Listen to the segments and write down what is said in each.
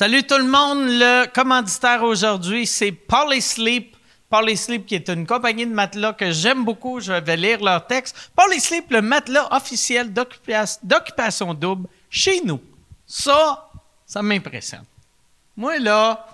Salut tout le monde. Le commanditaire aujourd'hui, c'est Polysleep. Polysleep, qui est une compagnie de matelas que j'aime beaucoup. Je vais lire leur texte. Polysleep, le matelas officiel d'occupation double chez nous. Ça, ça m'impressionne. Moi, là,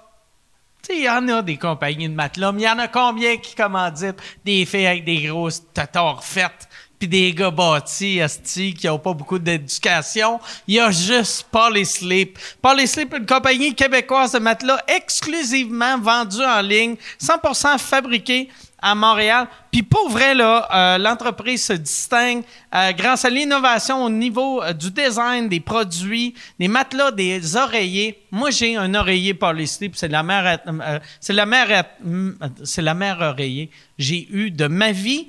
tu sais, il y en a des compagnies de matelas, mais il y en a combien qui commanditent des filles avec des grosses tators faites? Puis des gars bâtis, asti, qui n'ont pas beaucoup d'éducation. Il y a juste Polysleep. Polysleep, une compagnie québécoise de matelas exclusivement vendue en ligne, 100% fabriquée à Montréal. Puis pour vrai, là, euh, l'entreprise se distingue euh, grâce à l'innovation au niveau euh, du design, des produits, des matelas, des oreillers. Moi, j'ai un oreiller Polysleep, c'est la meilleure, c'est la meilleure, c'est la oreiller j'ai eu de ma vie.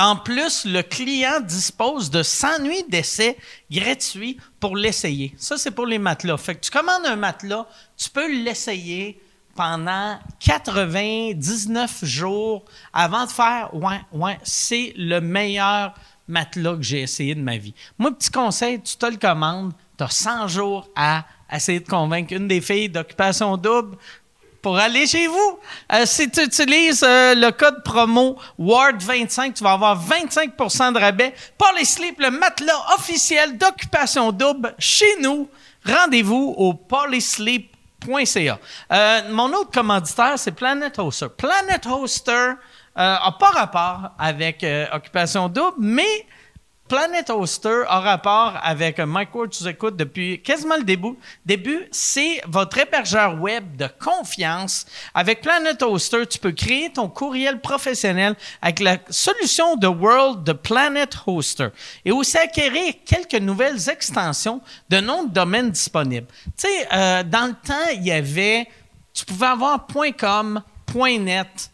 En plus, le client dispose de 100 nuits d'essai gratuits pour l'essayer. Ça, c'est pour les matelas. Fait que tu commandes un matelas, tu peux l'essayer pendant 99 jours avant de faire Ouais, ouais, c'est le meilleur matelas que j'ai essayé de ma vie. Moi, petit conseil, tu te le commandes, tu as 100 jours à essayer de convaincre une des filles d'occupation double pour aller chez vous. Euh, si tu utilises euh, le code promo WARD25, tu vas avoir 25% de rabais. Polysleep, le matelas officiel d'occupation double chez nous. Rendez-vous au polysleep.ca. Euh, mon autre commanditaire, c'est Planet Hoster. Planet Hoster n'a pas rapport avec occupation double, mais Planet Hoster a rapport avec Mike tu écoutes depuis quasiment le début. Début, c'est votre hébergeur web de confiance. Avec Planet Hoster, tu peux créer ton courriel professionnel avec la solution de World de Planet Hoster et aussi acquérir quelques nouvelles extensions de noms de domaine disponibles. Tu sais, euh, dans le temps, il y avait, tu pouvais avoir .com, .net,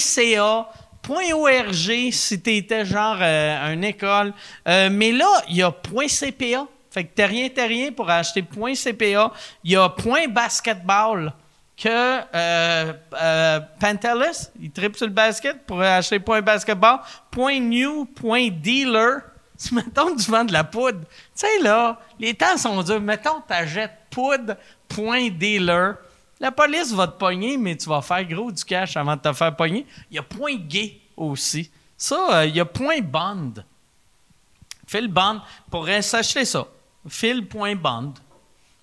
.ca, .org si tu genre euh, une école. Euh, mais là, il y a .cpa. Fait que t'as rien, t'as rien pour acheter .cpa. Il y a .basketball que euh, euh Pantelis, il tripe sur le basket pour acheter .basketball. .new, .dealer. Si, mettons, tu vends de la poudre. Tu sais, là, les temps sont durs. Mettons, tu achètes poudre, .dealer. La police va te pogner, mais tu vas faire gros du cash avant de te faire pogner. Il y a point gay aussi. Ça, euh, il y a point bond. Phil Bond pourrait s'acheter ça. Phil.bond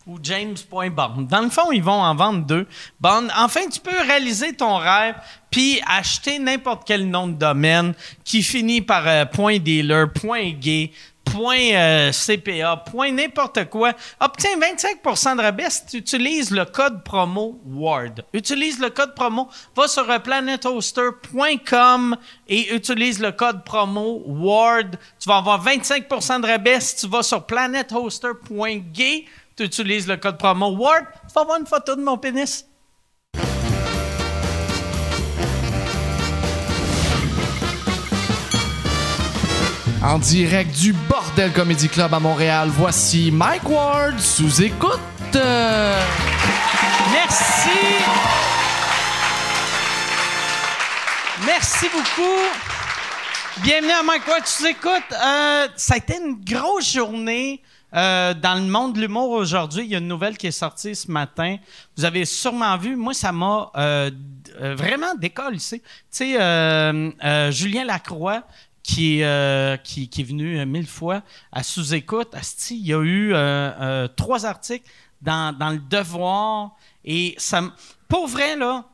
ou James.bond. Dans le fond, ils vont en vendre deux. Bond. Enfin, tu peux réaliser ton rêve puis acheter n'importe quel nom de domaine qui finit par euh, point .dealer, point .gay, point euh, CPA, point n'importe quoi, obtiens 25% de rabais si tu utilises le code promo WARD. Utilise le code promo, va sur planethoster.com et utilise le code promo WARD. Tu vas avoir 25% de rabais si tu vas sur planethoster.gay, tu utilises le code promo WARD, tu vas avoir une photo de mon pénis. En direct du Bordel Comedy Club à Montréal, voici Mike Ward sous écoute. Merci. Merci beaucoup. Bienvenue à Mike Ward sous écoute. Euh, ça a été une grosse journée. Euh, dans le monde de l'humour aujourd'hui, il y a une nouvelle qui est sortie ce matin. Vous avez sûrement vu, moi, ça m'a euh, vraiment décollé. Tu sais, Julien Lacroix, qui, euh, qui, est venu euh, mille fois à sous-écoute. Il y a eu euh, trois articles dans, dans, le Devoir. Et ça, pour vrai, là,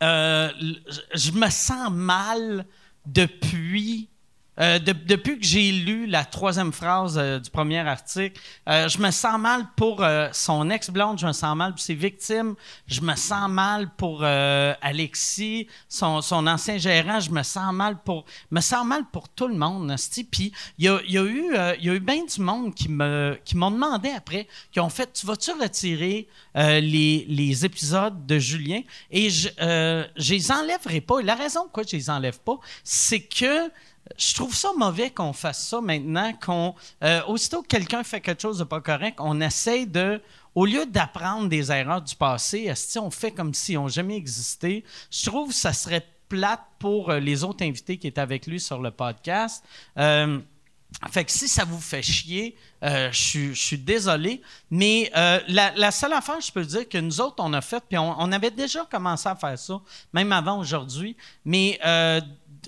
je me sens mal depuis euh, depuis que j'ai lu la troisième phrase euh, du premier article, euh, je me sens mal pour son ex-blonde, je me sens mal pour ses victimes, je me sens mal pour Alexis, son, son, ancien gérant, je me sens mal pour, me sens mal pour tout le monde. Puis il y a, y a, eu, il y a eu bien du monde qui me, qui m'ont demandé après, qui ont fait, tu vas-tu retirer les, les, épisodes de Julien? Et je, je les enlèverai pas. Et la raison pourquoi je les enlève pas, c'est que je trouve ça mauvais qu'on fasse ça maintenant, qu'on euh, aussitôt que quelqu'un fait quelque chose de pas correct, on essaie de, au lieu d'apprendre des erreurs du passé, on fait comme si on jamais existé. Je trouve que ça serait plate pour euh, les autres invités qui étaient avec lui sur le podcast. Euh, fait que si ça vous fait chier, euh, je suis- je suis désolé. Mais la, seule affaire, je peux dire que nous autres, on a fait, puis on, avait déjà commencé à faire ça, même avant aujourd'hui. Mais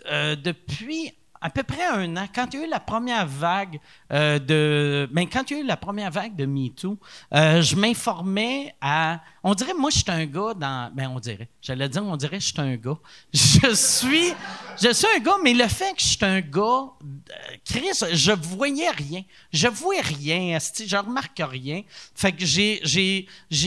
depuis à peu près un an, quand il y a eu la première vague euh, de. Ben, quand il y a eu la première vague de MeToo, euh, je m'informais à. On dirait, moi, je suis un gars dans. Ben, on dirait. J'allais dire, on dirait, je suis un gars. Je suis. Je suis un gars, mais le fait que je suis un gars. euh, Chris, je voyais rien. Je vois rien, je remarque rien. Fait que j'ai,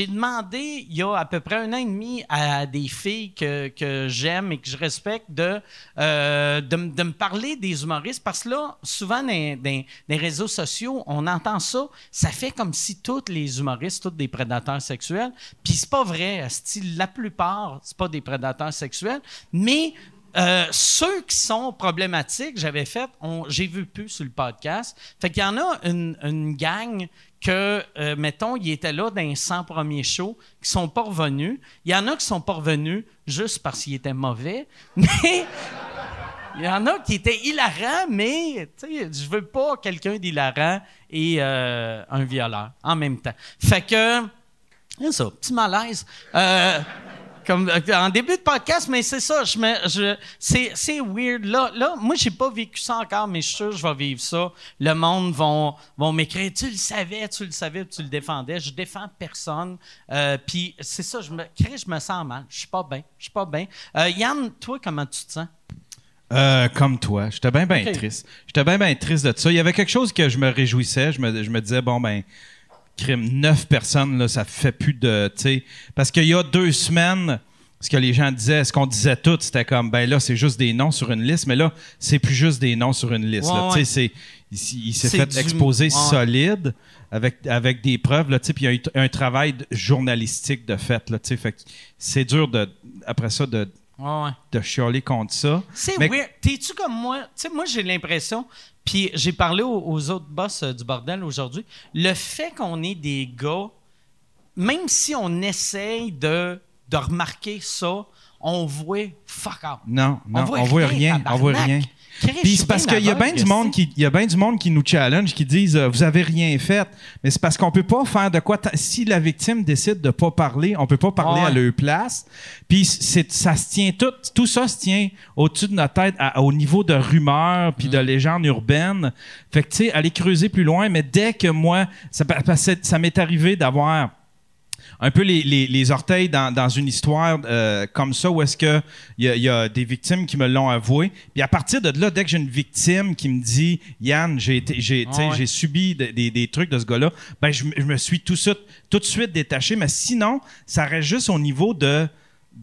demandé, il y a à peu près un an et demi, à des filles que, que j'aime et que je respecte de, euh, de, de me parler des humoristes. Parce que là, souvent, dans, dans- les réseaux sociaux, on entend ça. Ça fait comme si tous les humoristes, tous des prédateurs sexuels. C'est pas vrai. La plupart, c'est pas des prédateurs sexuels. Mais euh, ceux qui sont problématiques, j'avais fait, j'ai vu plus sur le podcast. Fait qu'il y en a une, gang que, euh, mettons, ils étaient là dans les 100 premiers shows, qui sont pas revenus. Il y en a qui sont pas revenus juste parce qu'ils étaient mauvais. Mais il y en a qui étaient hilarants, mais je veux pas quelqu'un d'hilarant et euh, un violeur en même temps. Fait que, ça, petit malaise. Euh, comme euh, en début de podcast, mais c'est ça, je me, je, c'est, c'est weird. Là, là, moi, j'ai pas vécu ça encore, mais je suis sûr que je vais vivre ça. Le monde vont, vont m'écrire, tu le savais, tu le savais, tu le défendais. Je défends personne. Euh, Puis c'est ça, je me, je me sens mal. Je suis pas bien. Je suis pas bien. Euh, Yann, toi, comment tu te sens? Euh, comme toi. J'étais bien, bien triste. J'étais bien, bien triste de ça. Il y avait quelque chose que je me réjouissais. Je me, je me disais, bon, ben, crime, neuf personnes, là, ça fait plus de. Parce qu'il y a deux semaines, ce que les gens disaient, ce qu'on disait tout, c'était comme, ben là, c'est juste des noms sur une liste, mais là, c'est plus juste des noms sur une liste. Ouais, là. ouais. Tu sais, c'est- Il, il s'est fait du- exposer ouais. solide avec, avec des preuves, là, puis il y a eu un travail journalistique de fait. Là, fait c'est dur, de, après ça, de, de chialer contre ça. C'est Mais- weird. T'es-tu comme moi? Tu sais, moi, j'ai l'impression, puis j'ai parlé aux, aux autres boss euh, du bordel aujourd'hui, le fait qu'on est des gars, même si on essaye de, de remarquer ça, on voit fuck out. Non, non, voit on voit rien, on voit rien. Puis c'est parce qu'il y a bien du monde qui il y a bien du monde qui nous challenge qui disent euh, vous avez rien fait mais c'est parce qu'on peut pas faire de quoi ta- si la victime décide de pas parler on peut pas parler Ouais. à leur place puis c'est ça se tient tout tout ça se tient au-dessus de notre tête à- au niveau de rumeurs puis Mm. de légendes urbaines fait que tu sais aller creuser plus loin mais dès que moi ça m'est arrivé d'avoir un peu les, les- les orteils dans, dans une histoire euh, comme ça où est-ce que il y, y a des victimes qui me l'ont avoué. Puis à partir de là, dès que j'ai une victime qui me dit Yann, j'ai été, j'ai, Ah ouais. subi de- des, des trucs de ce gars-là, ben je, me- je me suis tout, de suite- tout de suite détaché. Mais sinon, ça reste juste au niveau de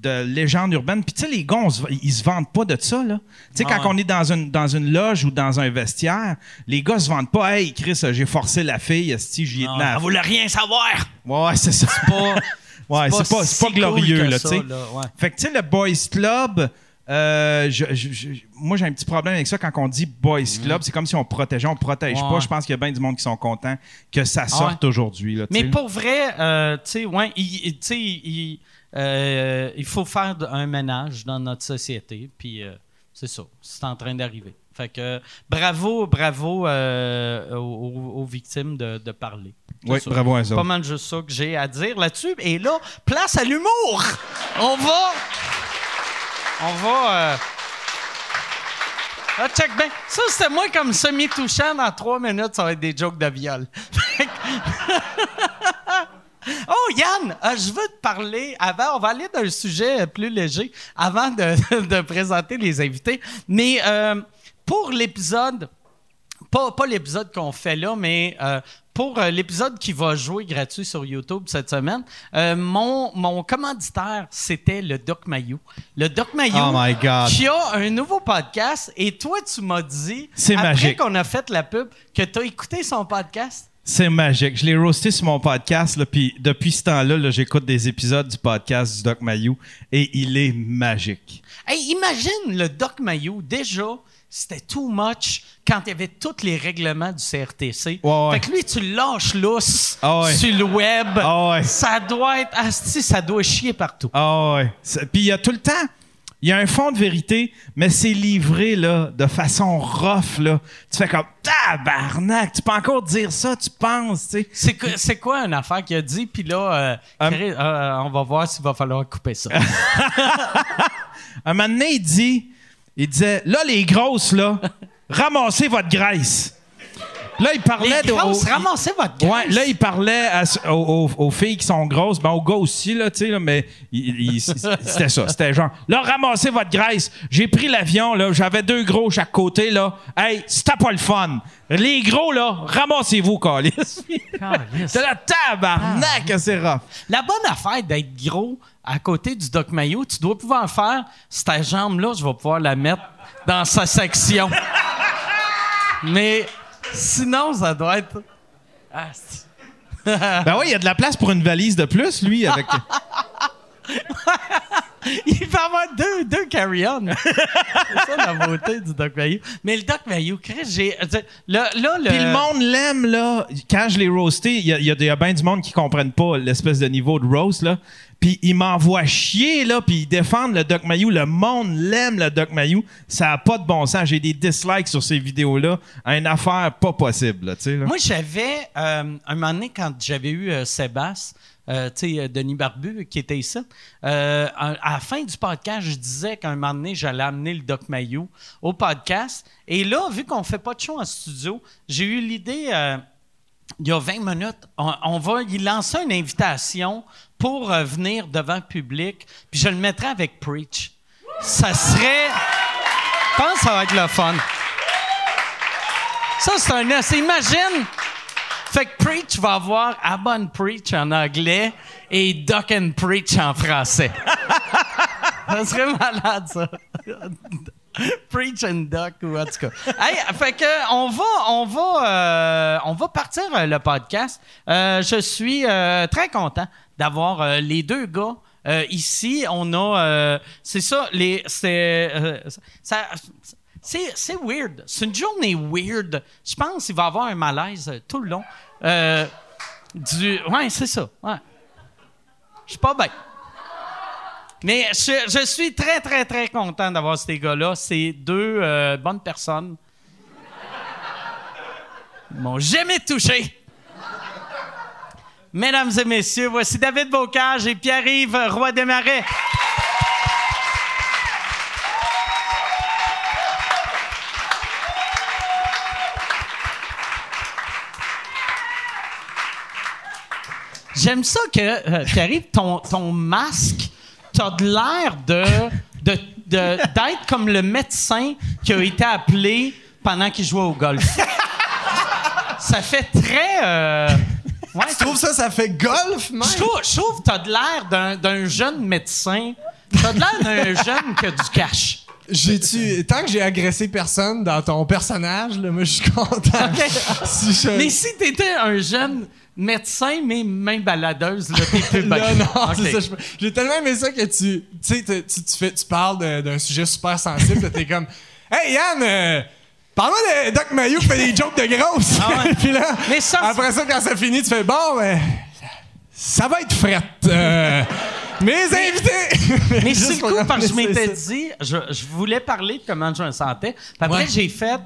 de légende urbaine. Puis tu sais, les gars, on se- ils se vendent pas de ça, là. Tu sais, Ah quand ouais. on est dans une, dans une loge ou dans un vestiaire, les gars se vendent pas. Hey, Chris, j'ai forcé la fille, esti, j'y ai la On voulait rien savoir. Ouais, c'est ça. Pas, Ouais, c'est pas, c'est pas si glorieux, cool là, tu sais. ouais. Fait que, tu sais, le Boys Club, euh, je- je- je- moi, j'ai un petit problème avec ça quand on dit Boys Club. C'est comme si on protégeait. On protège. Ouais, pas. ouais. Je pense qu'il y a bien du monde qui sont contents que ça sorte aujourd'hui, là, tu Mais pour vrai, euh, tu sais, ouais, il, il- tu sais, il, euh, il faut faire un ménage dans notre société, puis euh, c'est ça, c'est en train d'arriver. Fait que bravo, bravo euh, aux, victimes de, de parler. Oui, ça. bravo à eux Pas mal juste ça que j'ai à dire là-dessus. Et là, place à l'humour. On va, on va. ah, check bien. Ça, c'était moi comme semi-touchant. Dans trois minutes, ça va être des jokes de viol. Oh, Yann, euh, je veux te parler avant. On va aller d'un sujet plus léger avant de, de présenter les invités. Mais euh, pour l'épisode, pas, pas l'épisode qu'on fait là, mais euh, pour l'épisode qui va jouer gratuit sur YouTube cette semaine, euh, mon, mon commanditaire, c'était le Doc Mayou. Le Doc Mayou Oh my God. qui a un nouveau podcast. Et toi, tu m'as dit, après qu'on a fait la pub, que tu as écouté son podcast? C'est magique. Je l'ai roasté sur mon podcast, là, puis depuis ce temps-là, là, j'écoute des épisodes du podcast du Doc Mayou et il est magique. Hey, imagine le Doc Mayou, déjà, c'était too much quand il y avait tous les règlements du CRTC. Ouais, ouais. Fait que lui, tu lâches lousse Ah ouais. sur le web. Ah. Ça doit être... Asti, ça doit chier partout. Ah ouais. Puis il y a tout le temps. Il y a un fond de vérité, mais c'est livré là, de façon rough. Là. Tu fais comme tabarnak, tu peux encore dire ça, tu penses, tu sais. C'est quoi, c'est quoi une affaire qu'il a dit? Puis là, euh, Um, Chris, euh, on va voir s'il va falloir couper ça. Un moment donné, il dit, il disait, là, les grosses, là, ramassez votre graisse. Là, il parlait Les de. grosses, au- ramassez votre graisse. Ouais, là, il parlait à- aux, aux- aux filles qui sont grosses, ben aux gars aussi, là, tu sais, là, mais c'était ça. C'était genre, là, ramassez votre graisse. J'ai pris l'avion, là, j'avais deux gros chaque côté, là. Hey, c'était pas le fun. Les gros, là, ramassez-vous, Calis. C'est la tabarnak, c'est rough. La bonne affaire d'être gros à côté du Doc Mayo, tu dois pouvoir faire cette jambe-là, je vais pouvoir la mettre dans sa section. Mais sinon, ça doit être. Ah, Ben oui, il y a de la place pour une valise de plus, lui, avec. Il va avoir deux, deux carry-on. c'est ça la beauté du Doc Mayo. Mais le Doc Mayo, Chris, j'ai. Là, là, le. Puis le monde l'aime, là. Quand je l'ai roasté, il y a, y a- il y a bien du monde qui comprennent pas l'espèce de niveau de roast, là. Puis ils m'envoient chier, là, puis ils défendent le Doc Mayou. Le monde l'aime, le Doc Mayou. Ça a pas de bon sens. J'ai des dislikes sur ces vidéos-là. Une affaire pas possible, là, tu sais. Moi, j'avais, euh, un moment donné, quand j'avais eu euh, Sébastien, euh, tu sais, euh, Denis Barbu, qui était ici, euh, à la fin du podcast, je disais qu'un moment donné, j'allais amener le Doc Mayou au podcast. Et là, vu qu'on fait pas de show en studio, j'ai eu l'idée, il y a 20 minutes, on, on va y lancer une invitation pour euh, venir devant le public, puis je le mettrai avec Preach. Ça serait... Je pense que ça va être le fun. Ça, c'est un... Imagine... Fait que Preach va avoir Abon Preach en anglais et Duck and Preach en français. ça serait malade, ça. Preach and Duck, ou en fait que on va, on va, euh, on va partir euh, le podcast. Euh, je suis très content d'avoir les deux gars ici. On a, c'est ça, les, c'est, ça. C'est, weird. C'est une journée weird. Je pense qu'il va y avoir un malaise tout le long. Du, ouais, c'est ça. Ouais. Je suis pas bien. Mais je, suis très, très, très content d'avoir ces gars-là. C'est deux euh, bonnes personnes. Ils m'ont jamais touché. Mesdames et messieurs, voici David Bocage et Pierre-Yves Roy Desmarais. J'aime ça que, euh, Pierre-Yves, ton, ton masque, t'as de l'air de, d'être comme le médecin qui a été appelé pendant qu'il jouait au golf. ça fait très... euh, ouais, Tu trouves ça, ça fait golf, man? je trouve, je trouve que t'as de l'air d'un, jeune médecin. T'as de l'air d'un jeune qui a du cash. J'ai-tu. Tant que j'ai agressé personne dans ton personnage, là, moi, je suis content. Si je- Mais si t'étais un jeune médecin, mais main baladeuse, là, t'es plus. Là, non, c'est ça. J'ai tellement aimé ça que tu. Tu sais, tu, tu, tu fais, tu parles d'un sujet super sensible, t'es comme. Hey Yann! euh, Parle-moi de Doc Mayou qui fait des jokes de grosse! Ah ouais. Puis là, Mais ça, après ça, quand ça finit, tu fais bon, ben. Ça va être frette. Euh, mes invités! Mais c'est le coup parce que je m'étais dit, je, je voulais parler de comment je me sentais. Puis après, Ouais. j'ai fait,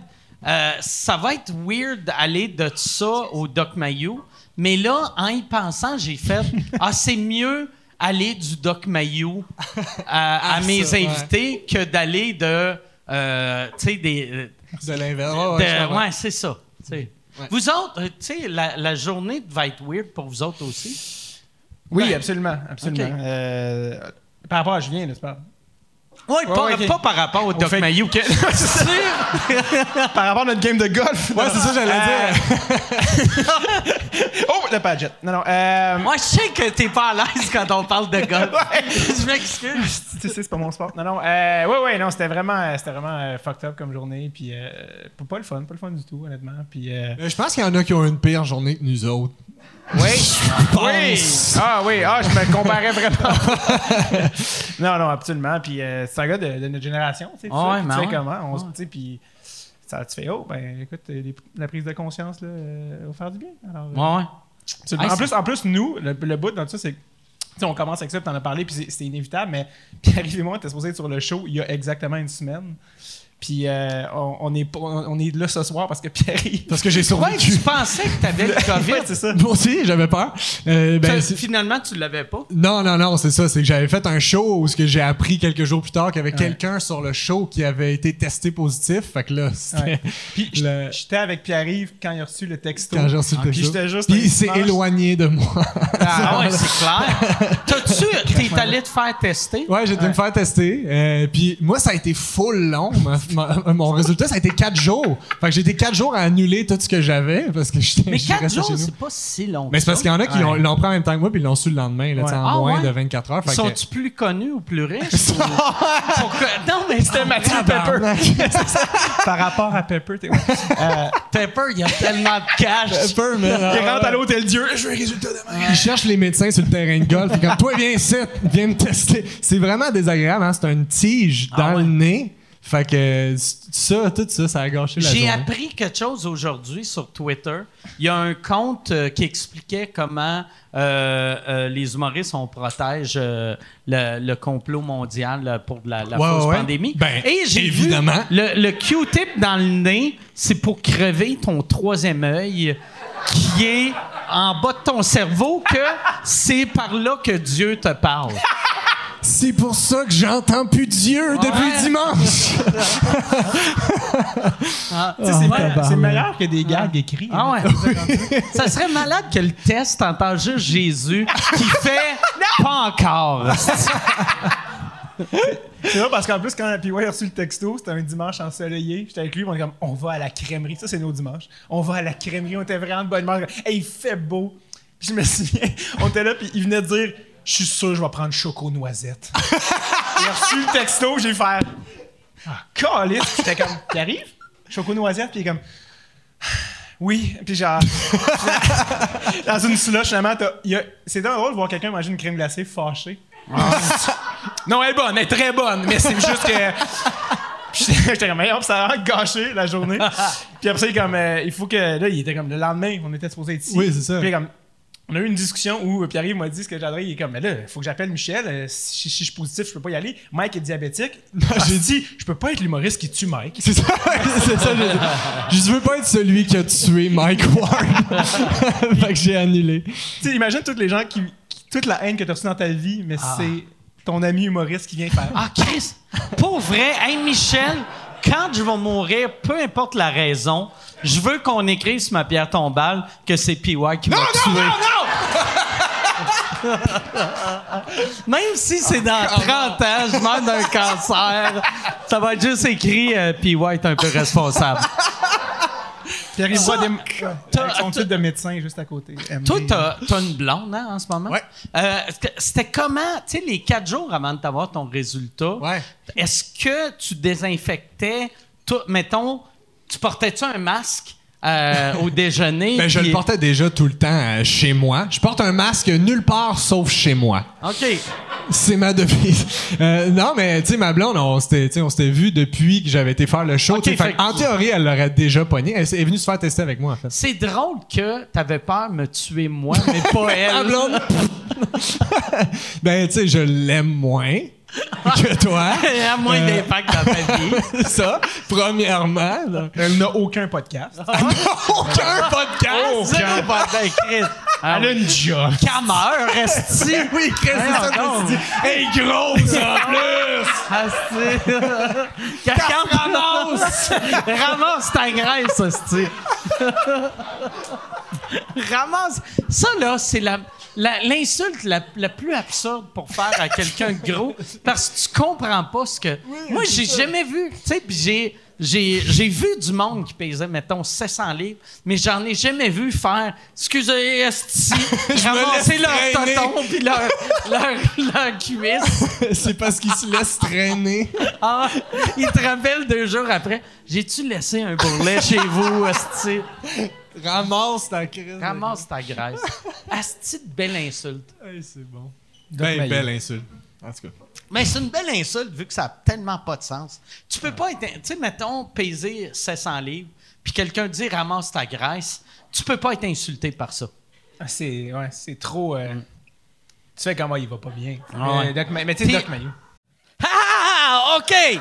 euh, ça va être weird d'aller de ça au Doc Mayou. Mais là, en y pensant, j'ai fait, ah, c'est mieux aller du Doc Mayou à, à Ah, mes ça, ouais. invités que d'aller de, euh, tu sais, des. euh, De l'inverse. Ouais, ouais, c'est ça. Ouais. Vous autres, euh, tu sais, la, la journée va être weird pour vous autres aussi? Oui, Ben, absolument. absolument. Euh, par rapport à Julien, tu parles. Oui, pas, pas par rapport au Doc fait- Mayou. Par rapport à notre game de golf. Ouais, c'est ça, j'allais dire. Oh, le Padgett. Non, non. Euh, Moi, je sais que t'es pas à l'aise quand on parle de golf. je m'excuse. tu sais, c'est pas mon sport. Non, non. Euh, ouais, ouais, non, c'était vraiment, c'était vraiment euh, fucked up comme journée. Puis, euh, pas- pas le fun, pas le fun du tout, honnêtement. Puis, euh, Euh, Je pense qu'il y en a qui ont une pire journée que nous autres. oui. oui. Ah, oui. Ah, je me comparais vraiment. non, non, absolument. Puis, euh, c'est un gars de, de notre génération, tu sais. ça. ouais, tu sais ouais. comment? On se, tu sais, puis, ça, tu fais, oh, ben, écoute, les- la prise de conscience, là, euh, va faire du bien. Alors, euh, Ouais, ouais. Absolument. Hey, en, plus, en plus, nous, le, le bout dans tout ça, c'est on commence avec ça, puis t'en as parlé, puis c'est- c'était inévitable, mais Pierre-Yves et moi, était supposé être sur le show il y a exactement une semaine. Puis euh, on, on est, on est là ce soir parce que Pierre-Yves... Parce que j'ai Ouais, survécu. tu pensais que t'avais le COVID. Ouais, c'est ça. Moi aussi, j'avais peur. Euh, ben, Ça, finalement, tu l'avais pas? Non, non, non, c'est ça. C'est que j'avais fait un show où ce que j'ai appris quelques jours plus tard qu'il y avait quelqu'un sur le show qui avait été testé positif. Fait que là, c'était Ouais. Puis Le- j'étais avec Pierre-Yves quand il a reçu le texto. quand j'ai reçu le texto. juste Puis il s'est éloigné de moi. Ah ouais, c'est clair. T'as-tu, t'es allé te faire tester? ouais, j'ai dû me faire tester. Euh, puis moi, ça a été full long. Ma- mon résultat, ça a été quatre jours. Fait que j'ai été quatre jours à annuler tout ce que j'avais parce que j'étais Mais je 4 restais jours, c'est pas si long. Mais c'est parce qu'il y en a qui l'ont- Ouais. l'ont pris en même temps que moi puis ils l'ont su le lendemain, là, en Ah moins ouais? de 24 heures. Que- Sont-tu plus connus ou plus riches? ou- Non, mais c'était Mathieu Par rapport à Pepper, t'es... Euh, Pepper, il y a tellement de cash. Pepper, man. il rentre à l'hôtel Dieu, je veux un résultat demain. Il cherche les médecins sur le terrain de golf. Comme toi, viens ici, viens me tester. C'est vraiment désagréable, hein? C'est une tige dans Ah ouais. le nez. Fait que ça, tout ça, ça a gâché la J'ai appris quelque chose aujourd'hui sur Twitter. Il y a un compte euh, qui expliquait comment euh, euh, les humoristes, on protège le, le complot mondial pour la, la Ouais, fausse ouais. pandémie. Ben, Et j'ai évidemment. vu le, le Q-tip dans le nez, c'est pour crever ton troisième œil qui est en bas de ton cerveau que c'est par là que Dieu te parle. C'est pour ça que j'entends plus Dieu depuis dimanche. Ah, sais, c'est, me- c'est meilleur que des gags écrits. Ah ouais. Ça serait malade que le test entend juste Jésus qui fait pas encore. C'est vrai parce qu'en plus, quand PY a reçu le texto, c'était un dimanche ensoleillé. J'étais avec lui, on est comme, on va à la crèmerie. Ça, c'est nos dimanches. On va à la crèmerie, on était vraiment de bonne humeur. Hey, il fait beau. Puis je me souviens, on était là, puis il venait de dire, je suis sûr, je vais prendre choco noisette. il a reçu le texto, j'ai fait, ah, calice. J'étais comme, qui arrive? Choco noisette, puis il est comme, oui. Puis genre, dans une slush, finalement, t'as- il y a- c'est drôle de voir quelqu'un manger une crème glacée fâché. Non, elle est bonne, elle est très bonne, mais c'est juste que. J'étais j'étais comme, hop, ça a vraiment gâché la journée. Puis après ça, il, est comme, euh, il faut que. Là, il était comme le lendemain, on était supposé être ici. Oui, c'est ça. Puis comme, on a eu une discussion où Pierre-Yves m'a dit ce que j'adorais. Il est comme, mais là, il faut que j'appelle Michel. euh, si, si je suis positif, je peux pas y aller. Mike est diabétique. J'ai dit, je peux pas être l'humoriste qui tue Mike. C'est ça, c'est ça. Je, je veux pas être celui qui a tué Mike Ward. fait que j'ai annulé. Tu sais, imagine toutes les gens qui, qui- toute la haine que tu as reçue dans ta vie, mais c'est ton ami humoriste qui vient faire. Ah, Chris, pour vrai, hey Michel, quand je vais mourir, peu importe la raison, je veux qu'on écrive sur ma pierre tombale que c'est PY qui m'a tué. Même si c'est dans 30 ans, je meurs d'un cancer, ça va être juste écrit euh, PY est un peu responsable. Pierre-Yves Ça, voit des- avec son titre de médecin juste à côté. Toi, t'as as une blonde hein, en ce moment? Ouais. Euh, C'était comment, tu sais, les quatre jours avant de t'avoir ton résultat, Ouais. est-ce que tu désinfectais, tout, mettons, tu portais-tu un masque euh, au déjeuner? Ben, je le portais déjà tout le temps euh, chez moi. Je porte un masque nulle part sauf chez moi. OK. C'est ma devise. Euh, non, mais tu sais, ma blonde, on s'était on s'était vu depuis que j'avais été faire le show. Ok, tu sais, fait fait que en théorie, elle l'aurait déjà pogné. Elle est venue se faire tester avec moi, en fait. C'est drôle que t'avais peur de me tuer moi, mais pas Ma elle. blonde. ben, tu sais, je l'aime moins que toi? Elle a moins Euh, d'impact dans ta vie. Ça, premièrement. là. Elle n'a aucun podcast. Aucun podcast? Pas d'écrit. Elle a une job. Cameur, resti. Oui, Chris, c'est ça que tu dis. Hey, grosse en plus! Asti. Quand ramasse, ramasse ta graisse, hostie. ramasse. Ça, là, c'est la, l'insulte la, la plus absurde pour faire à quelqu'un de gros parce que tu comprends pas ce que. Moi, j'ai jamais vu. Tu sais, puis j'ai. J'ai, j'ai vu du monde qui pesait, mettons, 700 livres, mais j'en ai jamais vu faire « Excusez, esti, ramasser leur traîner. tonton puis leur, leur, leur cuisse. » c'est parce qu'il se laisse traîner. Ah, il te rappelle deux jours après. J'ai-tu laissé un bourrelet chez vous, Asti? Ramasse ta crise. Ramasse ta graisse. Asti de belle insulte. Hey, c'est bon. Ben, Ben, belle insulte. En tout cas. Mais c'est une belle insulte vu que ça n'a tellement pas de sens. Tu peux pas être. Tu sais, mettons, peser 700 livres, puis quelqu'un dit ramasse ta graisse. Tu peux pas être insulté par ça. Ah, C'est ouais, c'est trop. euh, Tu fais comment il va pas bien. Ah ouais. mais Doc Ma- mais tu sais, Doc Mayou. Ah, OK!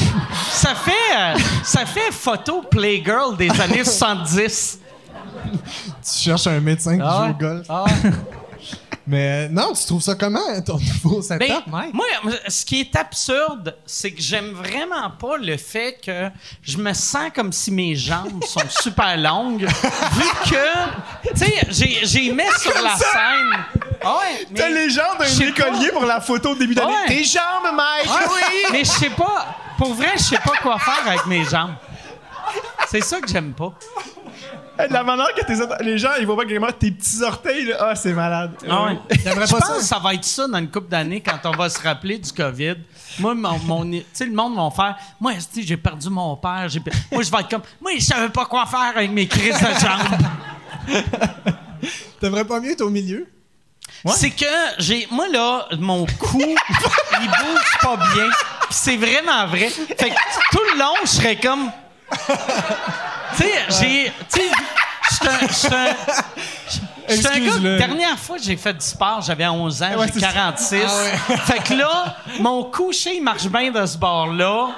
Ça fait euh, ça fait photo Playgirl des années 70. Tu cherches un médecin qui Ah joue au golf. Ah ouais. Mais non, tu trouves ça comment, ton nouveau setup, Ben, moi, ce qui est absurde, c'est que j'aime vraiment pas le fait que je me sens comme si mes jambes sont super longues, vu que, tu sais, j'ai, j'ai mis sur la scène. Ah ouais, mais- T'as les jambes d'un écolier pas. pour la photo de début d'année. Ouais. Tes jambes, Mike! Ah oui! Mais je sais pas, pour vrai, je sais pas quoi faire avec mes jambes. C'est ça que j'aime pas. Hey, La manière que tes autres- les gens, ils voient pas vraiment tes petits orteils, là. Ah, c'est malade. Ah ouais. Je pense ça? que ça va être ça dans une couple d'années quand on va se rappeler du COVID. Moi, mon, mon- tu sais, le monde va faire. Moi, j'ai perdu mon père? Moi, je vais être comme. Moi, je savais pas quoi faire avec mes crises de jambes. T'aimerais pas mieux être au milieu? C'est que j'ai. Moi, là, mon cou, il bouge pas bien. C'est vraiment vrai. Fait que tout le long, je serais comme. Tu sais, j'ai. Tu sais, je suis un- gars, Excuse-le. dernière fois que j'ai fait du sport, j'avais 11 ans, Ouais, j'ai c'est ça. 46. Fait que là, mon coucher, il marche bien de ce bord-là.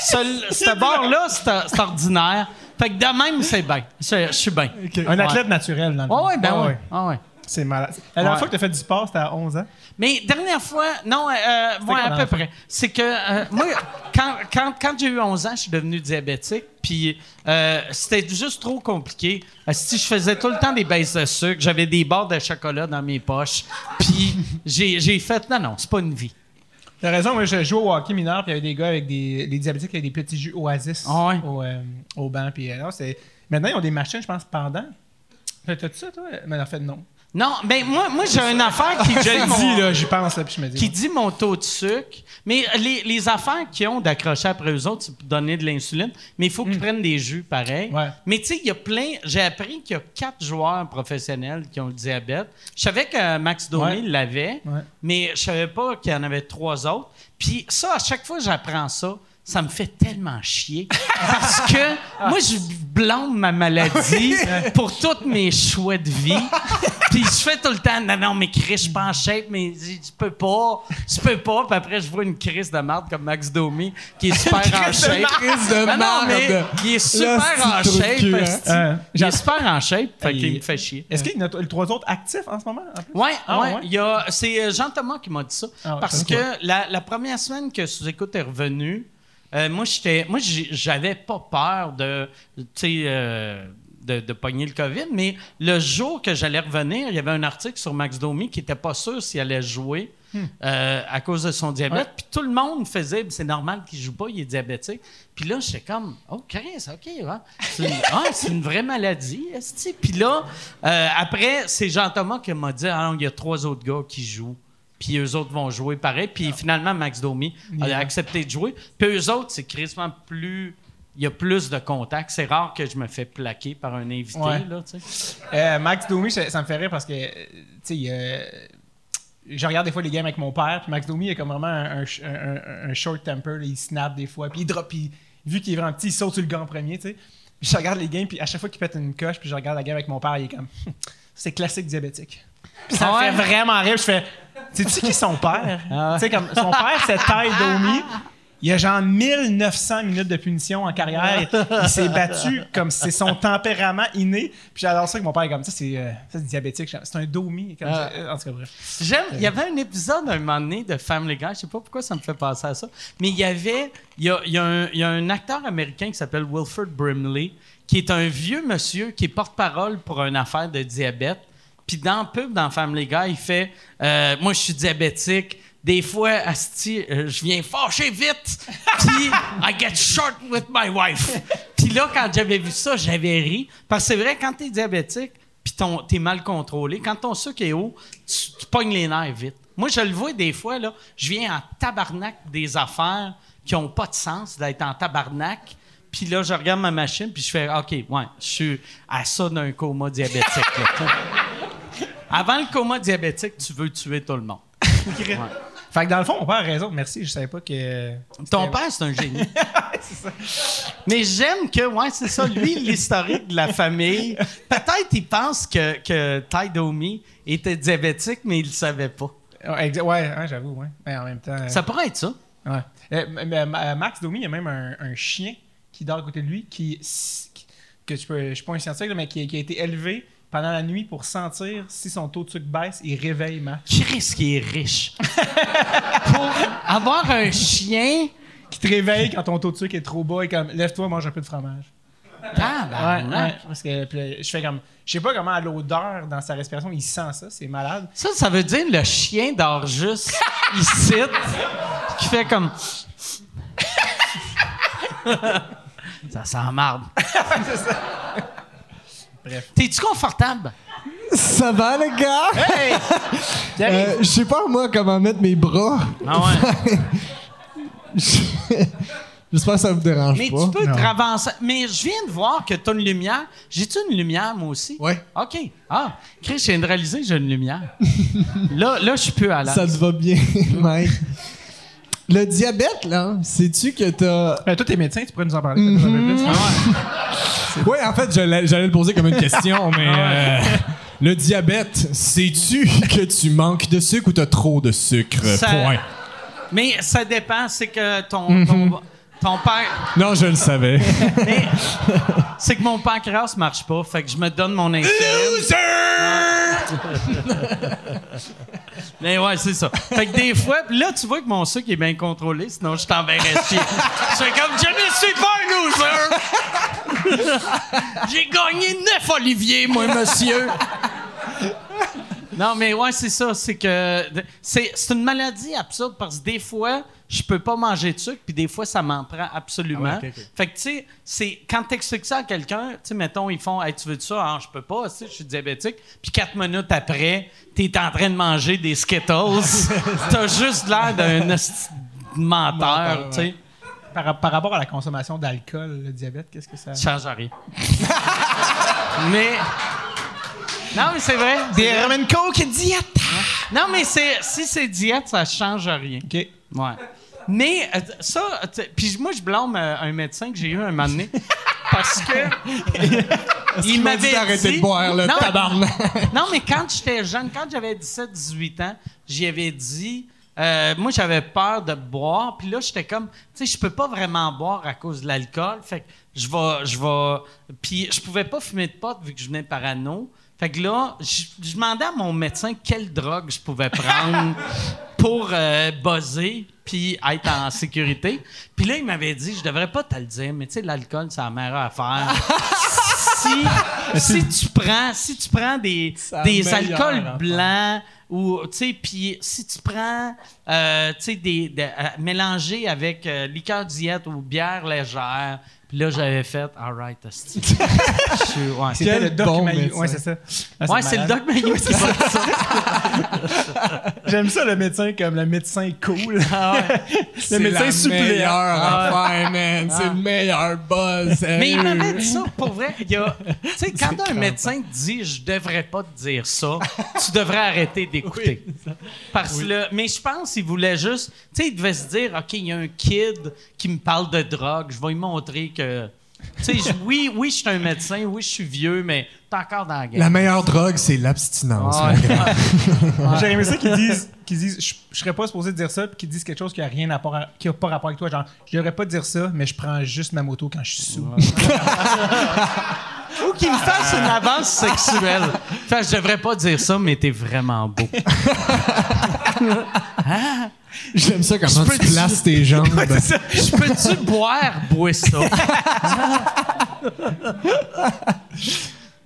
Ce, ce bord-là, c'est ordinaire. Fait que de même, c'est bien. Je suis bien. Un athlète naturel, dans le fond. ouais, ben Ah ouais. Ah ouais. C'est malade. La dernière Ouais. fois que t'as fait du sport, c'était à 11 ans. Mais dernière fois, non, euh, ouais, quand à peu près. C'est que euh, moi, quand, quand, quand j'ai eu 11 ans, je suis devenu diabétique. Puis euh, c'était juste trop compliqué. Euh, Si je faisais tout le temps des baisses de sucre, j'avais des barres de chocolat dans mes poches. Puis j'ai j'ai fait, non, non, c'est pas une vie. T'as raison, moi je jouais au hockey mineur, puis il y avait des gars avec des, des diabétiques avec des petits jus Oasis Ah ouais? au, euh, au banc. Puis, euh, non, c'est- Maintenant, ils ont des machines, je pense, pendant. T'as-tu ça, toi? Mais en fait, non. Non, ben moi, moi j'ai une affaire qui Je dit mon, là, j'y pense, là, puis je me dis. qui dit mon taux de sucre. Mais les, les affaires qui ont d'accrocher après eux autres, c'est pour donner de l'insuline. Mais il faut qu'ils prennent des jus pareil. Ouais. Mais tu sais, il y a plein. J'ai appris qu'il y a quatre joueurs professionnels qui ont le diabète. Je savais que Max Domi Ouais. l'avait, Ouais. mais je savais pas qu'il y en avait trois autres. Puis ça, à chaque fois j'apprends ça, ça me fait tellement chier. Parce que moi, je blâme ma maladie pour tous mes choix de vie. Puis je fais tout le temps, non, non, mais Chris, je suis pas en shape, mais je peux pas, je peux pas. Puis après, je vois une crise de merde comme Max Domi, qui est super en shape. Crise de Non, non, mais il est super en shape. hein. il j'ai- est super en shape, fait Il- qu'il me fait chier. Est-ce qu'il y en a les trois autres actifs en ce moment? En plus? Ouais, Ah, ouais. ouais? Il y a, c'est euh, Jean Thomas qui m'a dit ça. Ah parce que la, la première semaine que Sous-Écoute est revenu, euh, moi, j'étais, moi, j'ai- j'avais pas peur de, euh, de, de pogner le COVID, mais le jour que j'allais revenir, il y avait un article sur Max Domi qui était pas sûr s'il allait jouer euh, à cause de son diabète. Puis tout le monde faisait, c'est normal qu'il joue pas, il est diabétique. Puis là, j'étais comme, oh, Chris, OK, c'est, une, ah, c'est une vraie maladie. Puis là, après, c'est Jean-Thomas qui m'a dit, ah il y a trois autres gars qui jouent. Puis eux autres vont jouer pareil. Puis finalement, Max Domi a accepté de jouer. Puis eux autres, c'est quasiment plus... Il y a plus de contacts. C'est rare que je me fais plaquer par un invité, Ouais. là, tu sais. Euh, Max Domi, ça, me fait rire parce que, euh, tu sais, je regarde des fois les games avec mon père, puis Max Domi, a comme vraiment un, un, un- un short temper, là, il snap des fois, puis il drop, puis vu qu'il est vraiment petit, il saute sur le gars en premier, tu sais. Puis je regarde les games, puis à chaque fois qu'il pète une coche, puis je regarde la game avec mon père, il est comme, c'est classique diabétique. Puis ça me Ouais. fait vraiment rire, je fais, sais-tu qui est son père? Ah ouais. Tu sais, comme son père, c'est Ty Domi. Il a genre 1900 minutes de punition en carrière. il s'est battu comme c'est son tempérament inné. Puis j'adore ça que mon père est comme ça, c'est euh, ça, c'est diabétique. C'est un domi. Comme Ah. ça. En tout cas, bref. J'aime. Il y avait un épisode un moment donné de Family Guy. Je sais pas pourquoi ça me fait penser à ça. Mais il y avait. Il y a, il y a un, il y a un acteur américain qui s'appelle Wilford Brimley, qui est un vieux monsieur qui est porte-parole pour une affaire de diabète. Puis dans le pub, dans Family Guy, il fait euh, Moi, je suis diabétique. Des fois, asti, euh, je viens fâcher vite. Puis, I get short with my wife. Puis là, quand j'avais vu ça, j'avais ri. Parce que c'est vrai, quand t'es diabétique, puis t'es mal contrôlé, quand ton sucre est haut, tu, tu pognes les nerfs vite. Moi, je le vois des fois, là, je viens en tabarnak des affaires qui ont pas de sens d'être en tabarnak. Puis là, je regarde ma machine, puis je fais OK, ouais, je suis à ça d'un coma diabétique. là. Avant le coma diabétique, tu veux tuer tout le monde. Fait que dans le fond, mon père a raison. Merci, je savais pas que. Ton père, c'est un génie. Mais j'aime que, ouais, c'est ça, lui, l'historique de la famille. Peut-être il pense que, que Ty Domi était diabétique, mais il le savait pas. Ouais, j'avoue, ouais. Mais en même temps. euh, Ça pourrait être ça. Ouais. Euh, euh, Max Domi, il y a même un, un chien qui dort à côté de lui qui, qui- que je peux, je suis pas un scientifique, mais qui, qui a été élevé pendant la nuit pour sentir si son taux de sucre baisse, il réveille Max. Chris qui est riche. Pour avoir un chien. Qui te réveille quand ton taux de sucre est trop bas et comme lève-toi, mange un peu de fromage. Tabarnak. Parce que puis là, je fais comme, je sais pas comment à l'odeur dans sa respiration il sent ça, c'est malade. Ça, ça veut dire le chien dort juste ici, qui fait comme. ça sent marde. Bref. T'es-tu confortable? Ça va, les gars? Hey! Euh, Je sais pas, moi, comment mettre mes bras. Ah ouais. J'espère que ça vous dérange Mais pas. tu peux Non. te ravancer. Mais je viens de voir que tu as une lumière. J'ai-tu une lumière, moi aussi? Ouais. OK. Ah, Chris, je viens de réaliser que j'ai une lumière. là, là je suis plus à l'aise. Ça te va bien, Mike. Le diabète, là, sais-tu que t'as. Ben, toi, t'es médecin, tu pourrais nous en parler. Ah Oui, en fait, j'allais le poser comme une question, mais. euh, le diabète, sais-tu que tu manques de sucre ou t'as trop de sucre? Ça- Point. Mais ça dépend. C'est que ton, Mhm. ton, ton père. Non, je le savais. Mais c'est que mon pancréas marche pas. Fait que je me donne mon insuline. Mais ouais, c'est ça. Fait que des fois, là, tu vois que mon sucre est bien contrôlé, sinon je t'enverrais chier. C'est comme, je ne suis pas un loser! J'ai gagné neuf oliviers, moi, monsieur! Non, mais ouais, c'est ça. C'est que c'est c'est une maladie absurde parce que des fois, je peux pas manger de sucre, puis des fois, ça m'en prend absolument. Ah ouais. Fait que, tu sais, c'est quand t'expliques ça à quelqu'un, tu sais, mettons, ils font, hey, tu veux de ça? Ah, je peux pas, tu sais, je suis diabétique. Puis quatre minutes après, t'es en train de manger des Skittles. T'as juste l'air d'un Menteur, tu sais. Par, par rapport à la consommation d'alcool, le diabète, qu'est-ce que ça. Ça change rien. mais. Non, mais c'est vrai. Des and coke diète! Non, mais si c'est diète, ça change rien. OK. Ouais. Mais euh, ça, puis moi, je blâme euh, un médecin que j'ai eu un moment donné parce que. il m'a m'avait dit d'arrêter dit- de boire, le non, non, mais quand j'étais jeune, quand j'avais 17-18 ans, j'y avais dit. euh, moi, j'avais peur de boire, puis là, j'étais comme, tu sais, je peux pas vraiment boire à cause de l'alcool, fait que je vais, je vais, puis je pouvais pas fumer de pot vu que je venais parano, fait que là, je demandais à mon médecin quelle drogue je pouvais prendre pour euh, buzzer puis être en sécurité. Puis là, il m'avait dit, je devrais pas te le dire, mais tu sais, l'alcool, c'est la meilleure affaire. si, si tu prends, si tu prends des, des alcools blancs ou tu sais, puis si tu prends, euh, tu sais, des, des- euh, mélangé avec liqueur diète ou bière légère. Puis là, j'avais fait, alright, hostie. Je suis- ouais. C'était le Doc bon médecin. Ouais, c'est ça. Ah, Ouais, c'est le. Doc qui fait ça. J'aime ça, le médecin, comme le médecin cool. C'est médecin la suppléant. meilleure Ah. affaire, man. C'est le meilleur buzz. Mais il m'avait dit ça pour vrai. Tu sais, quand un médecin te dit je devrais pas te dire ça, tu devrais arrêter d'écouter. Parce que là- mais je pense qu'il voulait juste. Tu sais, il devait se dire OK, il y a un kid qui me parle de drogue, je vais lui montrer que Oui, oui, je suis un médecin, oui, je suis vieux, mais t'es encore dans la game. La meilleure drogue, c'est l'abstinence. Ouais. J'aurais aimé ça qu'ils disent, qu'ils disent je, je serais pas supposé dire ça, puis qu'ils disent quelque chose qui a rien à qui a pas rapport avec toi. Genre, je devrais pas dire ça, mais je prends juste ma moto quand je suis sous. Ou qu'il me fasse une avance sexuelle. Fait, je devrais pas dire ça, mais t'es vraiment beau. J'aime ça comment tu places tes jambes. Je peux-tu boire, bois ça?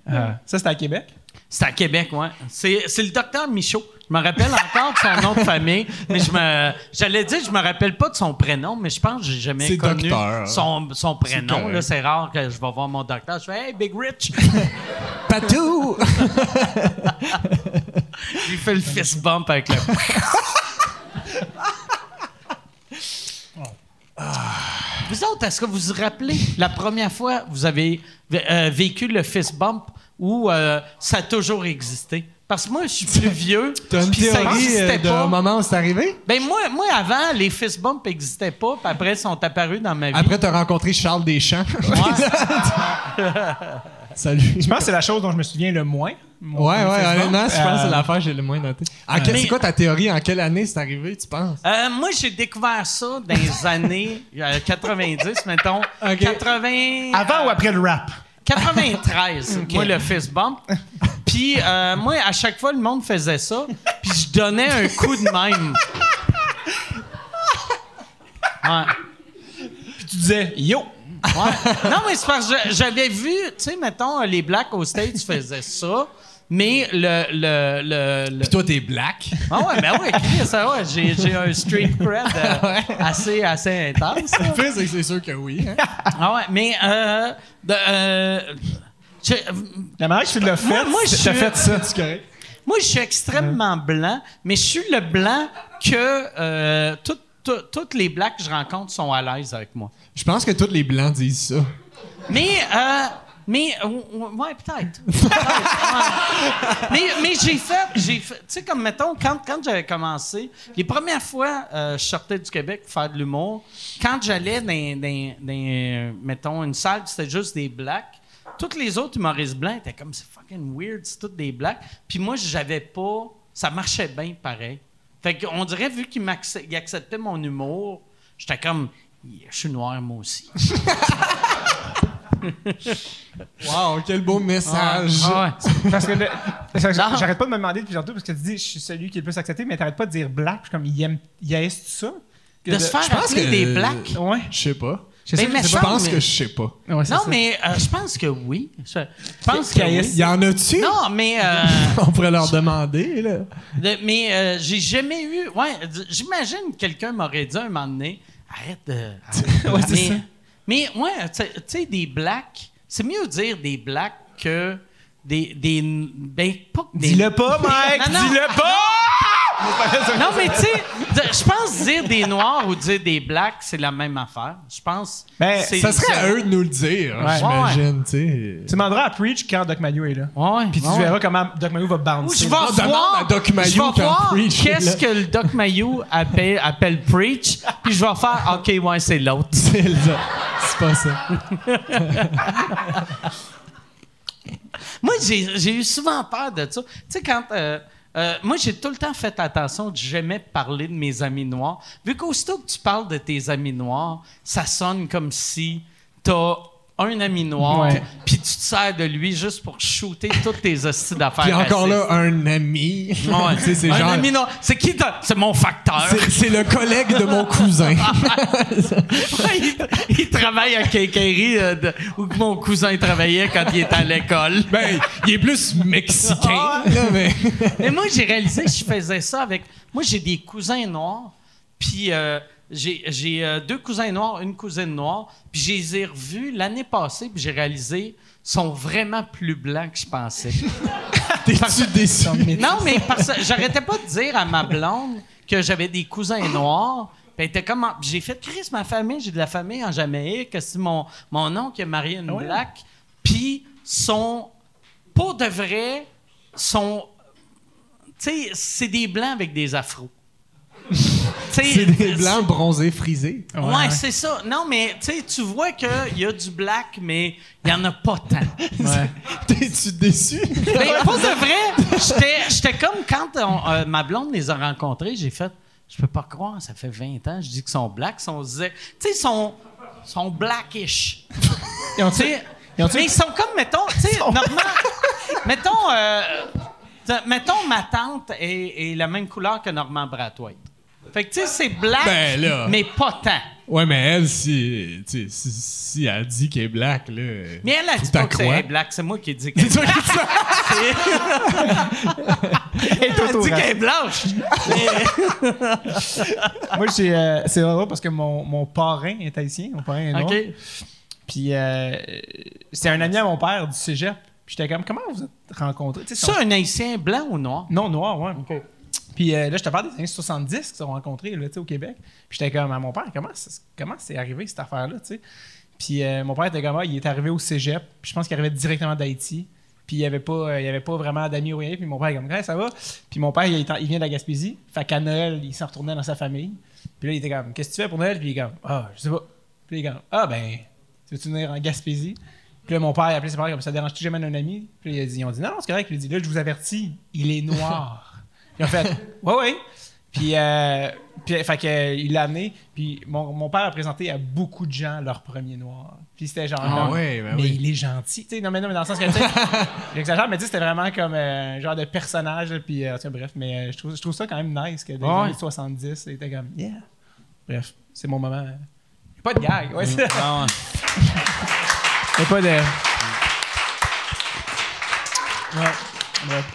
Ça, c'était à Québec? C'est à Québec, ouais. C'est, c'est le docteur Michaud. Je me rappelle encore de son nom de famille, mais je me, j'allais dire, je me rappelle pas de son prénom, mais je pense que j'ai jamais C'est connu docteur. son, son prénom. correct. Là, c'est rare que je vais voir mon docteur. Je fais, hey, Big Rich! Patou! Il fait le fist bump avec le. Vous autres, est-ce que vous vous rappelez la première fois que vous avez euh, vécu le fist bump ou euh, ça a toujours existé? Parce que moi, je suis plus vieux. T'as une ça théorie existait euh, pas. moment où c'est arrivé? Ben moi, moi, avant, les fist bumps n'existaient pas, puis après, ils sont apparus dans ma vie. Après, t'as rencontré Charles Deschamps. Ouais. Salut. Je pense que c'est la chose dont je me souviens le moins. Ouais, ouais, honnêtement, je pense que c'est Euh, l'affaire que j'ai le moins noté. En quel- Mais- C'est quoi ta théorie? En quelle année c'est arrivé, tu penses? Euh, moi, j'ai découvert ça dans les années euh, 90, mettons. Ok. 80... Avant ou après le rap? 93, moi, le fist bump. Puis, euh, moi, à chaque fois, le monde faisait ça. Puis, je donnais un coup de même. Ouais. Puis tu disais yo. Ouais. Non, mais c'est parce que je- j'avais vu, tu sais, mettons, les Blacks aux States faisaient ça. Mais le. le, le, le- Puis toi, t'es black. Ah ouais, ben ouais, Chris, ça, ouais, j'ai, j'ai un street cred euh, assez, assez intense. là. Le pire, c'est que c'est sûr que oui. hein. Ah ouais, mais euh, de, euh, je- La manière que tu l'as fait, Moi- moi, je t'as suis- fait ça. C'est correct. moi, je suis extrêmement blanc, mais je suis le blanc que euh, tout- tout- toutes les blacks que je rencontre sont à l'aise avec moi. Je pense que tous les blancs disent ça. Mais, euh, mais, ouais, peut-être. Mais, mais j'ai fait, j'ai tu sais, comme mettons, quand, quand j'avais commencé, les premières fois, euh, je sortais du Québec pour faire de l'humour, quand j'allais dans, dans- dans, mettons, une salle, c'était juste des blacks, tous les autres humoristes blancs étaient comme, c'est fucking weird, c'est tous des blacks. Puis moi, j'avais pas, ça marchait bien pareil. Fait qu'on dirait, vu ils acceptaient mon humour, j'étais comme, je suis noir moi aussi. Wow, quel beau message. Ah ouais. Parce que le- parce que Non. j'arrête pas de me demander depuis tantôt parce que tu dis je suis celui qui est le plus accepté, mais t'arrêtes pas de dire black. Je suis comme il aime, il haïsse ça? Que De se faire Je pense appeler que- des blacks? Ouais. Je sais pas. Je sais Ben, mais je pense mais- que je sais pas. Ouais, Non, ça. mais euh, je pense que oui. Je pense que oui. Y en a-tu? Non, mais, euh, On pourrait leur demander, là. de- mais euh, j'ai jamais eu. Ouais, j'imagine que quelqu'un m'aurait dit un moment donné arrête de. Mais, ça. mais, ouais, tu sais- des blacks, c'est mieux dire des blacks que des. des ben, pas que des. Dis-le pas, Mike! Dis-le pas! Non, mais tu sais, je pense dire des noirs ou dire des blacks, c'est la même affaire. Je pense. Ben, c'est- Ça serait à eux de nous le dire, Ouais. j'imagine, tu sais. Tu demanderas à Preach quand Doc Mayo est là. Ouais, Puis tu ouais. verras comment Doc Mayo va Ou bouncer. je vais On demande voir, à Doc Mayou je vais voir qu'est-ce que le Doc Mayou appelle, appelle Preach, puis je vais faire OK, ouais, c'est l'autre. C'est le- c'est pas ça. Moi, j'ai j'ai eu souvent peur de ça. Tu sais, quand. euh, euh, moi, j'ai tout le temps fait attention de jamais parler de mes amis noirs. Vu qu'aussitôt que tu parles de tes amis noirs, ça sonne comme si t'as un ami noir, puis tu te sers de lui juste pour shooter toutes tes hosties d'affaires. Puis encore racistes. là, un ami. Ouais. Tu sais, c'est un genre. ami noir. C'est qui C'est mon facteur. C'est le collègue de mon cousin. il, il travaille à Quincaillerie euh, où mon cousin travaillait quand il était à l'école. ben, il est plus mexicain, là, mais. Mais moi, j'ai réalisé que je faisais ça avec. Moi, j'ai des cousins noirs, puis euh, j'ai euh, deux cousins noirs, une cousine noire, puis je les ai revus l'année passée, puis j'ai réalisé sont vraiment plus blancs que je pensais. T'es-tu déçu? non, mais parce que j'arrêtais pas de dire à ma blonde que j'avais des cousins noirs. Puis était comme. en- J'ai fait Chris, ma famille, j'ai de la famille en Jamaïque. C'est mon, mon oncle qui a marié une black. Puis sont. Pour de vrai, sont. Tu sais, c'est des blancs avec des afros. C'est des blancs bronzés frisés. Ouais, c'est ça. Non, mais tu vois qu'il y a du black, mais il y en a pas tant. T'es-tu déçu? Mais pour de vrai, j'étais- comme quand on- euh, ma blonde les a rencontrés, j'ai fait, je peux pas croire, ça fait 20 ans, je dis qu'ils sont blacks, disait, tu sais, ils sont, sont blackish. Ils ont mais ils sont comme, mettons, tu sais, normalement, mettons, euh, mettons, ma tante est, est la même couleur que Normand Brathwaite. Fait que, tu sais, c'est black, Ben là. mais pas tant. Ouais, mais elle, si, si, si elle dit qu'elle est black, là. Mais elle a dit pas que c'est black, c'est moi qui ai dit que C'est toi qui dis ça. Et tout Elle dit qu'elle est blanche. Moi, j'ai, euh, c'est drôle parce que mon, mon parrain est haïtien, mon parrain est noir. Puis euh, c'est un ami à mon père du cégep. Puis j'étais comme, comment vous êtes rencontrés? Sais, Ça, un haïtien blanc ou noir? Non, noir, ouais. Puis euh, là, je te parle des années 70 qu'ils se sont rencontrés là, au Québec. Puis j'étais comme à mon père, comment c'est, comment c'est arrivé cette affaire-là, tu sais? Puis euh, mon père était comme, ah, il est arrivé au cégep. Puis je pense qu'il arrivait directement d'Haïti. Puis il n'y avait, pas, euh, avait pas vraiment d'amis ou rien. Puis mon père est comme, ça va? Puis mon père, il, vient de la Gaspésie. Fait qu'à Noël, il s'en retournait dans sa famille. Puis là, il était comme, qu'est-ce que tu fais pour Noël? Puis il est comme, ah, je sais pas. Puis il est comme, ah, ben, tu veux-tu venir en Gaspésie? Puis là, mon père, a appelé ses parents comme ça dérange-tu jamais un ami? Puis il a dit, ils ont dit, non, non, c'est correct. Puis il a dit, là, je vous avertis, il est noir. Ils ont fait, ouais, ouais. Puis, euh, puis fait que, il l'a amené. Puis mon, mon père a présenté à beaucoup de gens leur premier noir. Puis c'était genre, Ah ben mais oui. il est gentil. Tu sais, non, mais non, mais dans le sens que, tu sais, j'exagère, mais tu sais, c'était vraiment comme euh, un genre de personnage. Puis, euh, sais, bref, mais euh, je, trouve, je trouve ça quand même nice que dans les Ouais. années 70, c'était comme, yeah. Bref, c'est mon moment. euh, Pas de gag, ouais. c'est- Ah Mais pas de. Ouais. Bref.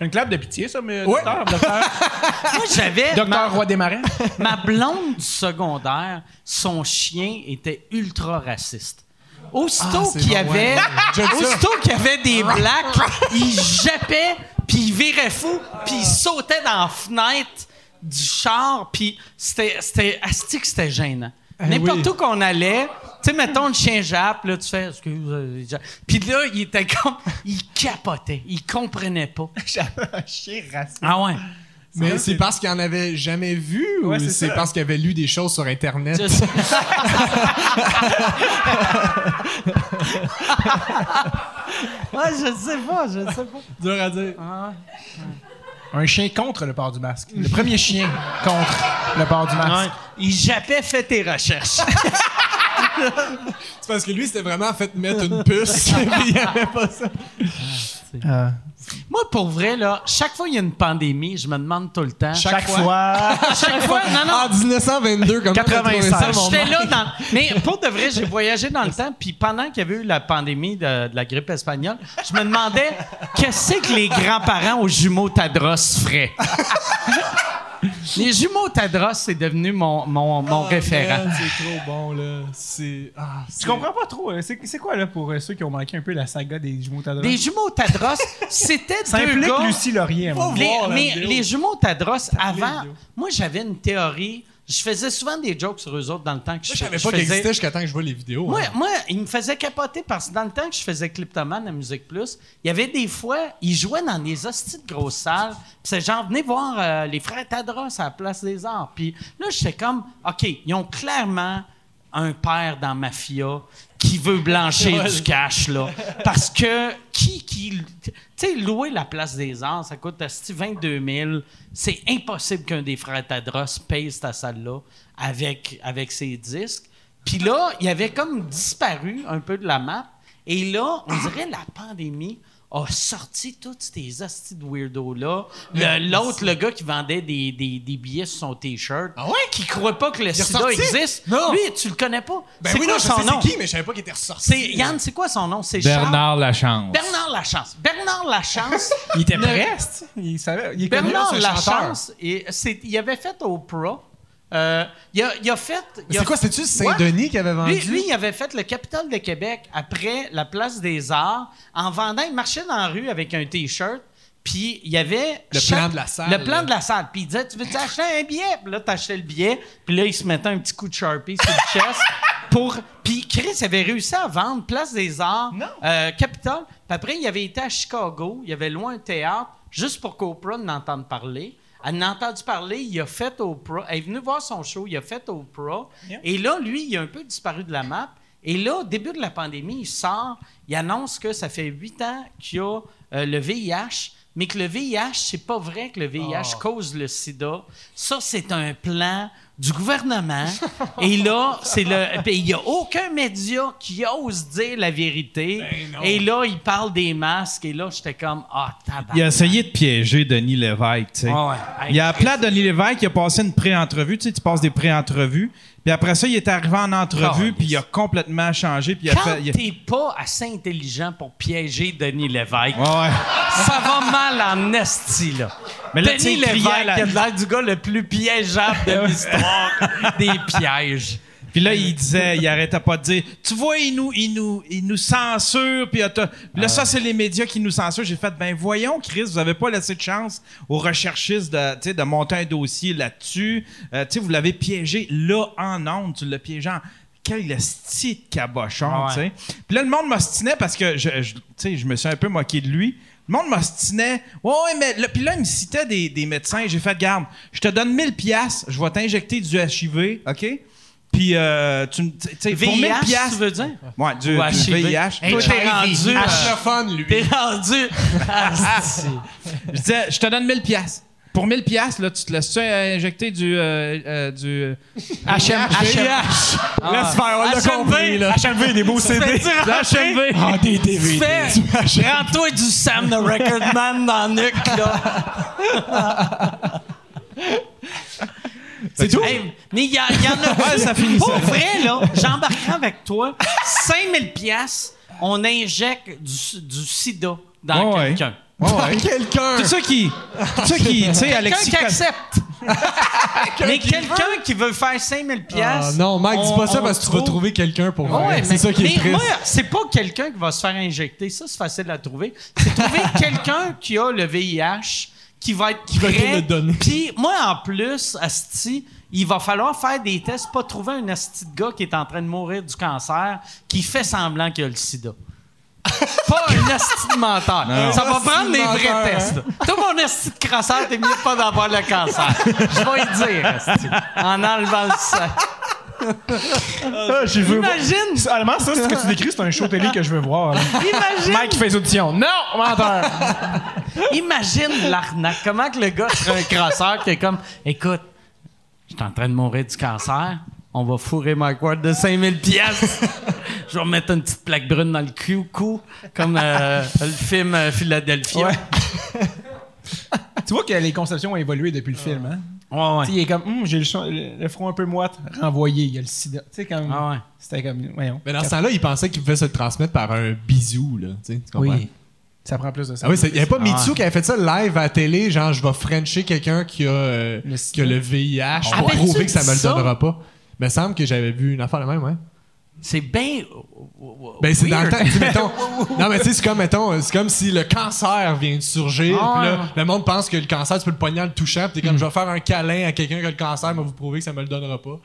Une clap de pitié, ça, mais. Ouais. Docteur, docteur, Moi, j'avais. docteur ma, Roi des Marais. ma blonde du secondaire, son chien était ultra raciste. Aussitôt Ah, qu'il y bon, avait, ouais. Aussitôt qu'il y avait des blacks, il jappait, puis il virait fou, puis il sautait dans la fenêtre du char, puis c'était, c'était, asti que c'était gênant. N'importe oui. où qu'on allait, tu sais, mettons le chien jappe, là, tu fais, excuse, euh, puis là, il était comme, il capotait, il comprenait pas. J'avais un chien raciste. Ah ouais. Mais c'est parce qu'il en avait jamais vu Ouais, ou c'est parce qu'il avait lu des choses sur Internet? Je sais- Ouais, je sais pas, je sais pas. Dur à dire. Un chien contre le port du masque. Le premier chien contre le port du masque. Il jappait, fais tes recherches. C'est parce que lui, c'était vraiment fait mettre une puce. puis il avait pas ça. Euh, Moi, pour vrai, là, chaque fois qu'il y a une pandémie, je me demande tout le temps. chaque fois. chaque fois, non, non. En 1922, comme 85, J'étais là dans. Mais pour de vrai, j'ai voyagé dans le temps, puis pendant qu'il y avait eu la pandémie de, de la grippe espagnole, je me demandais qu'est-ce que les grands-parents aux jumeaux Tadros feraient? Les jumeaux Tadros, c'est devenu mon, mon, mon référent. Man, C'est trop bon, là. C'est. Ah, Je comprends pas trop. euh, C'est quoi, là, pour euh, ceux qui ont manqué un peu la saga des jumeaux Tadros? Les jumeaux Tadros, c'était Ça deux implique gars... Lucie Laurier. Les- voir vidéo. les jumeaux Tadros, avant, moi, j'avais une théorie. Je faisais souvent des jokes sur eux autres dans le temps que je, Moi, je savais pas qu'il faisais- existait jusqu'à temps que je vois les vidéos. Moi, hein. moi, il me faisait capoter parce que dans le temps que je faisais Cliptoman à Musique Plus, il y avait des fois, ils jouaient dans des hosties de grosses salles. Puis c'est genre, venez voir euh, les frères Tadros à la Place des Arts. Puis là, j'étais comme, OK, ils ont clairement un père dans Mafia qui veut blanchir du cash, là. Parce que qui, qui tu sais, louer la Place des Arts, ça coûte hostie 22 000. C'est impossible qu'un des frères Tadros paye cette salle-là avec, avec ses disques. Puis là, il avait comme disparu un peu de la map. Et là, on dirait la pandémie a sorti toutes ces hosties de weirdos-là. Le- L'autre, le gars qui vendait des, des, des billets sur son T-shirt, Ah ouais? qui croit pas que le sida ressorti? existe. Non. Lui, tu le connais pas. Ben c'est oui, quoi non, je sais nom? c'est qui, mais je savais pas qu'il était ressorti. C'est Yann, c'est quoi son nom? C'est Charles- Bernard Lachance. Bernard Lachance. Bernard Lachance. Il était prêt, il savait. Il Bernard. Lachance, et c'est- il avait fait Oprah. Euh, il, a, il a fait. C'est quoi, c'était-tu Saint-Denis qui avait vendu? Lui, lui, il avait fait le Capitole de Québec après la place des Arts en vendant. Il marchait dans la rue avec un T-shirt. Puis il y avait. Le plan de la salle, Le plan de la salle. Puis il disait Tu veux acheter un billet? Puis là, t'achetais le billet. Puis là, il se mettait un petit coup de Sharpie sur le chest. pour... Puis Chris avait réussi à vendre Place des Arts, euh, Capitole. Puis après, il avait été à Chicago. Il avait loin un théâtre juste pour qu'Oprah n'entende parler. Elle en a entendu parler, il a fait Oprah. Elle est venue voir son show, il a fait Oprah. Yeah. Et là, lui, il a un peu disparu de la map. Et là, au début de la pandémie, il sort, il annonce que ça fait huit ans qu'il y a euh, le VIH, mais que le VIH, c'est pas vrai que le VIH cause le sida. Ça, c'est un plan du gouvernement. Et là, c'est le. Il n'y a aucun média qui ose dire la vérité. et là, il parle des masques. Et là, j'étais comme, ah, tabac. Il a essayé de piéger Denis Lévesque, tu sais. Ah ouais. Il a appelé à Denis Lévesque, il a passé une pré-entrevue. Tu sais, tu passes des pré-entrevues. Puis après ça, il est arrivé en entrevue, puis il a complètement changé. Puis il a Quand fait. il a- t'es pas assez intelligent pour piéger Denis Lévesque, Ouais, ça va mal en esti, là. Mais là, Denis Lévesque, la- il a l'air du gars le plus piégeable de l'histoire des pièges. Puis là, il disait, il arrêtait pas de dire, tu vois, il nous, il nous, il nous censure. Puis là, ça, c'est les médias qui nous censurent. J'ai fait, ben voyons, Chris, vous avez pas laissé de chance aux recherchistes de, de monter un dossier là-dessus. Euh, vous l'avez piégé là en ondes. Tu l'as piégé en quel esti de cabochon, Ah ouais. tu sais. Puis là, le monde m'ostinait parce que je, je- tu sais, je me suis un peu moqué de lui. Le monde m'ostinait. Ouais, ouais, mais là, puis là, il me citait des, des médecins. J'ai fait, garde, je te donne 1000 pièces, je vais t'injecter du HIV, OK? Puis, euh, tu sais, pour 1000 VIH, piastres- tu veux dire? Ouais, du, Ou du HIV. VIH. Hey, toi, t'es rendu... à- Anglophone, lui. T'es rendu... Je disais, je te donne 1000 pièces. Pour 1000 pièces, là, tu te laisses injecter du euh, euh, du HM, Laisse faire, on l'a HMV. compris, là. HMV, des beaux CD. Fais-tu rentrer- HMV. Ah, des DVD. Fais, rends-toi du Sam the Record Man dans le nuque, là. C'est tout? Hey, mais il y, y en a. Ouais, ça finit Pour ça. vrai, là, j'embarquerai avec toi. 5000 pièces, on injecte du, du sida dans quelqu'un. Ouais, ouais. Quelqu'un. Tout ça qui. Tout ça qui. Tu sais, Quelqu'un qui accepte. mais quelqu'un qui veut faire 5000 pièces. Ah, non, Mike, dis pas ça parce que tu vas trouver quelqu'un pour Ouais, mais, C'est ça qui est mais triste. moi, c'est pas quelqu'un qui va se faire injecter. Ça, c'est facile à trouver. C'est trouver quelqu'un qui a le VIH, qui va être qui va le donner. Puis moi, en plus, Asti, il va falloir faire des tests, pas trouver un Asti de gars qui est en train de mourir du cancer, qui fait semblant qu'il a le sida. pas un Asti de menteur. Non. Ça va prendre de des vrais menteur, tests. Toi, mon Asti de crasseur, t'es mieux pas d'avoir le cancer. Je vais y dire, Asti, en enlevant le sang. Ah, veux voir. Imagine! Allemand, ça, c'est ce que tu décris, c'est un show télé que je veux voir. là. Imagine! Mike qui fait les auditions. Non, menteur. Imagine l'arnaque. Comment que le gars serait un crasseur qui est comme Écoute, je suis en train de mourir du cancer. On va fourrer Mike Ward de 5000 pièces. Je vais mettre une petite plaque brune dans le cul, cou, comme euh, le film euh, Philadelphia. Ouais. tu vois que les conceptions ont évolué depuis le film, hein? Ouais, ouais. Il est comme, Hum, j'ai le, le- front un peu moite, renvoyé, il y a le sida. Tu sais, comme. Ah ouais. C'était comme, voyons. Mais dans ce temps-là, il pensait qu'il pouvait se le transmettre par un bisou, là. Tu comprends? Oui. Ça prend plus de ça. Ah oui, il n'y avait pas Ah Mitsu ouais. qui avait fait ça live à la télé, genre je vais frencher quelqu'un qui a, euh, Le qui a le VIH pour Avais-tu prouver que ça me le donnera pas. Il me semble que j'avais vu une affaire de même, ouais. C'est bien. Ben c'est dans le temps, mettons. non mais tu sais c'est comme mettons, c'est comme si le cancer vient de surgir, Ah puis là ouais. le monde pense que le cancer tu peux le pogner en le touchant, puis t'es comme je vais faire un câlin à quelqu'un qui a le cancer, mais vous prouver que ça me le donnera pas.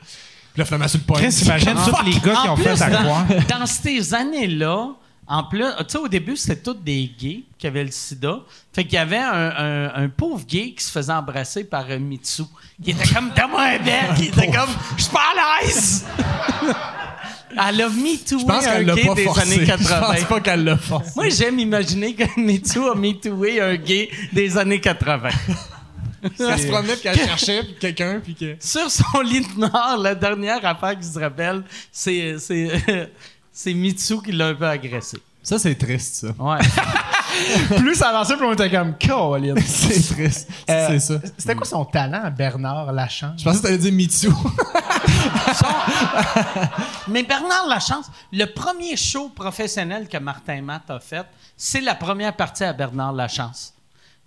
Puis là finalement sur le poignet. Chris, imagine tous les gars qui En ont plus, fait à dans, croire. dans ces années-là, en plus, tu sais, au début, c'était tous des gays qui avaient le sida. Fait qu'il y avait un, un- un pauvre gay qui se faisait embrasser par euh, Mitsu. Qui était comme, donne-moi un bec. Il était comme, je suis pas à l'aise. Elle a MeToo Je pense un qu'elle l'a gay pas des forcé. années Je 80. pense pas qu'elle l'a forcé. Moi, j'aime imaginer que MeToo a MeTooé un gay des années 80. Elle se promenait puis qu'elle cherchait puis quelqu'un puis que Sur son lit de mort, la dernière affaire qui se rappelle, c'est, c'est, c'est Mitsu qui l'a un peu agressé. ça c'est triste ça. Ouais. Plus ça avançait, plus on était comme, Caroline. c'est triste. Euh, c'est ça. C'était quoi son talent, Bernard Lachance? Je pensais que t'allais dire Mais Bernard Lachance, le premier show professionnel que Martin Matt a fait, c'est la première partie à Bernard Lachance.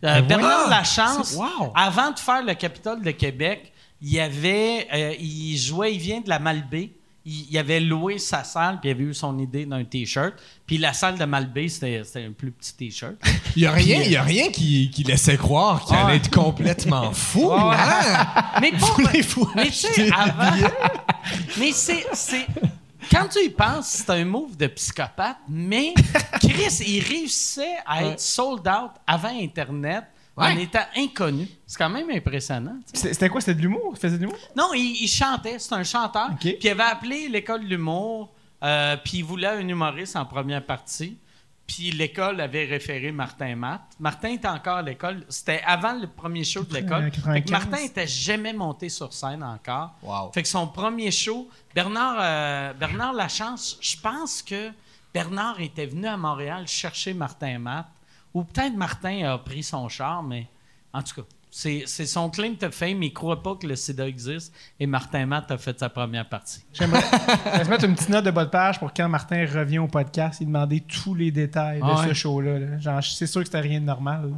Euh, Bernard Lachance, wow. avant de faire le Capitole de Québec, il y avait, euh, il jouait, il vient de la Malbaie. Il, il avait loué sa salle, puis il avait eu son idée d'un T-shirt. Puis la salle de Malbaie, c'était un plus petit T-shirt. Il y a rien, il y a rien qui, qui laissait croire qu'il allait être complètement fou. hein? Mais Voulez-vous mais acheter avant-? Mais c'est, c'est. Quand tu y penses, c'est un move de psychopathe, mais Chris, il réussissait à être sold out avant Internet en étant inconnu. C'est quand même impressionnant. C'était quoi? C'était de l'humour? Il faisait de l'humour? Non, il, il chantait, c'est un chanteur. Ok. Puis il avait appelé l'école de l'humour, euh, puis il voulait un humoriste en première partie. Puis l'école avait référé Martin Matt. Martin était encore à l'école. C'était avant le premier show de l'école. 95. Fait que Martin était jamais monté sur scène encore. Wow. Fait que son premier show, Bernard, euh, Bernard Lachance, je pense que Bernard était venu à Montréal chercher Martin Matt. Ou peut-être Martin a pris son char, mais en tout cas, c'est son claim to fame. Il ne croit pas que le sida existe. Et Martin Matt a fait sa première partie. J'aimerais se mettre une petite note de bas de page pour quand Martin revient au podcast, il demander tous les détails de Ah ce show-là. là. Genre, c'est sûr que c'était rien de normal. là.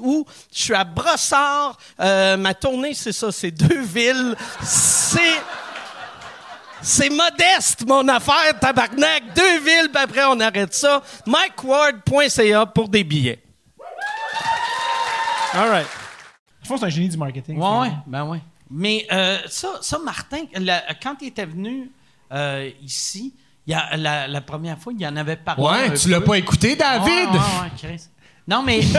août. Je suis à Brossard. Euh, ma tournée, c'est ça. C'est deux villes. C'est... C'est modeste, mon affaire, tabarnak. Deux villes, puis après, on arrête ça. MikeWard.ca pour des billets. All right. Je pense que c'est un génie du marketing. Ouais, ben ouais. Mais euh, ça, ça, Martin, la- quand il était venu euh, ici, il y a, la, la première fois, il en avait parlé. Ouais, un tu l'as pas écouté, David? Ouais, ouais, ouais, Chris. Non, mais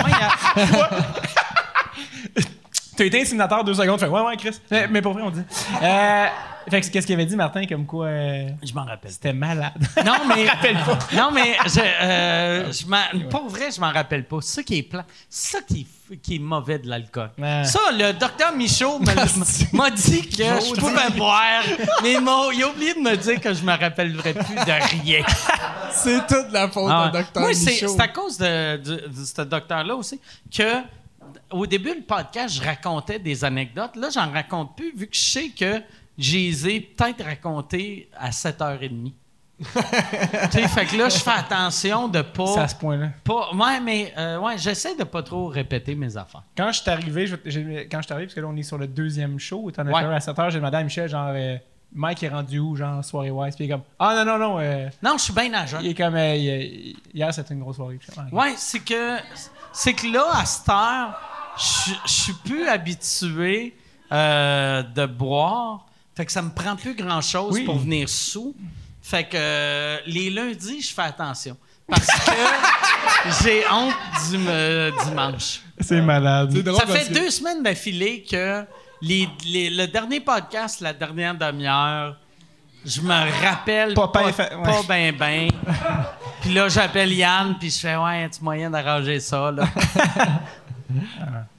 T'as été intimidateur deux secondes. Fait, ouais, ouais, Chris. Mais, mais pour vrai, on dit. Euh, fait que qu'est-ce qu'il avait dit, Martin, comme quoi euh, je m'en rappelle. c'était malade? Non, mais. Non, mais. Je, euh, je m'en- pour vrai, je m'en rappelle pas. C'est ça qui est plat. C'est ça qui est, qui est mauvais de l'alcool. Ouais. Ça, le docteur Michaud m'a m'a dit que je pouvais boire, mais il m'a- il a oublié de me dire que je me rappellerais plus de rien. C'est toute la faute Ah. Moi, c'est Michaud. c'est à cause de, de- de ce docteur-là aussi que au début, le podcast, je racontais des anecdotes. Là, j'en raconte plus, vu que je sais que je les ai peut-être racontées à 7h30. tu sais, fait que là, je fais attention de pas. C'est à ce point-là. pas ouais, mais euh, ouais, j'essaie de pas trop répéter mes affaires. Quand je suis arrivé, je- j'ai- quand je suis arrivé, parce que là, on est sur le deuxième show, t'en as Ouais. à 7 h, j'ai demandé à Michel, genre, euh, Mike est rendu où, genre, soirée wise? Puis il est comme, ah non, non, non, euh, Non, je suis bien nageur. il est comme, euh, hier, c'était une grosse soirée. Puis Ah, Ouais, c'est que c'est que là à cette heure, je suis plus habitué euh, de boire. Fait que ça me prend plus grand chose Oui. pour venir sous. Fait que euh, les lundis, je fais attention parce que j'ai honte du dimanche. C'est malade. Drôle Ça fait que- deux semaines d'affilée que les, les- le dernier podcast, la dernière demi-heure, je me rappelle Pas pas, bien fait, ouais. pas ben ben. Puis là, j'appelle Yann, puis je fais ouais, tu moyen d'arranger ça là.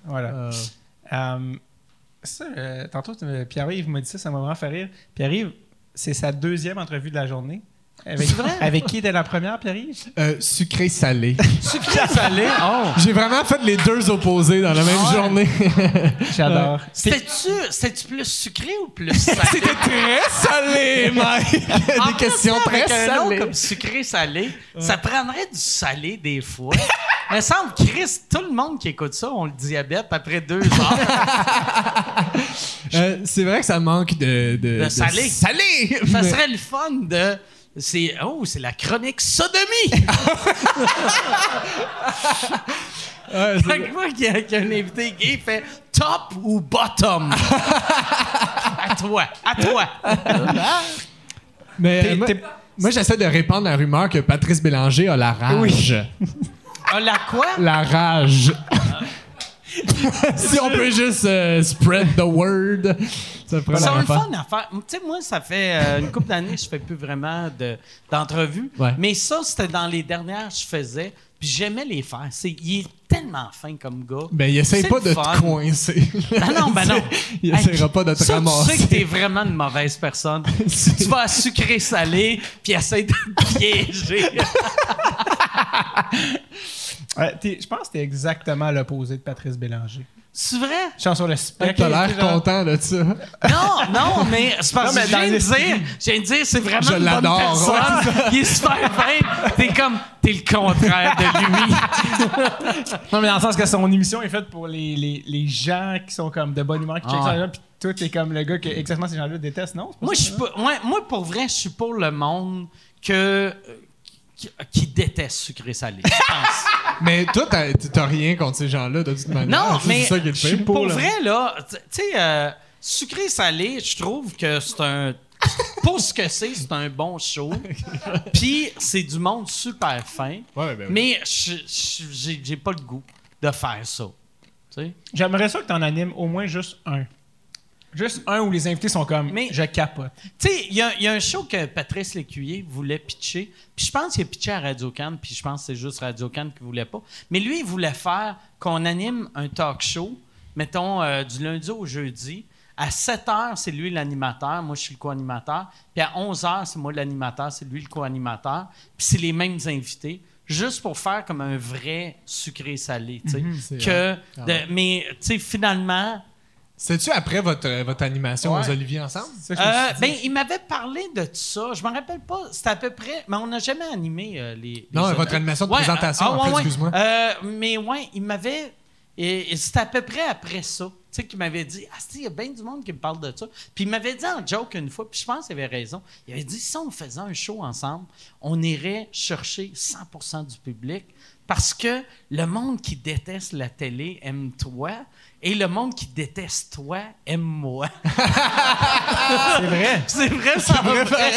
Voilà. Euh, Euh, ça, euh, tantôt, euh, Pierre-Yves m'a dit ça, ça m'a vraiment fait rire. Pierre-Yves, c'est sa deuxième entrevue de la journée. Avec, C'est vrai? avec qui était la première, Pierre-Yves? euh, sucré-salé. Sucré salé? Oh. J'ai vraiment fait les deux opposés dans la même Ouais. journée. J'adore. C'était-tu c'était-tu plus sucré ou plus salé? C'était très salé, Mike. En Des questions plus, très avec salées. comme sucré-salé, ça prendrait du salé des fois. Il me semble, Chris, tout le monde qui écoute ça ont le diabète après deux heures. Euh, c'est vrai que ça manque de... De, De salé. salé! Ça Mais- serait le fun de. C'est oh, c'est la chronique sodomie. Ouais, Chaque fois qu'il y, a qu'il y a un invité gay, il fait top ou bottom. à toi, à toi. Mais T'es- euh, moi, t'es- moi, j'essaie de répandre la rumeur que Patrice Bélanger a la rage. Ah, la quoi? La rage. si on peut juste euh, spread the word, ça C'est affaire. fun à faire. Tu sais, moi, ça fait euh, une couple d'années que je fais plus vraiment de- d'entrevues. Ouais. Mais ça, c'était dans les dernières que je faisais. Puis j'aimais les faire. C'est, il est tellement fin comme gars. Ben, il essaye pas de fun. te coincer. Ah non, ben non. Il Hey, essaiera pas de te ça, ramasser. Tu sais que t'es vraiment une mauvaise personne. si tu vas à sucré salé, puis essaie de te piéger. T'es- je pense que t'es exactement l'opposé de Patrice Bélanger. C'est vrai? Je suis sur le spectre. T'as l'air genre- content de ça. Non, non, mais c'est parce Non, que je dans viens de l'esprit. dire, je viens de dire, c'est vraiment Je une bonne l'adore, personne. Il est super fin. T'es comme, t'es le contraire de lui. Non, mais dans le sens que son émission est faite pour les, les, les gens qui sont comme de bonne humeur, qui checkent Ah. ça, puis toi, t'es comme le gars que exactement ces gens-là détestent, non? C'est pas Moi, ça, je suis hein? pas- ouais, moi, pour vrai, je suis pour le monde que, euh, qui, qui déteste sucré salé. Je pense. Mais toi, t'as t'as rien contre ces gens-là, de toute manière. Non, mais ça qui est le je suis pire. pour vrai, là, tu sais, euh, sucré salé, je trouve que c'est un. Pour ce que c'est, c'est un bon show. Puis c'est du monde super fin. Ouais, ben oui. Mais je- je- j'ai j'ai pas le goût de faire ça. Tu sais? J'aimerais ça que t'en animes au moins juste un. Juste un où les invités sont comme Mais- je capote. Tu sais, il y, a- il y a un show que Patrice Lécuyer voulait pitcher. Puis je pense qu'il a pitché à Radio Cannes, puis je pense que c'est juste Radio Cannes qui voulait pas. Mais lui, il voulait faire qu'on anime un talk show, mettons, euh, du lundi au jeudi. À 7 heures, c'est lui l'animateur, moi je suis le co-animateur. Puis à 11 heures, c'est moi l'animateur, c'est lui le co-animateur. Puis c'est les mêmes invités, juste pour faire comme un vrai sucré-salé. tu sais. Mhm, que Ah de- mais tu sais, finalement, C'est-tu après votre, euh, votre animation Ouais. aux Oliviers ensemble? Ça euh, ben, il m'avait parlé de ça. Je me rappelle pas. C'était à peu près. Mais on n'a jamais animé euh, les, Non, votre animation de Ouais, présentation, euh, en ah, ouais, excuse-moi. Euh, mais ouais, il m'avait. Et, et c'était à peu près après ça. Tu sais, qu'il m'avait dit Ah, il y a bien du monde qui me parle de ça. Puis il m'avait dit en joke une fois, puis je pense qu'il avait raison. Il avait dit si on faisait un show ensemble, on irait chercher 100% du public parce que le monde qui déteste la télé aime toi et le monde qui déteste toi aime moi. C'est vrai. C'est vrai, ça va vrai.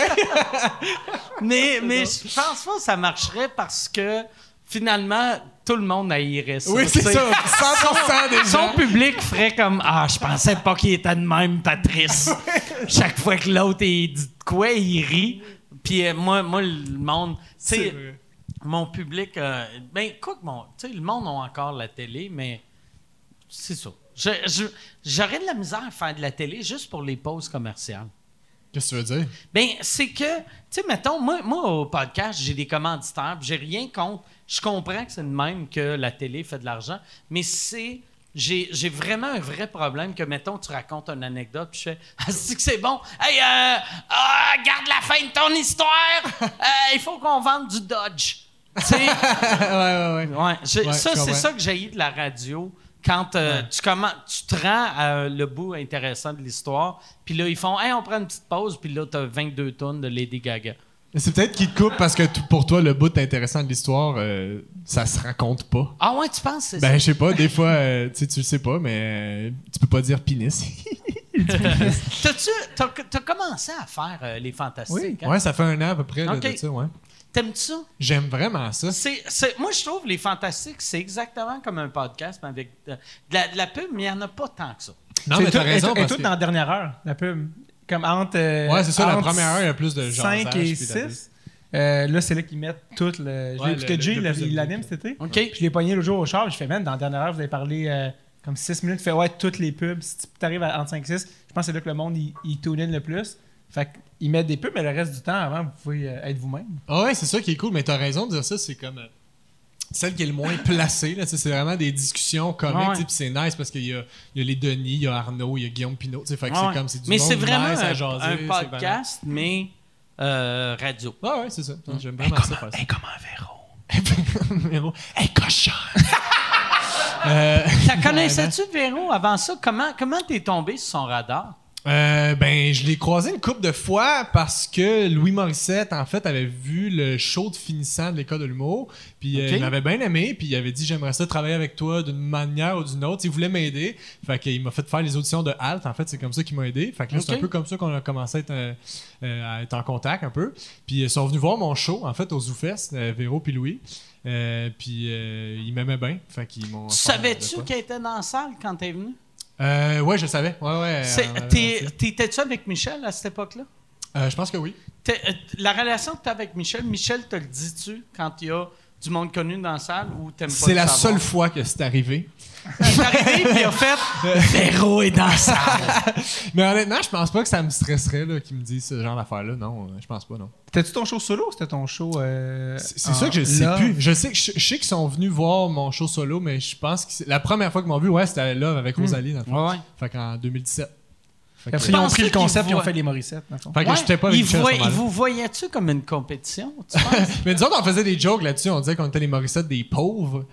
mais mais je pense pas que ça marcherait parce que finalement, tout le monde haïrait ça. Oui, c'est ça. 100% des Son gens. public ferait comme Ah, je pensais pas qu'il était de même, Patrice. Chaque fois que l'autre dit de quoi, il rit. Puis euh, moi, moi, le monde. Tu C'est sais, vrai. mon public. euh, ben, quoi que mon. Tu sais, le monde a encore la télé, mais c'est ça. J'aurais de la misère à faire de la télé juste pour les pauses commerciales. Qu'est-ce que tu veux dire? Ben, c'est que, tu sais, mettons, moi, moi, au podcast, j'ai des commanditaires, j'ai rien contre. Je comprends que c'est de même que la télé fait de l'argent, mais c'est. J'ai j'ai vraiment un vrai problème que, mettons, tu racontes une anecdote, puis je fais Ah, c'est que c'est bon. Hey, euh, ah, garde la fin de ton histoire. Euh, il faut qu'on vende du Dodge. Tu sais, ouais, ouais, ouais. Ouais, Ouais, ça, c'est ça que j'ai de la radio. Quand euh, tu, commen- tu te rends à le bout intéressant de l'histoire, puis là, ils font Hey, on prend une petite pause, puis là, t'as 22 tonnes de Lady Gaga. C'est peut-être qu'ils te coupent parce que pour toi, le bout intéressant de l'histoire, euh, ça se raconte pas. Ah ouais, tu penses c'est Ben, je sais pas, des fois, euh, tu le sais pas, mais euh, tu peux pas dire pénis. T'as-tu t'as, t'as commencé à faire euh, les fantastiques? hein? ouais, ça fait un an à peu près là, de ça, ouais. T'aimes-tu ça? J'aime vraiment ça. C'est, c'est- moi, je trouve les fantastiques, c'est exactement comme un podcast, mais avec de, de la, de la pub, mais il n'y en a pas tant que ça. Non, C'est mais t'as tout- raison. est- est parce toute que- dans la dernière heure, la pub. Comme entre. euh, Ouais, c'est ça, la première heure, il y a plus de 5 jasage, et puis la- 6. là, c'est là qu'ils mettent tout le. je Ouais, l'ai- parce que Jay, le il l'anime cet été. OK? Puis je l'ai pogné le jour au char, je fais, man, dans la dernière heure, vous avez parlé euh, comme 6 minutes. Tu fais, ouais, toutes les pubs. Si tu arrives à entre 5 et 6, je pense que c'est là que le monde, il, il tune in le plus. Fait qu'ils mettent des pubs, mais le reste du temps, avant, vous pouvez euh, être vous-même. Ah ouais, c'est ça qui est cool, mais t'as raison de dire ça, c'est comme. euh, celle qui est le moins placée, là, c'est vraiment des discussions comiques, Ouais. puis c'est nice parce qu'il y a, il y a les Denis, il y a Arnaud, il y a Guillaume Pinot, tu sais, fait que Ouais. c'est comme c'est du mais monde c'est vraiment nice à un, jaser, un c'est vraiment- podcast, mais euh, radio. Ah ouais, c'est ça. Non, J'aime vraiment ça faire ça. comme un Véro. Véro. Hey, cochon! euh, La connaissais-tu, Véro, avant ça? Comment comment t'es tombé sur son radar? Euh, ben, je l'ai croisé une couple de fois parce que Louis Morissette, en fait, avait vu le show de finissant de l'école de l'humour. Puis euh, il m'avait bien aimé. Puis il avait dit J'aimerais ça travailler avec toi d'une manière ou d'une autre. Il voulait m'aider. Fait qu'il m'a fait faire les auditions de Halt. En fait, c'est comme ça qu'il m'a aidé. Fait que là, c'est un peu comme ça qu'on a commencé à être, euh, à être en contact un peu. Puis ils sont venus voir mon show, en fait, au ZooFest, euh, Véro puis Louis. Puis euh, ils m'aimaient bien. Fait qu'ils m'ont. Savais-tu qu'elle était dans la salle quand t'es venu? Euh, ouais, je savais. Ouais, ouais. C'est- euh, T'étais-tu avec Michel à cette époque-là? euh, je pense que oui. Euh, La relation que tu as avec Michel, Michel te le dit-tu quand il y a du monde connu dans la salle ou t'aimes pas C'est la savoir? seule fois que c'est arrivé. Il est arrivé puis il a fait Véro est dans la salle. Mais honnêtement, je pense pas que ça me stresserait là, qu'ils me disent ce genre d'affaires-là. Non, euh, je pense pas, non. C'était-tu ton show solo ou c'était ton show. euh, C'est c'est ça que je sais love? plus. Je sais que je, je sais qu'ils sont venus voir mon show solo, mais je pense que c'est- la première fois qu'ils m'ont vu, ouais, c'était là avec Rosalie. Dans le fond. Ouais. Fait qu'en 2017. Qu'ils ont pris le concept et ont fait les Morissettes, dans le fond. fait que Ouais. j'étais pas avec il, Michel à ce voit- il moment-là. vous voyait-tu comme une compétition, tu? Mais nous autres, on faisait des jokes là-dessus. On disait qu'on était les Morissettes des pauvres.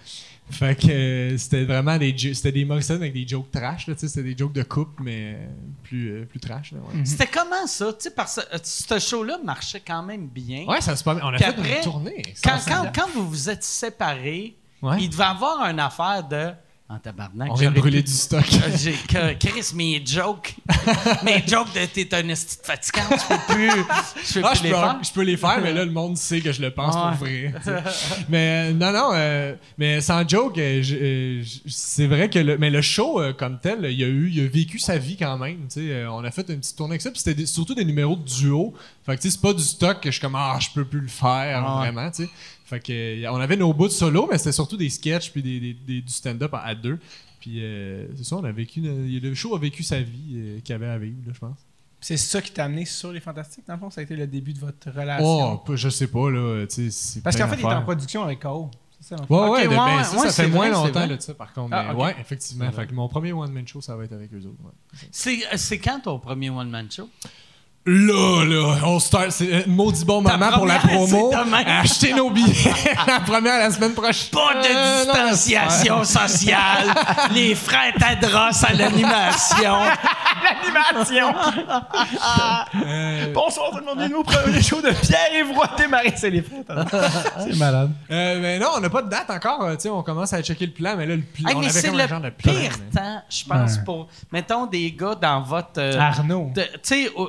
Fait que euh, c'était vraiment des c'était des Morissettes avec des jokes trash. là, C'était des jokes de couple, mais euh, plus, euh, plus trash. Là, ouais. C'était comment ça? Tu sais, parce que ce show-là marchait quand même bien. Ouais, ça se passe. On a Puis fait après, une tournée. Quand, quand, quand vous vous êtes séparés, Ouais. il devait avoir une affaire de. En tabarnak. On vient de brûler du stock. J'ai Chris, mes jokes. mes jokes de t'es un esti fatigant, tu peux plus. Je peux Ah, plus je, les peux, faire. je peux les faire, mais là, le monde sait que je le pense pour vrai. mais euh, non, non, euh, mais sans joke, euh, je- je- c'est vrai que le, mais le show comme tel, il a eu, il a vécu sa vie quand même. on a fait une petite tournée avec ça, puis c'était surtout des numéros de duo. Fait que tu sais, c'est pas du stock que je suis comme ah, je peux plus le faire Ah vraiment. Fait que euh, on avait nos bouts de solo, mais c'était surtout des sketchs puis des, des- des- du stand-up à, deux. Puis euh, c'est ça, on a vécu, le show a vécu sa vie euh, qu'il avait à vivre, là, je pense. C'est ça qui t'a amené sur les Fantastiques, dans le fond? Ça a été le début de votre relation? Oh, je sais pas là, Parce qu'en fait, il était en production avec fond? Ouais, ben, ouais, ça, ouais, ça c'est fait moins vrai, longtemps là, ça, par contre. Ah, ouais, effectivement. Fait que mon premier one-man show, ça va être avec eux autres. ouais. C'est c'est quand ton premier one-man show? Là, là, on start. C'est un maudit bon moment pour la promo. Achetez nos billets. la première la semaine prochaine. Pas de Euh, non, distanciation sociale. Les frères Tadros à l'animation. L'animation! Euh, Bonsoir tout le monde, bienvenue au premier show de Pierre-Yves Desmarais. C'est les frères. C'est malade. euh, mais non, on n'a pas de date encore. euh, tu sais, on commence à checker le plan, mais là, le plan, Hey, on avait comme le un genre de plan. pire mais- temps, je pense, Ouais. pour, mettons, des gars dans votre... euh, Arnaud. Tu sais, ouais,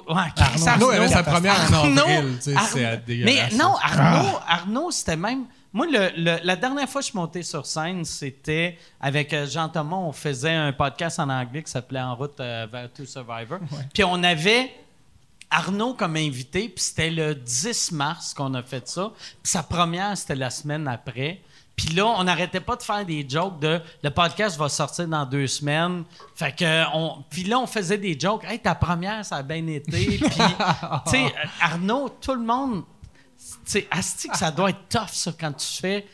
Arnaud avait sa Arnaud. première en avril. tu sais, Arnaud. C'est Mais non, Arnaud, Arnaud c'était même. Moi, le- le- la dernière fois que je suis monté sur scène, c'était avec euh, Jean Thomas. On faisait un podcast en anglais qui s'appelait En route euh, vers To Survivor. Puis on avait Arnaud comme invité, puis c'était le 10 mars qu'on a fait ça. Puis sa première, c'était la semaine après. Puis là, on n'arrêtait pas de faire des jokes de le podcast va sortir dans deux semaines. Fait que on, puis là, on faisait des jokes. Hey, ta première, ça a bien été. Puis, tu sais, Arnaud, tout le monde, tu sais, asti que ça doit être tough ça quand tu fais.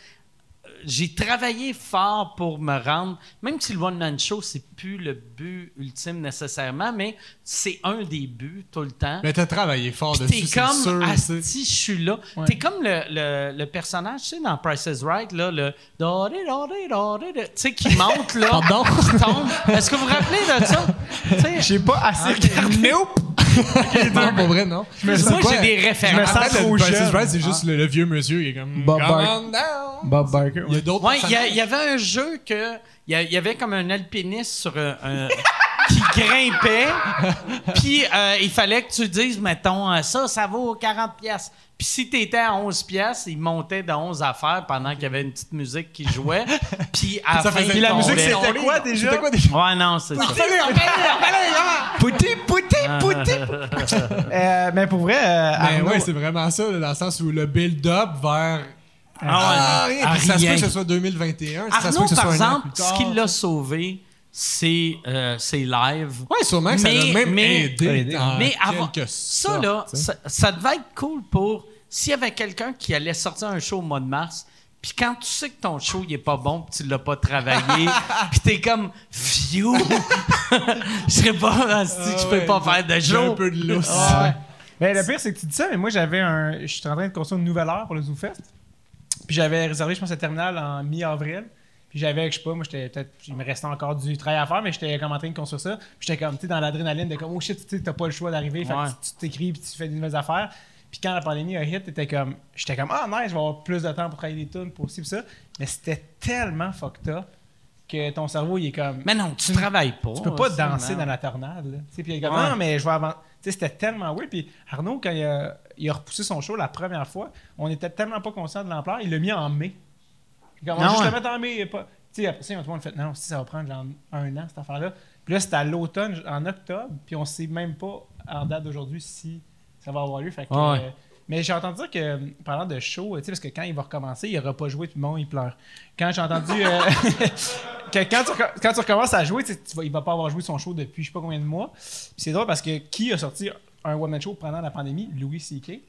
J'ai travaillé fort pour me rendre, même si le one man show c'est plus le but ultime nécessairement, mais c'est un des buts tout le temps. Mais t'as travaillé fort Puis dessus, t'es c'est comme, sûr. asti, je suis là. Ouais. T'es comme le, le, le personnage, tu sais, dans Price is Right, là, le tu sais, qui monte, là. Pardon? qui tombe. Est-ce que vous vous rappelez de ça? J'ai pas assez regardé. Non, pour vrai, non? quoi? j'ai des Je me références. sens trop jeune. Right, c'est juste le, le vieux monsieur. Il est comme. Bob Barker. Bob Barker. Il y a d'autres Ouais, il y, avait un jeu que. Il y, a- il y avait comme un alpiniste sur un. qui grimpait. Puis euh, il fallait que tu dises, mettons, euh, ça, ça vaut 40 pièces. Puis si tu étais à 11 pièces, il montait de 11 affaires pendant qu'il y avait une petite musique qui jouait. Puis à la Ça fin, faisait la musique, c'était quoi déjà? C'était quoi déjà? Ouais, non, c'est ça. Pouti, pouti, pouti. Euh, mais pour vrai, euh, Mais Arnaud, ouais, c'est vraiment ça, dans le sens où le build-up vers. Ah ouais, rien. à Puis ça se peut rien. que ce soit 2021. ça se peut Arnaud, que ce soit par exemple, ce qui l'a sauvé, c'est euh, ses lives. Ouais, sûrement que ça l'a même mais- aidé. aidé. en Mais avant, quelque ça, là, ça, ça devait être cool pour s'il y avait quelqu'un qui allait sortir un show au mois de mars, puis quand tu sais que ton show il est pas bon, puis tu l'as pas travaillé, puis t'es comme phew, je serais pas, asti, je peux Ah ouais, pas faire de j'ai un show. peu de lousse. Ah ouais. Mais le pire, c'est que tu dis ça, mais moi, j'avais un. Je suis en train de construire une nouvelle heure pour le ZooFest. Puis j'avais réservé, je pense, le terminal en mi-avril. Puis j'avais, je sais pas, moi, j'étais peut-être. Il me restait encore du travail à faire, mais j'étais comme en train de construire ça. Puis j'étais comme, tu sais, dans l'adrénaline de comme, oh shit, tu sais, t'as pas le choix d'arriver. Fait que tu tu t'écris, puis tu fais des nouvelles affaires. Puis quand la pandémie a hit, t'étais comme, j'étais comme, ah nice, je vais avoir plus de temps pour travailler des tunes, pour ci, pour ça. Mais c'était tellement fucked up que ton cerveau, il est comme. Mais non, tu travailles pas. Tu peux pas aussi, danser non. dans la tornade. Tu sais, Puis il est comme, Ouais. non, mais je vais avancer. Tu sais, C'était tellement weird. Puis Arnaud, quand il a, il a repoussé son show la première fois, on était tellement pas conscient de l'ampleur, il l'a mis en mai. Comme, on va juste ouais. le mettre en mai. et Pas... Tu sais, après ça, tout le monde fait, non, si ça va prendre genre un an, cette affaire-là. Puis là, c'était à l'automne, en octobre, puis on sait même pas, en date d'aujourd'hui, si ça va avoir lieu. Fait que, Ouais. euh, Mais j'ai entendu dire que, euh, parlant de show, tu sais, parce que quand il va recommencer, il n'aura pas joué, puis bon, il pleure. Quand j'ai entendu euh, que quand tu, reco- quand tu recommences à jouer, tu vas, il va pas avoir joué son show depuis je sais pas combien de mois. Puis c'est drôle parce que qui a sorti un one-man show pendant la pandémie? Louis C.K.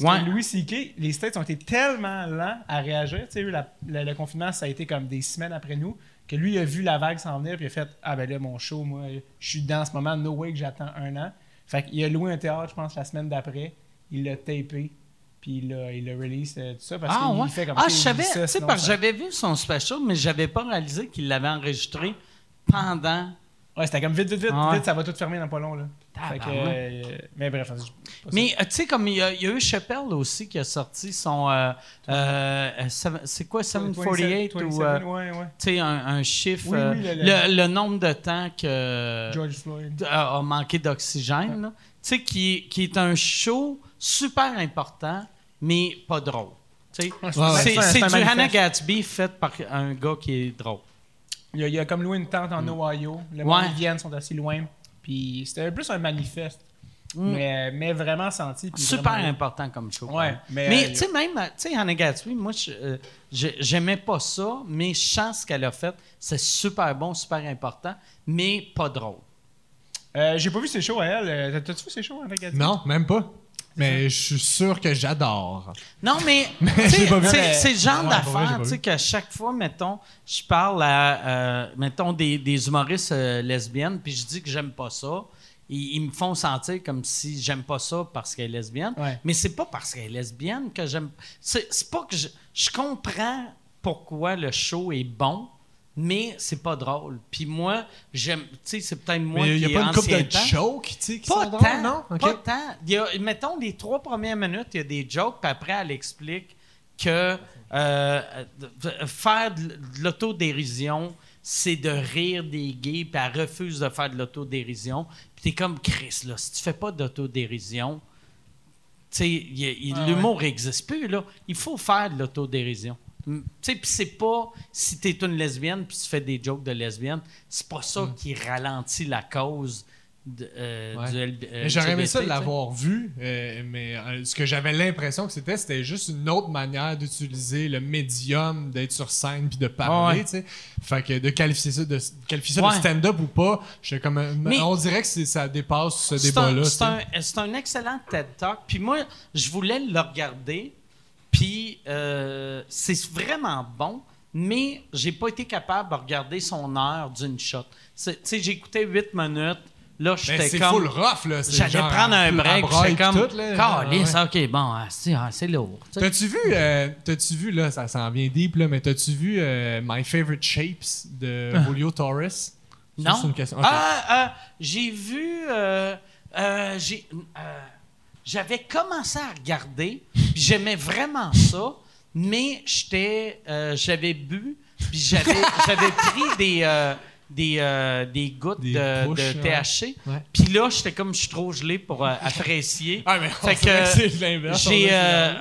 Parce Ouais. que Louis C.K., les States ont été tellement lents à réagir. Tu sais, le, confinement, ça a été comme des semaines après nous, que lui, il a vu la vague s'en venir, puis il a fait Ah ben là, mon show, moi, je suis dedans en ce moment, no way que j'attends un an. Fait qu'il a loué un théâtre, je pense, la semaine d'après. Il l'a tapé, puis il l'a, il l'a release, euh, tout ça, parce Ah, qu'il ouais. fait comme Ah, je savais, ça, sinon parce que j'avais vu son special, mais j'avais pas réalisé qu'il l'avait enregistré pendant. Ouais, c'était comme vite, vite, vite, Ah ouais. vite, ça va tout fermer dans pas long, là. Fait que, Tabarouette. euh, mais bref, Mais euh, tu sais, comme il y, a, il y a eu Chappelle aussi qui a sorti son. euh, c'est quoi, ça. 748 ou. 27, euh, ouais, ouais. tu sais, un, un chiffre. Oui, oui, le- le, le- le nombre de temps que. George Floyd. a, a manqué d'oxygène. là. Tu sais, qui, qui est un show super important, mais pas drôle. Tu sais, c'est du Hannah. Gatsby fait par un gars qui est drôle. Il a, il a comme loué une tente en Ohio. Le monde, Mm. Ouais. ils viennent, sont assez loin. Puis c'était plus un manifeste. Mm. Mais, mais vraiment senti. Super vraiment- important comme show. Ouais, mais, Mais euh, tu sais, même, tu sais, Hannah Gatsby, moi, je- euh, j'aimais pas ça, mais je sens ce qu'elle a fait. C'est super bon, super important, mais pas drôle. Euh, J'ai pas vu ses shows à elle. Euh, t'as- T'as-tu vu ses shows avec elle? Non, même pas. Mais je suis sûr que j'adore. Non, mais c'est mais- c'est le genre Ouais, d'affaire, qu'à chaque fois, mettons, je parle à, euh, mettons, des, des humoristes euh, lesbiennes, puis je dis que j'aime pas ça. Ils, ils me font sentir comme si j'aime pas ça parce qu'elle est lesbienne. Ouais. Mais c'est pas parce qu'elle est lesbienne que j'aime. C'est c'est pas que je, je comprends pourquoi le show est bon, mais c'est pas drôle. Puis moi, j'aime. Tu sais, c'est peut-être moi Mais il qui n'y a pas une ancien de temps. joke, tu sais, qui Pas sont tant, drôles, non? Pas tant. Il y a, mettons, les trois premières minutes, il y a des jokes, puis après, elle explique que euh, faire de, l'autodérision, c'est de rire des gays, puis elle refuse de faire de l'autodérision. Puis t'es comme, Chris, là, si tu fais pas d'autodérision, tu sais, il il- Ah l'humour n'existe plus, là. Il faut faire de l'autodérision. Tu sais, puis c'est pas si t'es une lesbienne puis tu fais des jokes de lesbienne, c'est pas ça qui ralentit la cause euh, Ouais. euh, J'aurais aimé ça de tu l'avoir vu, euh, mais euh, ce que j'avais l'impression que c'était, c'était juste une autre manière d'utiliser le médium, d'être sur scène puis de parler, Ouais. tu sais. Fait que de qualifier ça de, qualifier ça de stand-up ou pas, comme, un- Mais- on dirait que ça dépasse ce débat-là. tu c'est un- c'est un excellent TED Talk. Puis moi, je voulais le regarder. Puis euh, c'est vraiment bon, mais j'ai pas été capable de regarder son heure d'une shot. C'est- Tu sais, j'écoutais 8 minutes. Là, Mais j'étais c'est comme. full rough, là. c'est J'allais prendre un break. J'étais comme. tout, là. Calisse, Ouais. ok, bon, ah, c'est ah, c'est lourd. T'as-tu vu, euh, t'as-tu vu, là, ça s'en vient deep, là, mais t'as-tu vu euh, My Favorite Shapes de Julio Torres? Non. C'est une question. ok. Ah, ah, j'ai vu. j'ai, j'avais commencé à regarder, puis j'aimais vraiment ça, mais j'étais, euh, j'avais bu, puis j'avais, j'avais pris des, euh, des, euh, des gouttes Des de, push, de ouais. THC. Ouais. Puis là, j'étais comme, je suis trop gelé pour euh, apprécier. Ah, mais on Fait dirait que c'est l'inverse. J'ai, dirait euh,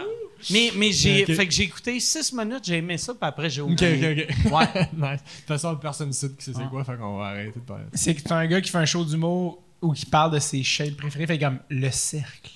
mais, mais j'ai, Ok. fait que j'ai écouté six minutes, j'ai aimé ça, puis après j'ai Ok, oublié. ok, ok. Ouais. nice. De toute façon, personne ne sait qui c'est Ah. quoi, fait qu'on va arrêter de parler. C'est que c'est un gars qui fait un show d'humour où qui parle de ses shapes préférées. Fait comme le cercle.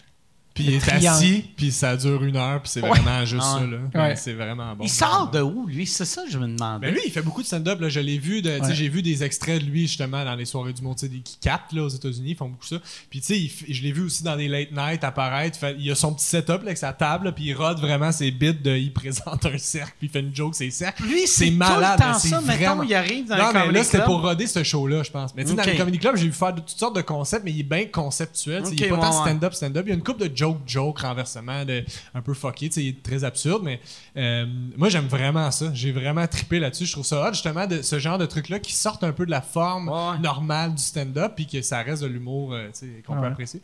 Puis il est triangle. assis, puis ça dure une heure, puis c'est vraiment juste Ah. ça, là. Ouais. C'est vraiment bon. Il sort de où, lui? C'est ça que je me demandais. Ben lui, il fait beaucoup de stand-up. Là. Je l'ai vu, de- j'ai vu des extraits de lui justement dans les soirées du monde, qui captent là, aux États-Unis, ils font beaucoup ça. Puis tu sais, je l'ai vu aussi dans des late night apparaître. Fait- il a son petit setup là, avec sa table, puis il rode vraiment ses bits de. Il présente un cercle, puis il fait une joke, c'est cercle. Lui, c'est malade, tout le temps mais c'est ça. Mettons, vraiment- il arrive dans Non, un mais là, c'était club. pour roder ce show-là, je pense. Mais tu sais, dans les comedy clubs, j'ai vu faire toutes sortes de concepts, mais il est bien conceptuel. il est pas tant stand-up, stand-up. Il y a une couple de joke-joke, renversement, de, un peu fucké. tu sais, Il est très absurde, mais euh, moi, j'aime vraiment ça. J'ai vraiment trippé là-dessus. Je trouve ça hot, justement, de ce genre de truc-là qui sortent un peu de la forme Ouais, normale du stand-up, puis que ça reste de l'humour euh, tu qu'on peut apprécier.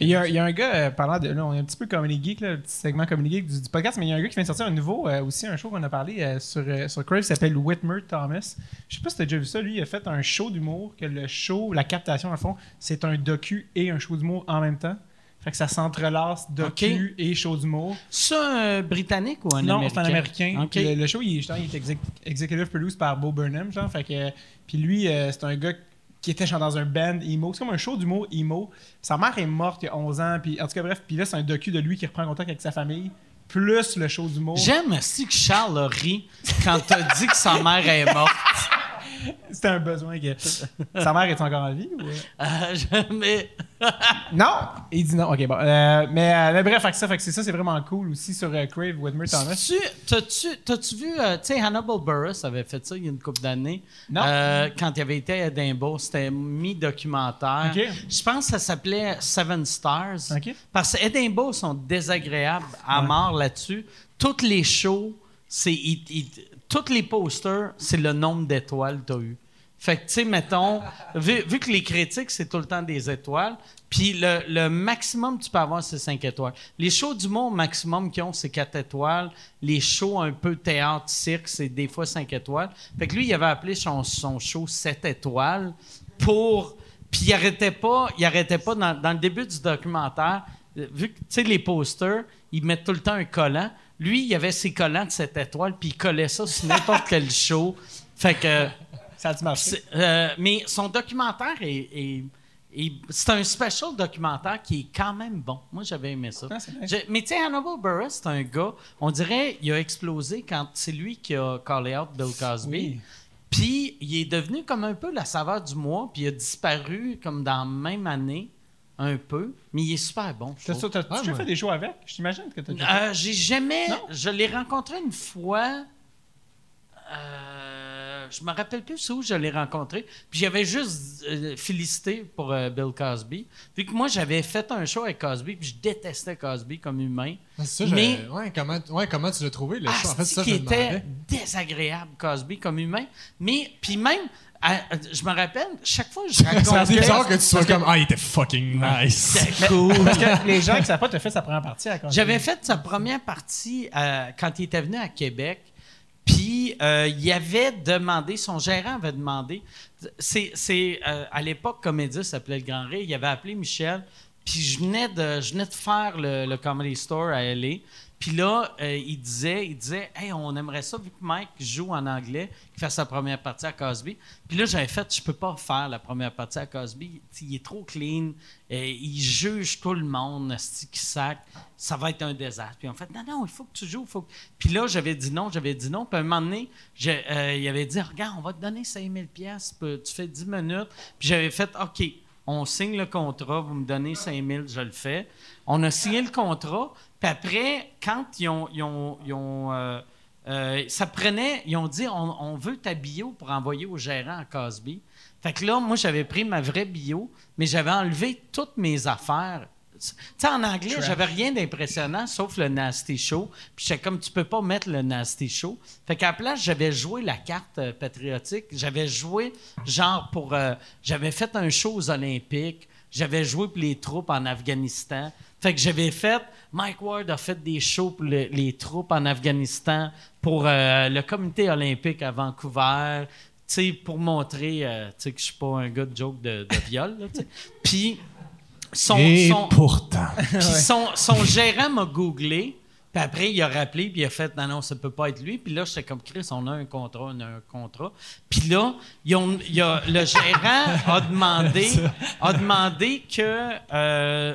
Il y, a, il y a un gars, euh, parlant de. Là, on est un petit peu Comedy Geek, là, le petit segment Comedy Geek du, du podcast, mais il y a un gars qui vient de sortir un nouveau, euh, aussi un show qu'on a parlé sur, sur Crave s'appelle Whitmer Thomas. Je sais pas si t'as déjà vu ça. Lui, il a fait un show d'humour, que le show, la captation, en fond, c'est un docu et un show d'humour en même temps. Fait que ça s'entrelace docu et show d'humour. C'est un britannique ou un non, américain? c'est un américain. Le, le show, il, est- il est exec- executive produced par Bo Burnham, genre. Fait que, puis lui, euh, c'est un gars qui était genre dans un band emo. C'est comme un show d'humour emo. Sa mère est morte il y a 11 ans. Puis en tout cas, bref, puis là, c'est un docu de lui qui reprend contact avec sa famille. Plus le show d'humour. J'aime aussi que Charles a ri quand t'as dit que sa mère est morte. C'était un besoin que. Sa mère est encore en vie ou... Euh, mais Non! Il dit non. Ok, bon. Euh, mais, euh, mais bref, fait que ça, fait que c'est ça, c'est vraiment cool aussi sur euh, Crave Whitmer Thomas. tu, t'as-tu, vu, tu sais, Hannibal Buress avait fait ça il y a une couple d'années. Non. Quand il avait été à Edinburgh, c'était mi-documentaire. Je pense que ça s'appelait Seven Stars. Parce que Edinburgh sont désagréables à mort là-dessus. Toutes les shows, c'est. Tous les posters, c'est le nombre d'étoiles que tu as eu. Fait que, tu sais, mettons, vu, vu que les critiques, c'est tout le temps des étoiles, puis le, maximum que tu peux avoir, c'est 5 étoiles. Les shows du monde, maximum qu'ils ont, c'est 4 étoiles. Les shows un peu théâtre, cirque, c'est des fois 5 étoiles. Fait que lui, il avait appelé son, son show 7 étoiles pour. Puis il arrêtait pas, il arrêtait pas dans, dans le début du documentaire, vu que, tu sais, les posters, ils mettent tout le temps un collant. Lui, il avait ses collants de 7 étoiles, puis il collait ça sur n'importe quel show. Fait que. Ça a-tu marché? C'est- euh, mais son documentaire est. est- est- c'est un special documentaire qui est quand même bon. Moi, j'avais aimé ça. Ah. Je- mais tu sais, Hannibal Buress, c'est un gars, on dirait, il a explosé quand c'est lui qui a callé out Bill Cosby. Oui. Puis, il est devenu comme un peu la saveur du mois, puis il a disparu comme dans la même année, un peu. Mais il est super bon. T'as, ça- fait des shows avec? Je t'imagine que t'as déjà fait. Euh, j'ai jamais. Non? Je l'ai rencontré une fois. Euh, je me rappelle plus où je l'ai rencontré. Puis j'avais juste euh, félicité pour euh, Bill Cosby. Vu que moi, j'avais fait un show avec Cosby, puis je détestais Cosby comme humain. Ah, c'est ça, Mais- ouais, comment, ouais, comment tu l'as trouvé, le Ah, show? En fait, c'est ça, qui était demandais. désagréable, Cosby, comme humain? Mais, puis même, à- à- je me rappelle, chaque fois que je C'est racontais... bizarre que tu sois comme, ah, il était fucking nice. C'était cool. Parce que les gens qui savent pas, t'as fait sa première partie à. J'avais fait sa première partie euh, quand il était venu à Québec. Puis, euh, il avait demandé, son gérant avait demandé, c'est, c'est, euh, à l'époque, Comédie s'appelait Le Grand Rire, il avait appelé Michel, puis je venais de, je venais de faire le, le Comedy Store à L.A., puis là, euh, il disait, il disait, hey, on aimerait ça, vu que Mike joue en anglais, qu'il fasse sa première partie à Cosby. Puis là, j'avais fait, je peux pas faire la première partie à Cosby. Il est trop clean, euh, il juge tout le monde, qui sac. Ça va être un désastre. Puis en fait, non, non, il faut que tu joues. Puis là, j'avais dit non, j'avais dit non. Puis à un moment donné, euh, il avait dit, regarde, on va te donner 5000 pièces, tu fais 10 minutes. Puis j'avais fait, OK, on signe le contrat, vous me donnez 5000, je le fais. On a signé le contrat. Puis après, quand ils ont, ils ont, ils ont, euh, euh, ça prenait, ils ont dit, on, on veut ta bio pour envoyer au gérant à Cosby. Fait que là, moi, j'avais pris ma vraie bio, mais j'avais enlevé toutes mes affaires. Tu sais, en anglais, j'avais rien d'impressionnant sauf le Nasty Show. Puis j'étais comme, tu peux pas mettre le Nasty Show. Fait qu'à la place, j'avais joué la carte euh, patriotique. J'avais joué, genre, pour. euh, j'avais fait un show aux Olympiques. J'avais joué pour les troupes en Afghanistan. Fait que j'avais fait. Mike Ward a fait des shows pour le- les troupes en Afghanistan, pour euh, le comité olympique à Vancouver. Tu sais, pour montrer euh, que je suis pas un gars de joke de, de viol. Puis, son, Et son- pourtant. puis son, son gérant m'a googlé. Puis après, il a rappelé, puis il a fait Non, non, ça peut pas être lui. Puis là, j'étais comme Chris, on a un contrat, on a un contrat. Puis là, ils ont- il y a- le gérant a demandé, a demandé que euh,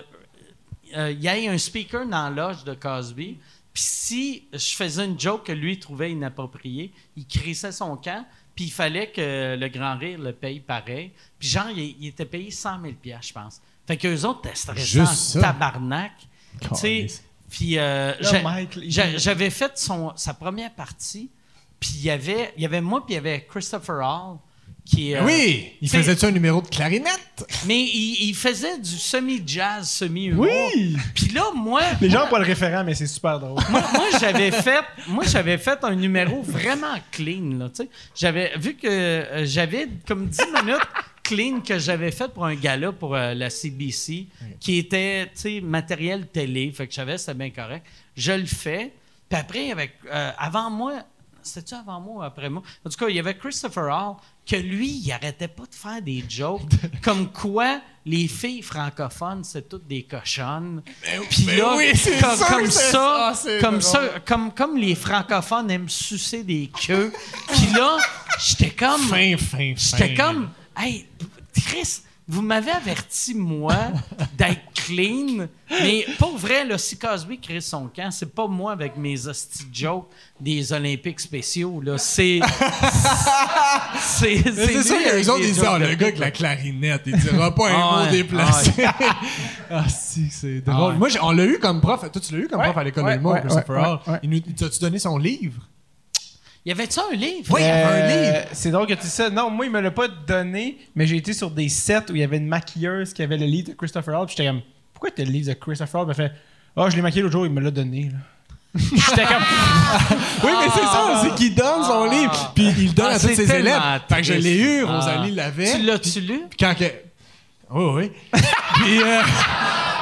euh, il y ait un speaker dans la loge de Cosby. Puis si je faisais une joke que lui trouvait inappropriée, il crissait son camp. Puis il fallait que le Grand Rire le paye pareil. Puis genre, il, il était payé 100 000 je pense. Fait qu'eux autres, étaient stressés Juste en ça. tabarnak. Tu sais, Calisse. puis euh, j'avais fait son, sa première partie, puis il y avait, il y avait moi, puis il y avait Christopher Hall, qui euh, Oui! Il faisait-tu un numéro de clarinette? Mais il, il faisait du semi-jazz, semi-humour. Oui! Puis là, moi... Les gens n'ont pas le référent, mais c'est super drôle. moi, moi, j'avais fait, moi, j'avais fait un numéro vraiment clean, là, tu sais. J'avais, vu que euh, j'avais comme 10 minutes clean que j'avais fait pour un gala pour euh, la CBC, qui était, tu sais, matériel télé, fait que je savais c'était bien correct. Je le fais, puis après, avec, avant moi, c'était-tu avant moi ou après moi? En tout cas, il y avait Christopher Hall, que lui, il arrêtait pas de faire des jokes, comme quoi les filles francophones, c'est toutes des cochonnes. Puis ben là, oui, comme, sûr ça, ça, c'est comme ça, comme, comme les francophones aiment sucer des queues. Puis là, j'étais comme. Fin, fin, fin. J'étais comme. Hey, Chris, vous m'avez averti, moi, d'être clean, mais pour vrai, là, si Cosby crée son camp, c'est pas moi avec mes hosties jokes des Olympiques spéciaux, là. C'est. c'est. C'est avec les autres, ils disent, ah, le gars avec la clarinette, il dira pas un mot déplacé. ah, si, c'est drôle. Moi, on l'a eu comme prof. Toi, tu l'as eu comme prof à l'école de l'humour, Christopher Hall. Il nous- T'as-tu donné son livre? Y avait-tu un livre? Oui, il y avait un Euh, livre. C'est drôle que tu dis ça. Non, moi, il me l'a pas donné, mais j'ai été sur des sets où il y avait une maquilleuse qui avait le livre de Christopher Hall. Puis j'étais comme, pourquoi t'as le livre de Christopher Hall? Elle fait, ah, je l'ai maquillé l'autre jour, il me l'a donné. là. j'étais comme, Oui, mais c'est ça, c'est qu'il donne son livre. Puis il le donne Ah, à tous ses élèves. Fait que je l'ai eu, Ah. Rosalie l'avait. Tu l'as-tu lu? Puis quand que... Oui, oui. Puis, euh,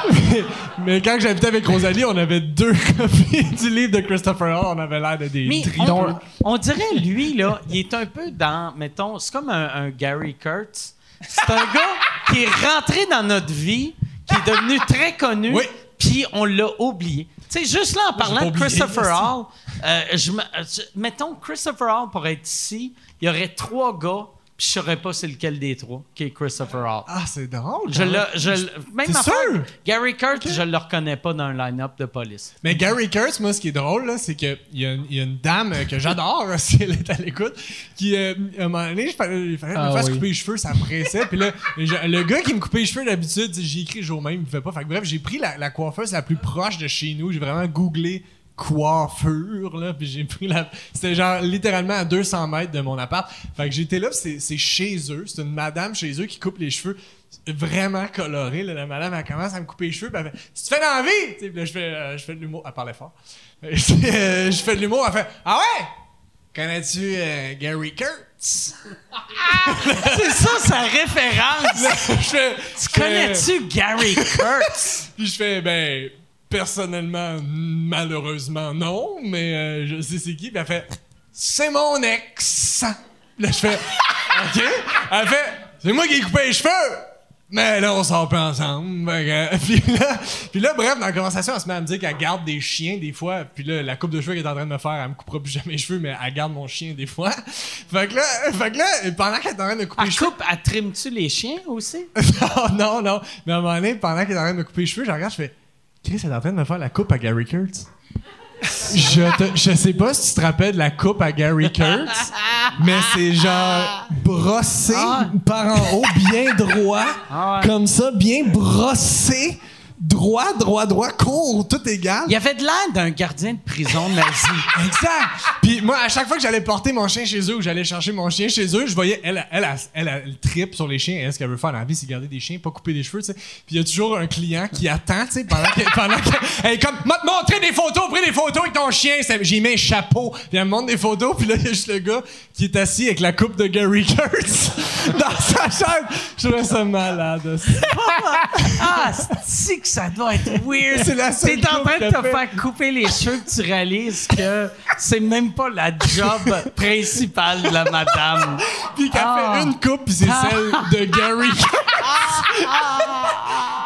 mais quand j'habitais avec Rosalie, on avait deux copies du livre de Christopher Hall. On avait l'air de des Mais tridons. on, on dirait, lui, là, il est un peu dans, mettons, c'est comme un, un Gary Kurtz. C'est un gars qui est rentré dans notre vie, qui est devenu très connu, Oui. puis on l'a oublié. Tu sais, juste là, en parlant de Christopher. Hall, euh, je euh, je- mettons, Christopher Hall pour être ici, il y aurait trois gars, puis je saurais pas c'est lequel des trois qui est Christopher Hall. Ah, c'est drôle. Je quand le, même. je, le- même affaire, sûr? Gary Kurtz, je le reconnais pas dans un line-up de police. Mais Gary Kurtz, moi, ce qui est drôle, là, c'est qu'il y, a une- y a une dame euh, que j'adore, si elle est à l'écoute, qui, euh, à un moment donné, fallait, il fallait que je me Ah fasse oui. couper les cheveux, ça me pressait. Puis là, je- le gars qui me coupait les cheveux d'habitude, j'ai écrit le jour même, il me fait pas. Fait que bref, j'ai pris la, la coiffeuse la plus proche de chez nous. J'ai vraiment googlé coiffure, là, puis j'ai pris la... C'était genre littéralement à 200 mètres de mon appart. Fait que j'étais là, c'est c'est chez eux. C'est une madame chez eux qui coupe les cheveux vraiment colorés. là. La madame, elle commence à me couper les cheveux, puis elle fait « Si tu fais dans la vie! » Tu sais, puis là, je fais, euh, je fais de l'humour. Elle parlait fort. Je fais, euh, je fais de l'humour, elle fait « Ah ouais? Connais-tu euh, Gary Kurtz? C'est ça sa référence! je fais, Tu connais-tu Gary Kurtz? Puis je fais, ben, personnellement, malheureusement, non, mais euh, je sais c'est qui. Puis elle fait, c'est mon ex. Là, je fais, OK? Elle fait, c'est moi qui ai coupé les cheveux. Mais là, on sort pas ensemble. Puis, là, puis là, bref, dans la conversation, elle se met à me dire qu'elle garde des chiens des fois. Puis là, la coupe de cheveux qu'elle est en train de me faire, elle me coupera plus jamais les cheveux, mais elle garde mon chien des fois. Fait que là, fait que là pendant qu'elle est en train de couper les Elle cheveux, coupe, elle trime-tu les chiens aussi? non, non, non. Mais à un moment donné, pendant qu'il est en train de me couper les cheveux, je regarde, je fais Chris, est en train de me faire la coupe à Gary Kurtz. je, te- je sais pas si tu te rappelles de la coupe à Gary Kurtz, mais c'est genre brossé Ah. par en haut, bien droit, Ah ouais. comme ça, bien brossé, droit, droit, droit, court, tout égal. Il avait de l'air d'un gardien de prison nazi. Exact. Puis moi, à chaque fois que j'allais porter mon chien chez eux ou j'allais chercher mon chien chez eux, je voyais elle, elle, elle, elle, tripe sur les chiens. Elle, ce qu'elle veut faire dans la vie, c'est garder des chiens, pas couper des cheveux, tu sais. Puis il y a toujours un client qui attend, tu sais, pendant que, pendant que, elle est comme, m'a montré des photos, pris des photos avec ton chien. J'ai mis un chapeau, puis elle me montre des photos, puis là, il y a juste le gars qui est assis avec la coupe de Gary Kurtz dans sa chaise. Je trouvais ça malade. Ah, c'est que ça doit être weird. C'est la seule T'es en train de te fait. faire couper les cheveux que tu réalises que c'est même pas la job principale de la madame. Puis qu'elle Ah. fait une coupe, puis c'est celle de Gary Kurtz.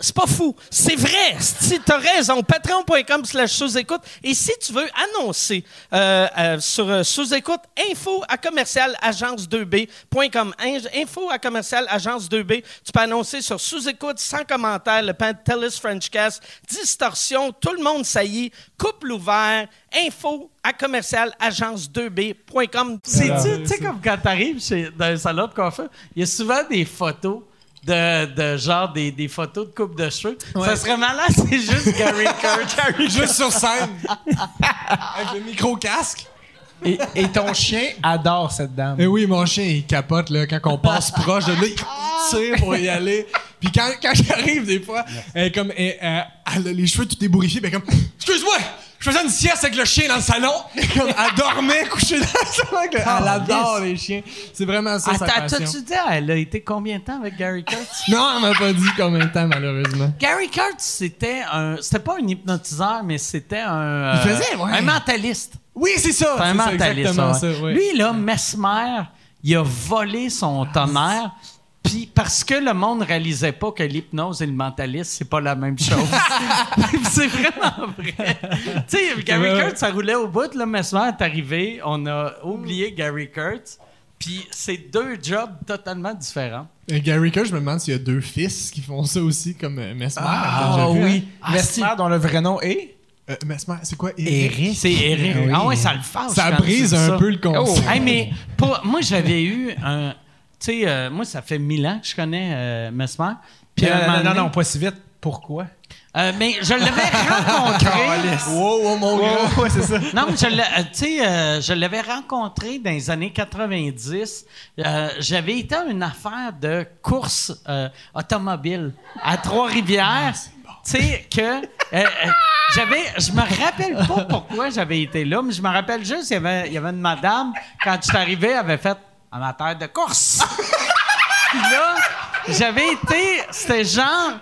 C'est pas fou. C'est vrai. Si t'as raison, patreon.com slash sous-écoute. Et si tu veux annoncer euh, euh, sur euh, sous-écoute, info à commercial agence2b.com. In- Info à commercial agence2b. Tu peux annoncer sur sous-écoute, sans commentaire, le Pantelis Frenchcast, distorsion, tout le monde saillit, couple ouvert, info à commercial agence2b.com. C'est-tu, tu sais, comme quand t'arrives chez- dans un salon de coiffeur, il y a souvent des photos de, de genre des, des photos de coupe de cheveux. Ça serait malade, c'est juste Gary Kurtz. Juste sur scène. Avec le micro-casque. et, et ton chien adore cette dame. Eh oui, mon chien, il capote là, quand on passe proche de là. Il tire pour y aller. Puis quand, quand j'arrive, des fois, elle, est comme, elle, elle- elle a les cheveux tout ébouriffés. Ben comme, excuse-moi, Je faisais une sieste avec le chien dans le salon. Comme, elle dormait couchée dans le salon. avec le- Elle adore les chiens. C'est vraiment ça, sa Attends, passion. t'as-tu dit, elle a été combien de temps avec Gary Kurtz? Non, elle m'a pas dit combien de temps, malheureusement. Gary Kurtz, c'était un. C'était pas un hypnotiseur, mais c'était un. euh, Il faisait, ouais. Un mentaliste. Oui, c'est ça. C'est un ça, mentaliste. ouais. ça, ouais. Lui, là, Mesmer, il a volé son tonnerre. Puis parce que le monde réalisait pas que l'hypnose et le mentalisme, c'est pas la même chose. c'est vraiment vrai. tu sais, Gary Ouais. Kurtz, ça roulait au bout. Là, Mesmer est arrivé. On a oublié Gary Kurtz. Puis c'est deux jobs totalement différents. Et Gary Kerr, je me demande s'il y a deux fils qui font ça aussi, comme euh, Mesmer. Ah, oui. Ah, Mesmer, c'est- dont le vrai nom est? hein? Euh, Mesmer, c'est quoi? C'est Eric. Oui. Ah ouais, ça le fâche. Ça quand brise un ça. peu le concept. Hey, mais pour- moi, j'avais eu un. Tu sais, euh, moi, ça fait mille ans que je connais euh, Mesmer. Puis un non, non, pas si vite. Pourquoi? Euh, mais je l'avais rencontré. Wow, wow, mon gars. ouais, c'est ça. non, mais je l'ai- euh, tu sais, euh, je l'avais rencontré dans les années 90. Euh, J'avais été à une affaire de course euh, automobile à Trois-Rivières. Tu sais, que. euh, euh, j'avais. Je me rappelle pas pourquoi j'avais été là, mais je me rappelle juste, il y avait, il y avait une madame, quand je suis arrivé, elle avait fait amateur de course. Puis là, j'avais été. C'était genre.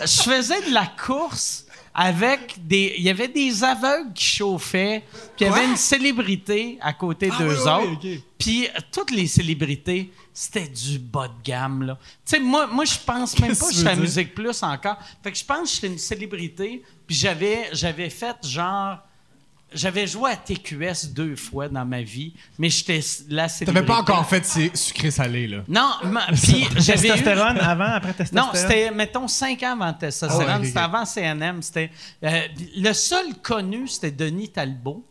Je faisais de la course avec des. Il y avait des aveugles qui chauffaient. Puis il y avait une célébrité à côté Ah, d'eux oui, autres. oui. Puis euh, toutes les célébrités, c'était du bas de gamme, là. Tu sais, moi, moi je pense même pas que à veux dire? Musique Plus encore. Fait que je pense que j'étais une célébrité. Puis j'avais, j'avais fait genre. J'avais joué à TQS deux fois dans ma vie, mais j'étais la célébrité. T'avais pas encore fait ces sucré-salé, là. Non, puis j'avais eu... Testostérone avant, après testostérone? Non, c'était, mettons, cinq ans avant testostérone. Ah ouais, c'était avant CNM. C'était, euh, le seul connu, c'était Denis Talbot.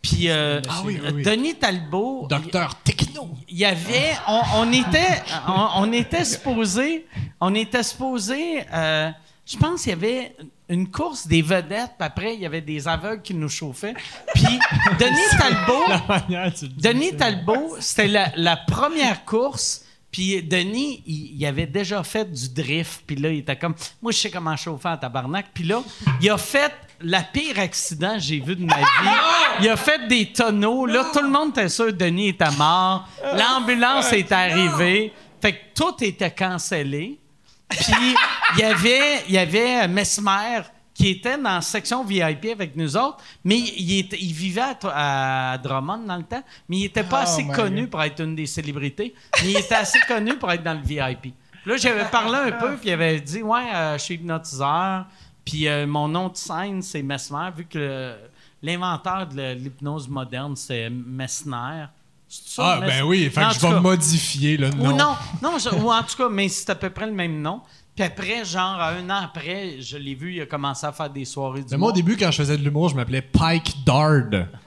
Puis euh, Ah oui, oui, oui. Denis Talbot... Docteur Techno. Il y avait... On, on était, on, on était supposé... On était supposé... euh, je pense qu'il y avait une course des vedettes, puis après, il y avait des aveugles qui nous chauffaient. Puis Denis Talbot... Denis Talbot, c'était la, la première course. Puis Denis, il, il avait déjà fait du drift. Puis là, il était comme, moi, je sais comment chauffer en tabarnak. Puis là, il a fait la pire accident que j'ai vu de ma vie. Il a fait des tonneaux. Là, tout le monde était sûr que Denis était mort. L'ambulance est arrivée. Fait que tout était cancellé. Puis il y avait, il y avait Mesmer qui était dans la section VIP avec nous autres, mais il, était- il vivait à, à Drummond dans le temps, mais il était pas Oh assez connu God. pour être une des célébrités, mais il était assez connu pour être dans le VIP. Puis Là, j'avais parlé un peu, puis il avait dit Ouais, euh, je suis hypnotiseur, puis euh, mon nom de scène, c'est Mesmer, vu que l'inventeur de l'hypnose moderne, c'est Messner. Ça, Ah, ben oui, fait que je vais cas, modifier le nom. ou non, non, je- ou en tout cas, mais c'est à peu près le même nom. Puis après, genre, un an après, je l'ai vu, il a commencé à faire des soirées du Mais moi, au début, quand je faisais de l'humour, je m'appelais Pike Dard.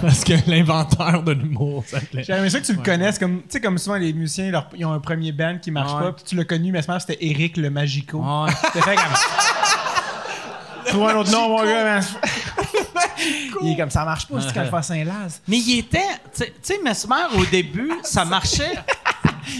Parce que l'inventeur de l'humour s'appelait. J'aimerais ça que tu le connaisses. Comme, tu sais, comme souvent, les musiciens, leur- ils ont un premier band qui marche Ouais. pas. Puis tu l'as connu, mais Mesmer, c'était Eric le Magico. Ouais. C'était fait comme. Trouve un autre nom, mon gars. man. Il est comme ça marche pas, c'est quand je fais Saint-Laz. Mais il était. Tu sais- Mesmer, au début, ça marchait.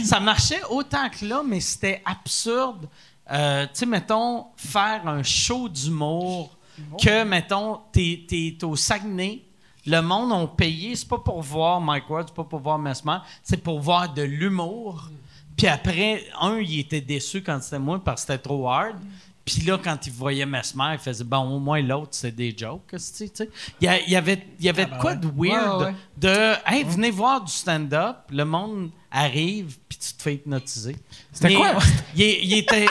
ça marchait autant que là, mais c'était absurde. Euh, tu sais, mettons, faire un show d'humour que, mettons, t'es, t'es au Saguenay. Le monde ont payé, c'est pas pour voir Mike Ward, c'est pas pour voir Mesmer, c'est pour voir de l'humour. Puis après, un, il était déçu quand c'était moi parce que c'était trop hard. Puis là, quand il voyait Mesmer, il faisait bon, au moins l'autre, c'est des jokes. Il y, avait, y avait de quoi de weird Ouais, ouais. de hey, venez voir du stand-up, le monde arrive, puis tu te fais hypnotiser. C'était quoi? Il, était,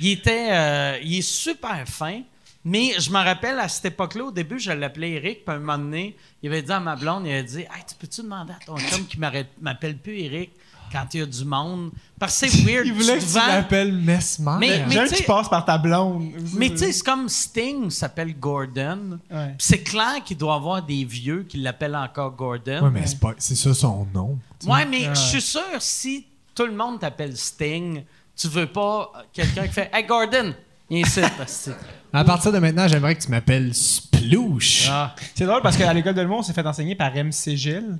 il était, euh, il est super fin. Mais je me rappelle à cette époque-là, au début, je l'appelais Eric, puis à un moment donné, il avait dit à ma blonde, il avait dit Hey, tu peux-tu demander à ton chum qui m'appelle plus Eric? Quand il y a du monde Parce que c'est weird. Il voulait que tu l'appelles Mesmer. Mais- tu sais- qu'il passe par ta blonde. Mais tu sais, c'est comme Sting s'appelle Gordon. Ouais. C'est clair qu'il doit avoir des vieux qui l'appellent encore Gordon. Ouais, mais c'est pas- c'est ça son nom. Ouais, mais je suis sûr, si tout le monde t'appelle Sting, tu veux pas quelqu'un qui fait Hey Gordon, viens ici. parce que- À partir de maintenant, j'aimerais que tu m'appelles Splouche. Ah. C'est drôle parce qu'à l'école de l'humour, on s'est fait enseigner par MC Gilles.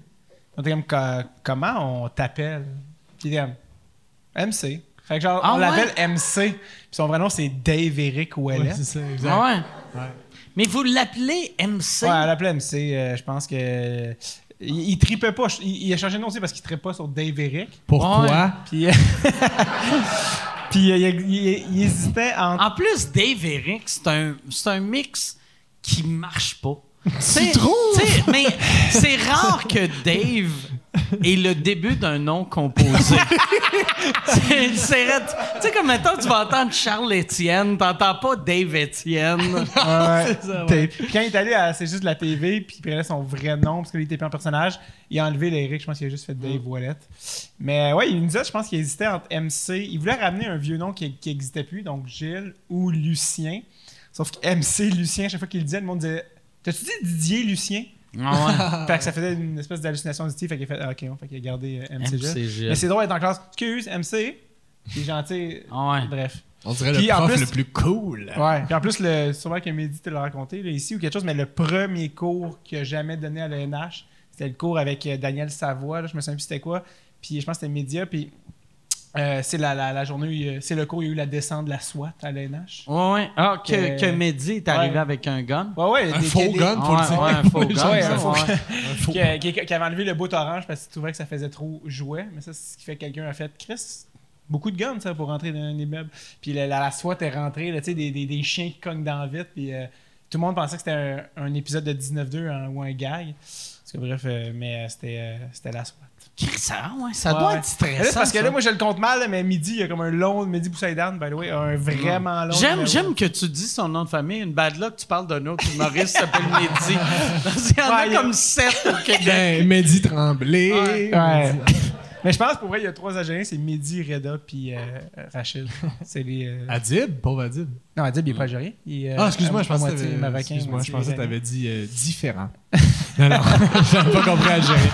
On était comme, Co- comment on t'appelle? Puis il MC. Fait que genre, Ah on ouais? l'appelle MC. Puis son vrai nom, c'est Dave Eric Ouais, Ouellet. c'est ça, exact. Ah ouais? Ouais. Mais vous l'appelez MC? Ouais, à l'appelait MC, euh, je pense que. Il, il tripait pas. Il, il a changé de nom aussi parce qu'il trippait pas sur Dave Eric. Pourquoi? Puis. euh, Puis euh, il, il- il hésitait entre. En plus, Dave Eric, c'est un, c'est un mix qui marche pas. C'est trouves? Mais c'est rare que Dave ait le début d'un nom composé. c'est, Tu sais, comme maintenant, tu vas entendre Charles Étienne, t'entends pas Dave Étienne. Ouais, Dave. Puis quand il est allé à C'est juste la TV, puis il prenait son vrai nom parce qu'il était plus en personnage, il a enlevé l'Eric. Je pense qu'il a juste fait Dave Wallet. Mais ouais, il nous disait, je pense qu'il hésitait entre MC. Il voulait ramener un vieux nom qui n'existait plus, donc Gilles ou Lucien. Sauf que MC, Lucien, chaque fois qu'il le disait, le monde disait T'as-tu dit Didier Lucien? Fait que ça faisait une espèce d'hallucination auditive. Fait qu'il a fait ah, Ok, on fait qu'il a gardé euh, MC, Gilles. MC Gilles. Mais c'est drôle d'être en classe. Excuse, MC. Puis gentil. Ah ouais. Bref. On dirait Puis le prof plus- le plus cool. Ouais. Puis en plus, le, sûrement que Mehdi te l'a raconté là, ici ou quelque chose, mais le premier cours qu'il a jamais donné à l'ENH, c'était le cours avec euh, Daniel Savoie. là, je me souviens plus c'était quoi. Puis je pense que c'était média. Puis euh, c'est la, la, la journée, où il y a- c'est le cours où il y a eu la descente de la SWAT à l'ENH. Ouais, ouais. Ah, que, Euh, que Mehdi est arrivé ouais. avec un gun. Ouais, ouais. Un des- faux des- gun, faut Ouais, le dire. ouais, un faux gun. Ouais, un faux ouais. Un faux- qui, avait enlevé le bout orange parce qu'il trouvait que ça faisait trop jouet. Mais ça, c'est ce qui fait que quelqu'un a fait Chris. Beaucoup de guns, ça, pour rentrer dans un immeuble. Puis la, la, la SWAT est rentrée, là, tu sais, des, des, des chiens qui cognent dans la vitre. Puis euh, tout le monde pensait que c'était un, un épisode de 19-2 hein, ou un gag. Parce que bref, euh, mais euh, c'était, euh, c'était la SWAT. Ça, ouais, ça Ouais, doit être stressant. là, parce que ça. là, moi, je le compte mal, mais Midi, il y a comme un long. Midi Boussaïdan, by the way, a un vraiment long. J'aime, j'aime que tu dis son nom de famille. Une bad luck, tu parles d'un autre humoriste qui s'appelle Mehdi. Qu'il y en a Ouais, il a- comme sept au Québec. Ben, Mehdi Tremblay. Ouais. Mais je pense pour vrai, il y a trois Algériens, c'est Mehdi, Reda puis euh, Rachid. C'est les. euh, Adib, pauvre Adib. Non, Adib, il est pas algérien. Il est, euh, Ah, excuse-moi, je pensais moitié marocain. excuse-moi, je pensais que iranien. t'avais dit euh, différent. non, non, j'avais pas compris algérien.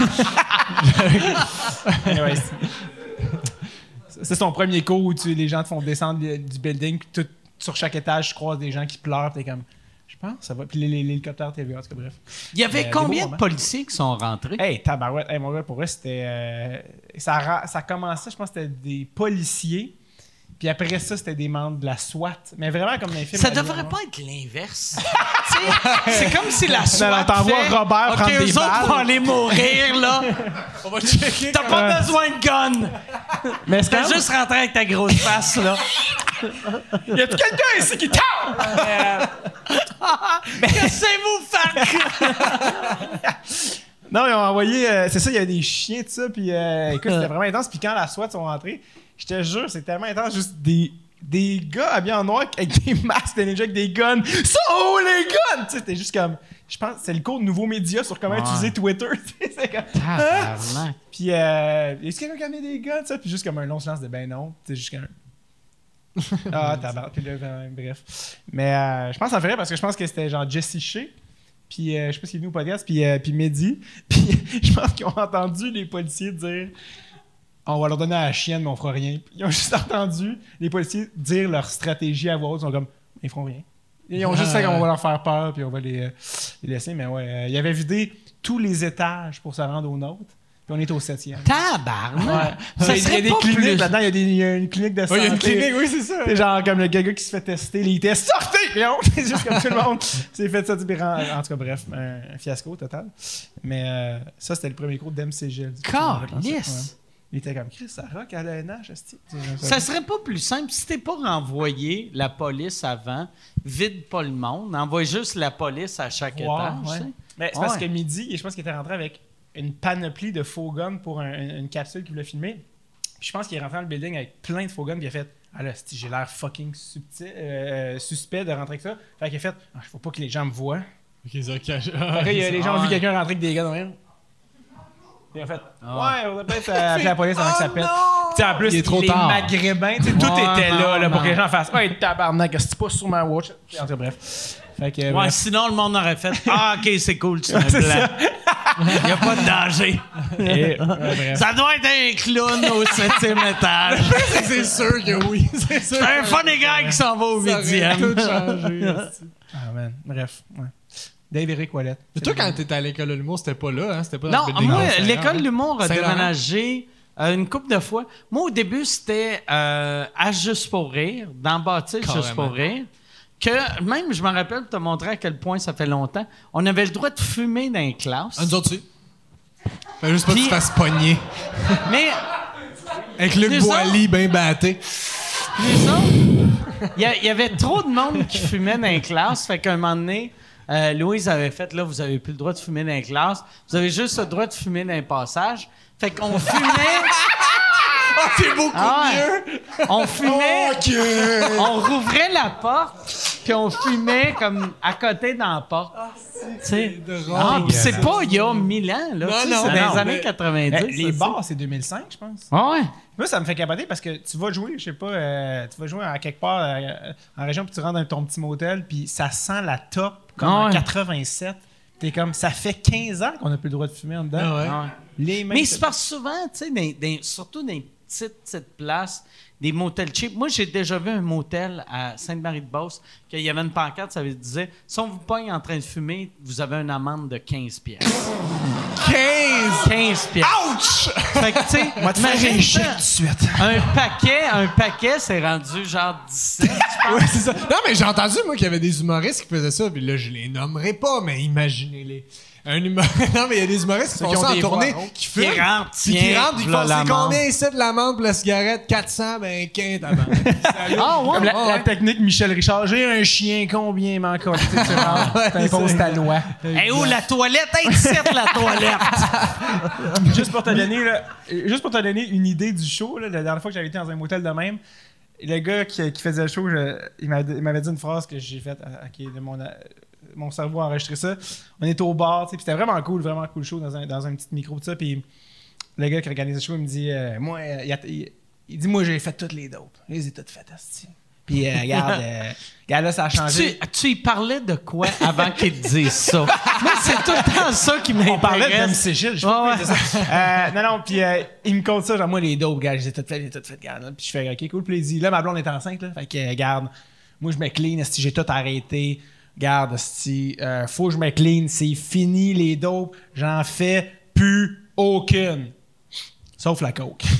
C'est- son premier cours où tu, les gens te font descendre du building, puis tout, sur chaque étage, je croise des gens qui pleurent, t'es comme, pense, ça va. Puis l'hélicoptère TV, en tout cas, bref. Il y avait Euh, combien de policiers qui sont rentrés? Hey, tabarouette, hey, mon gars, pour vrai, c'était. euh, ça, ça commençait, je pense, que c'était des policiers. Puis après ça, c'était des membres de la SWAT. Mais vraiment comme dans les films. Ça devrait pas être l'inverse. C'est comme si la SWAT non, t'envoies fait, Robert OK, prendre des eux autres balles. vont aller mourir, là. On va checker. T'as pas besoin de gun. Mais T'as même- juste rentré avec ta grosse face, là. Y a quelqu'un ici qui tard? Qu'est-ce que vous faites? Non, ils ont envoyé. euh, c'est ça, il y avait des chiens, tout ça. Puis euh, écoute, c'était vraiment intense. Puis quand la SWAT sont rentrés, je te jure, c'est tellement intense. Juste des, des gars habillés en noir avec des masques de ninja avec des guns. Ça, oh les guns! Tu sais, c'était juste comme. Je pense que c'est le cours de nouveaux médias sur comment Ouais. utiliser Twitter. c'est comme. Tabarnak. Puis, euh, est-ce qu'il y a quelqu'un qui a mis des guns, ça? Puis juste comme un long silence de ben non. Tu sais, juste comme. ah, tabarnak. Puis là, ben, bref. Mais euh, je pense me ferait parce que je pense que c'était genre Jesse Shea. Puis euh, je sais pas s'il est venu au podcast. Puis, euh, puis Mehdi. Puis je pense qu'ils ont entendu les policiers dire. On va leur donner à la chienne, mais on fera rien. Ils ont juste entendu les policiers dire leur stratégie à voix haute. Ils sont comme, ils feront rien. Ils ont juste fait qu'on va leur faire peur, puis on va les, euh, les laisser. Mais ouais, euh, ils avaient vidé tous les étages pour se rendre au nôtre. Puis on est au septième. Tabarnak. Ça Ça il y a serait des pas cliniques plus... là-dedans. Il y, a des- il y a une clinique de santé. Ouais, il y a une clinique, oui, c'est ça. C'est genre comme le gars qui se fait tester. Sortez! Puis on- C'est juste comme tout le monde. C'est fait ça. En, en tout cas, bref, un, un fiasco total. Mais euh, ça, c'était le premier cours d'MCG. Calisse. Il était comme Chris, ça rock à l'ENH, esti. Ça serait pas plus simple si t'es pas renvoyé la police avant, vide pas le monde, envoie juste la police à chaque Ouais, étage. ouais. Mais c'est parce que midi, je pense qu'il était rentré avec une panoplie de faux guns pour un- une, une capsule qu'il voulait filmer. Puis je pense qu'il est rentré dans le building avec plein de faux guns. Puis il a fait Ah là, j'ai l'air fucking subtil, euh, suspect de rentrer avec ça. Fait qu'il a fait Ah, faut pas que les gens me voient. Ok, ça cache. Fait que là, il y a- les gens ont Ah vu quelqu'un rentrer avec des guns dans rien. Puis ils ont fait Ah Ouais, on va peut-être euh, appeler la police avant que ça pète. Tu sais, en plus, Il est trop les tard. maghrébins, tu sais, tout était là, là pour que les gens fassent Ouais, tabarnak, c'est pas sur ma watch? En tout cas, bref. Fait que, Ouais, bref. sinon le monde aurait fait Ah, ok, c'est cool, tu blanc. Il n'y a pas de danger. Et- ouais. Ça doit être un clown au septième étage. c'est sûr que oui. C'est sûr. C'est un funny guy qui s'en va au huitième. tout changé. Ah, man. Bref. Ouais. Dave Eric Wallet. Mais toi, quand t'étais à l'école de l'humour, c'était pas là, hein? C'était pas dans Non, le moi, l'école de l'humour a déménagé euh, une couple de fois. Moi, au début, c'était euh, à Juste pour rire, dans Bâtisse Juste pour rire, que même, je me rappelle, pour te montrer à quel point ça fait longtemps, on avait le droit de fumer dans les classes. Ah, nous autres, aussi. Fait juste pas que Puis- tu te fasses pogner. Mais Avec Luc Les Boily bien batté. les autres, il y, a- il y avait trop de monde qui fumait dans les classes. Fait qu'à un moment donné, euh, Louise avait fait là, vous avez plus le droit de fumer dans les classes. Vous avez juste le droit de fumer dans les passages. Fait qu'on fumait. Ah, c'est beaucoup Ah ouais. mieux! On fumait. On rouvrait la porte, puis on fumait comme à côté dans la porte. Tu sais. Ah, puis c'est pas il y a mille ans, là. Non, non, c'est dans les années mais- 90. Ben, les bars, c'est 2005, je pense. c'est- Ah ouais. Moi, ça me fait capoter parce que tu vas jouer, je sais pas, euh, tu vas jouer à quelque part euh, en région, puis tu rentres dans ton petit motel, puis ça sent la top comme en ouais. 87. T'es comme, ça fait 15 ans qu'on n'a plus le droit de fumer en dedans. Ah ouais. Ah ouais. Les mêmes. Mais c'est parce souvent, tu sais, surtout dans les petites, petites places, des motels cheap. Moi, j'ai déjà vu un motel à Sainte-Marie-de-Beauce qu'il y avait une pancarte, ça disait si on vous pogne en train de fumer, vous avez une amende de 15 pièces. 15! 15 pièces. Ouch! Fait que, tu sais, te faire imagine un chèque tout de suite. un paquet, un paquet, c'est rendu genre 17. Ouais, c'est ça. Non, mais j'ai entendu, moi, qu'il y avait des humoristes qui faisaient ça, puis là, je les nommerai pas, mais imaginez-les. Un humor... non, mais il y a des humoristes qui Ceux font qui ont ça en tournée, voix, qui Qui fument, rentrent, puis qui rentrent, ils font, c'est combien ici de l'amende pour la cigarette? 400, ben 15, tabarnak. Ah ouais? Comme la, technique Michel Richard, j'ai un chien, combien m'en colle? Tu sais, tu rentres, t'imposes ta loi. Hey, où la toilette? Hey, 17 la toilette! juste pour te donner là, juste pour te donner une idée du show là, la dernière fois que j'avais été dans un motel de même le gars qui, qui faisait le show je- il m'avait il m'avait dit une phrase que j'ai faite ok de mon cerveau a enregistré ça on était au bar tu sais, puis c'était vraiment cool vraiment cool show dans un, dans un petit micro tout ça puis le gars qui organise le show il me dit euh, moi euh, il, a- il- il dit moi j'ai fait toutes les dopes je les ai toutes faites puis euh, regarde euh, regarde là ça a changé tu, tu y parlais de quoi avant qu'il te dise ça? Moi, c'est tout le temps ça qui m'intéresse. On parlait de MC Gilles, je Ouais, ça. Non, non, puis il me compte ça, genre, moi, les dopes, gars, j'ai tout fait, j'ai tout fait, garde. Puis je fais, OK, cool, puis il dit, là, ma blonde est enceinte, là. Fait que, euh, garde, moi, je me clean, si j'ai tout arrêté. Garde, si euh, faut que je me clean, c'est fini, les dopes, j'en fais plus aucune. Sauf la coke.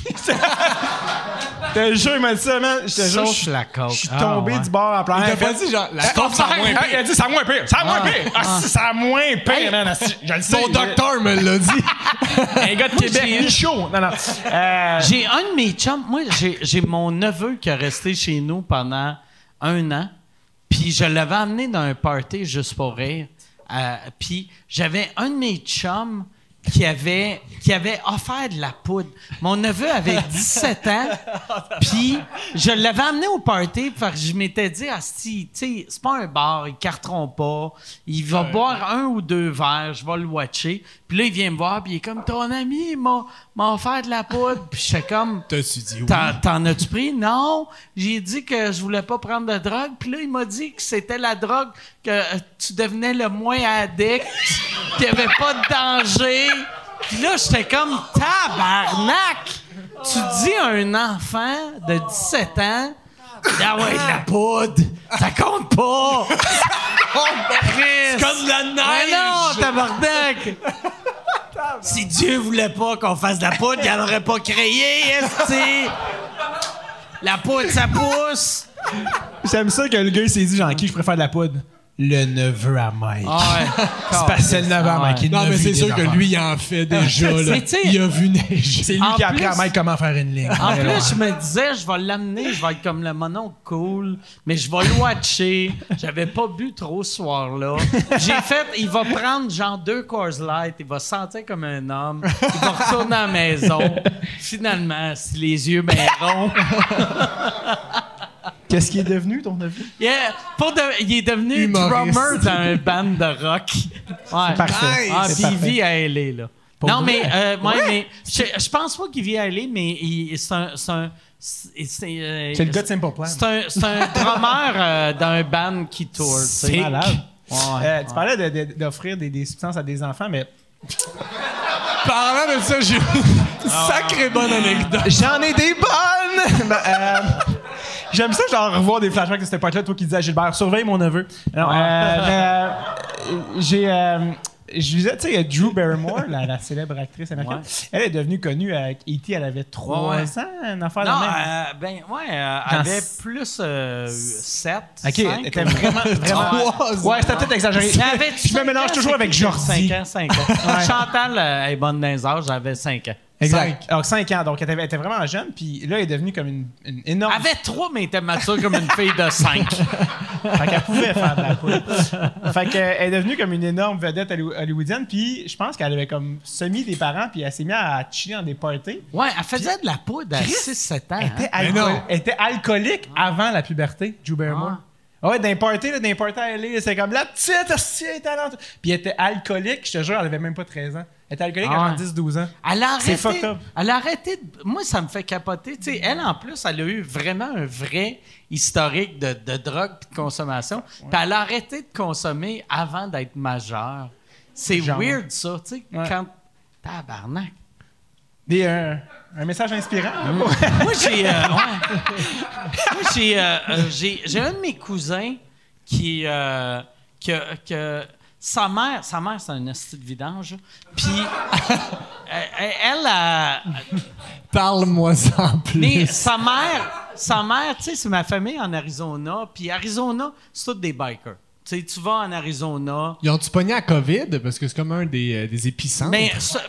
Je te jure, il m'a dit ça, man. Sauf je- la coke. Je suis Ah, tombé ouais. du bord en plein Il t'a pas dit, genre, la Ah, coke, ça a moins ah, pire. Il a dit, ça a moins pire. Ça a moins pire. Ah, si, ça a moins pire, man. Ah, si, Je le sais. Ton je- docteur me l'a dit. Un gars de Québec, j'ai- ni chaud. Non, non. Euh, J'ai un de mes chums, moi, j'ai, j'ai mon neveu qui est resté chez nous pendant un an, puis je l'avais amené dans un party juste pour rire. Euh, puis j'avais un de mes chums qui avait, qui avait offert de la poudre. Mon neveu avait 17 ans, puis je l'avais amené au party, parce que je m'étais dit, tu sais, c'est pas un bar, ils carteront pas, il va boire un ou deux verres, je vais le watcher. Puis là, il vient me voir, puis il est comme, ton ami m'a, offert de la poudre. Puis comme, T'as-tu dit oui? T'en, as-tu pris? Non. J'ai dit que je voulais pas prendre de drogue. Puis là, il m'a dit que c'était la drogue que euh, tu devenais le moins addict, qu'il n'y avait pas de danger. Puis là, j'étais comme tabarnak! Tu dis à un enfant de 17 ans, ah ouais, de la poudre, ça compte pas! C'est comme de la neige! non, tabarnak! Si Dieu voulait pas qu'on fasse de la poudre, il n'aurait pas créé, esti! La poudre, ça pousse! J'aime ça que le gars il s'est dit, genre, qui je préfère de la poudre? Le neveu à Mike. Ah ouais. C'est parce que c'est le neveu à Mike. Non, mais vu c'est des sûr que lui, il en fait déjà. là. Mais tu sais- Il a vu neiger. C'est lui En qui a appris à Mike comment faire une ligne. En plus, je me disais, je vais l'amener, je vais être comme le monon cool, mais je vais le watcher. J'avais pas bu trop ce soir-là. J'ai fait, il va prendre genre deux Coors Light, il va se sentir comme un homme, il va retourner à la maison. Finalement, si les yeux bien ronds. Qu'est-ce qui est devenu, ton neveu? Yeah, pour de- il est devenu Humoriste. drummer dans un band de rock. Ouais. Parfait. Ah, C'est puis il parfait. vit à LA, là. Pour non, vrai? mais, euh, ouais, mais je, je pense pas qu'il vit à LA, mais il- c'est un. C'est un- c'est- c'est, euh, C'est le gars de Simple Plan. c'est un, c'est un drummer euh, d'un band qui tourne. C'est malade. Ouais. Euh, tu parlais de- de- d'offrir des, des substances à des enfants, mais Parlant de ça, j'ai une sacrée bonne anecdote. j'en ai des bonnes! Ben, euh, J'aime ça, genre, revoir des flashbacks de cette époque-là, toi qui disais à Gilbert, surveille mon neveu. Non, euh, euh, j'ai. euh, je disais, tu sais, Drew Barrymore, la, la célèbre actrice américaine. Ouais. Elle est devenue connue avec E.T., elle avait 3 Ouais, ouais. ans, une affaire Non, de même. euh, ben, ouais, euh, elle avait plus euh, 7. Ok, elle était vraiment, vraiment. Trois Ouais, c'était peut-être exagéré. Je me mélange toujours avec Jordi. 5 ans, 5 ans. Chantal euh, est bonne dans les âges, j'avais 5 ans. Exact. Alors, 5 ans. Donc, elle était, elle était vraiment jeune, puis là, elle est devenue comme une, une énorme. Elle avait 3, mais elle était mature comme une fille de 5. Fait qu'elle pouvait faire de la poudre. fait qu'elle est devenue comme une énorme vedette hollywo- hollywoodienne, puis je pense qu'elle avait comme semi des parents, puis elle s'est mise à chiller dans des parties. Ouais, elle faisait de la poudre à 6-7 ans. Elle était, hein? alcool- elle était alcoolique avant la puberté, Drew Barrymore. Ah ouais, les parties, là, parties à LA, c'est comme la petite, elle est talentueuse. Puis elle était alcoolique, je te jure, elle avait même pas 13 ans. Elle était alcoolique Ah avant ouais. 10-12 ans. Elle a C'est arrêté. fucked up. Elle a arrêté. de- Moi, ça me fait capoter. Tu sais, elle, en plus, elle a eu vraiment un vrai historique de, de drogue et de consommation. Puis elle a arrêté de consommer avant d'être majeure. C'est weird, ça. Tu sais, Ouais. quand. Tabarnak. Des, euh, un message inspirant. Moi, j'ai. euh, ouais. Moi, j'ai, euh, euh, j'ai, j'ai un de mes cousins qui. euh, que, que sa mère, sa mère, c'est un esti de vidange. Puis, elle, a. Parle-moi ça en plus. Mais sa mère, sa mère, tu sais, c'est ma famille en Arizona. Puis Arizona, c'est tous des bikers. Tu sais, tu vas en Arizona. Ils ont-tu pogné à COVID? Parce que c'est comme un des, euh, des épicentres.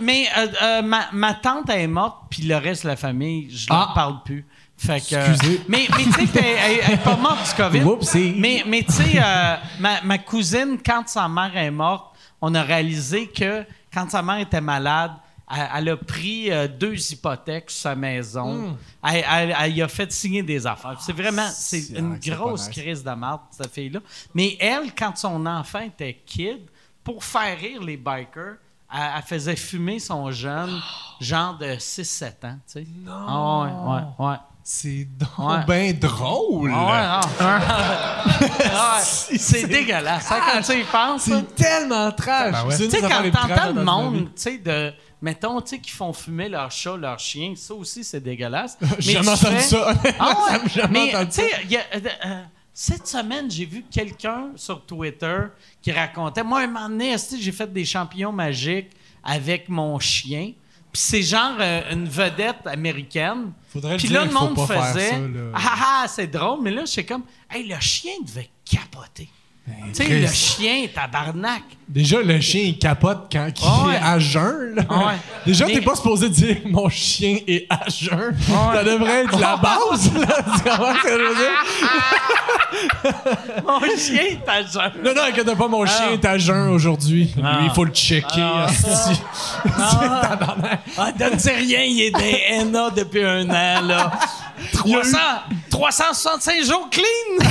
Mais, euh, euh, ma, ma tante elle est morte, puis le reste de la famille, je Ah. leur parle plus. Fait que, Excusez. mais mais tu sais, elle, elle est pas morte du COVID. Whoopsie. Mais, mais tu sais, euh, ma, ma cousine, quand sa mère est morte, on a réalisé que quand sa mère était malade, elle, elle a pris euh, deux hypothèques sur sa maison. Elle, elle- elle a fait signer des affaires. C'est vraiment, c'est une ah, grosse crise de marde, cette fille-là. Mais elle, quand son enfant était kid, pour faire rire les bikers, elle, faisait fumer son jeune, genre de 6-7 ans, tu sais. Non! ouais, ouais, ouais. C'est donc Ouais. ben drôle. Ah ouais, non. Ah ouais, c'est dégueulasse. quand tu y penses. C'est tellement trash. Ben ouais. Tu sais, quand t'entends trash le monde, tu sais, de. Mettons, tu sais, qui font fumer leur chat, leur chien, ça aussi, c'est dégueulasse. J'ai jamais entendu fais- ça. Ah ouais, Ça mais tu sais, euh, euh, cette semaine, j'ai vu quelqu'un sur Twitter qui racontait. Moi, un moment donné, j'ai fait des champignons magiques avec mon chien. Puis c'est genre euh, une vedette américaine. Faudrait Puis là, le monde faisait. ça, là. ah ah, c'est drôle, mais là, suis comme, hey, le chien devait capoter. tu sais, le chien, tabarnak. Déjà, le chien, il capote quand il Ah ouais. est à jeun. là. Ah ouais. Déjà, t'es pas supposé dire « mon chien est à jeun Ça devrait être la base. Là. Tu comprends ce que je veux dire? Mon chien, t'as genre. Non, non, inquiète pas, mon chien est à jeun aujourd'hui. Lui, il faut le checker. Ah. Ah, donne-y rien, il est des henna depuis un an, là. 300, 365 jours clean!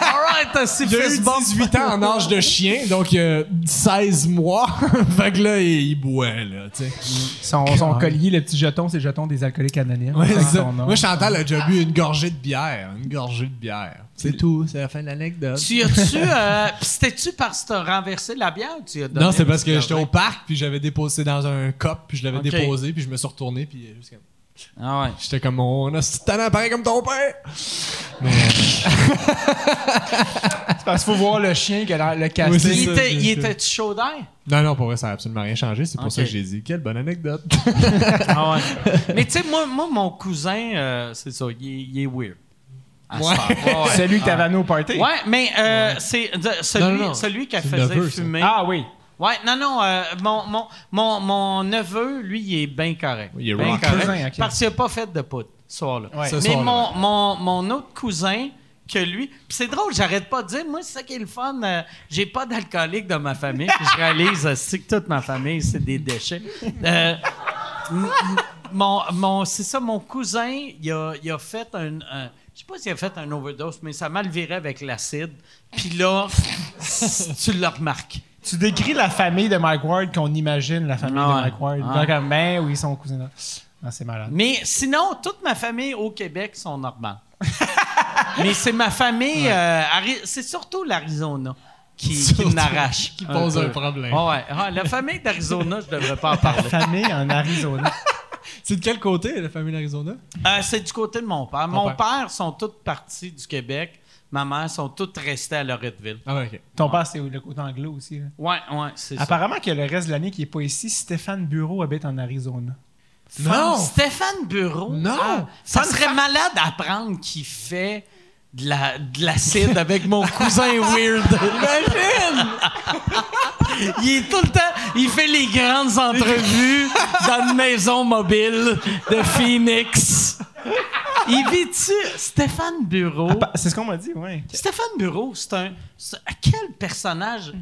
Alright, c'est Il a eu fist bump. 18 ans en âge de chien, donc euh, 16 mois. fait que là, il, il boit, là, tu sais. Son, son collier, le petit jeton, c'est le jeton des alcooliques anonymes. Ouais, ça. Moi, Chantal a déjà bu une gorgée de bière. Une gorgée de bière. C'est tout. C'est la fin de l'anecdote. Tu as-tu. Euh, pis c'était-tu parce que t'as renversé la bière ou tu as donné Non, c'est parce que j'étais au parc, puis j'avais déposé dans un cop, puis je l'avais déposé, puis je me suis retourné, puis euh, comme- Ah ouais. j'étais comme mon hostie de talent pareil comme ton père. Mais C'est parce qu'il faut voir le chien qui a l'air- le casting. Il ça, était, il était chaud d'air? non, non, pour vrai, ça n'a absolument rien changé. C'est pour ça que j'ai dit quelle bonne anecdote. Ah ouais. Mais tu sais, moi, moi, mon cousin, euh, c'est ça, il est, il est weird. Ouais. Ouais. Celui que t'avais amené au party. Ouais, mais euh, c'est celui, Non, non, non. celui qui ça. fumer. Ah oui. Ouais, non, non, euh, mon, mon, mon, mon neveu, lui, il est bien correct. Oui, il est Bien correct. Cousin. Parce qu'il n'a pas fait de poudre ce soir-là. Ouais. Mais mon, mon autre cousin, que lui, puis c'est drôle, j'arrête pas de dire, moi, c'est ça qui est le fun, euh, j'ai pas d'alcoolique dans ma famille, puis je réalise c'est que toute ma famille, c'est des déchets. Euh, mon, mon, c'est ça, mon cousin, il a, il a fait un. un- je sais pas s'il a fait un overdose, mais ça mal viré avec l'acide. Puis là, tu le remarques. Tu décris la famille de Mike Ward qu'on imagine, la famille de Mike Ward. Donc, ben oui, son cousin là. Ah, c'est malade. Mais sinon, toute ma famille au Québec sont normales. Mais c'est ma famille, euh, c'est surtout l'Arizona qui, qui m'arrache. Qui pose un problème. Ouais, ouais. Ah, la famille d'Arizona, je devrais pas en parler. Famille en Arizona. C'est de quel côté, la famille d'Arizona? Euh, c'est du côté de mon père. Mon père. père sont toutes parties du Québec ma mère sont toutes restées à Loretteville. Ah ok. Ton père, c'est le côté anglo aussi. là. Ouais, ouais, c'est ça. Apparemment que le reste de l'année qui est pas ici, Stéphane Bureau habite en Arizona. Non! Stéphane Bureau. Non! Ah, ça serait malade d'apprendre qu'il fait de la- de l'acide avec mon cousin weird. Imagine! il est tout le temps, il fait les grandes entrevues dans une maison mobile de Phoenix. Il vit-tu? Stéphane Bureau? Ah, C'est ce qu'on m'a dit, ouais. Stéphane Bureau, c'est un. quel personnage?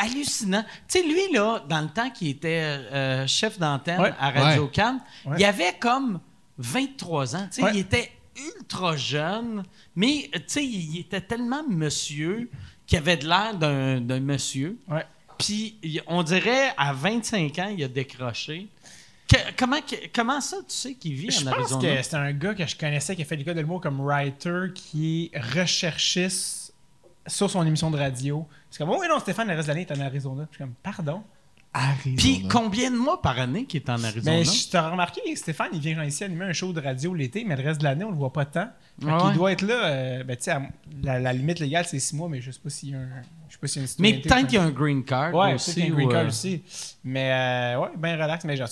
Hallucinant. Tu sais, lui, là, dans le temps qu'il était euh, chef d'antenne Ouais. à Radio Cannes, Ouais. il avait comme 23 ans. Tu sais, il était ultra jeune, mais tu sais, il était tellement monsieur qu'il avait de l'air d'un d'un monsieur. Puis, on dirait, à 25 ans, il a décroché. Que- comment, que- comment ça, tu sais qu'il vit Je en pense Arizona? que c'est un gars que je connaissais qui a fait l'école de l'humour comme writer, qui est recherchiste sur son émission de radio. C'est comme, oh oui, non, Stéphane, le reste de l'année est en Arizona. Je suis comme, pardon? Puis, combien de mois par année qu'il est en Arizona? Mais je t'ai remarqué, Stéphane, il vient ici animer un show de radio l'été, mais le reste de l'année, on le voit pas tant. Ouais, qu'il ouais? doit être là, euh, ben, tu sais, à- la, la limite légale, c'est six mois, mais je sais pas s'il y a un. Je sais pas s'il y a une Mais peut-être qu'il y a un green card Ouais, aussi. y a un green card aussi. Mais euh, ouais, ben relax. Mais genre,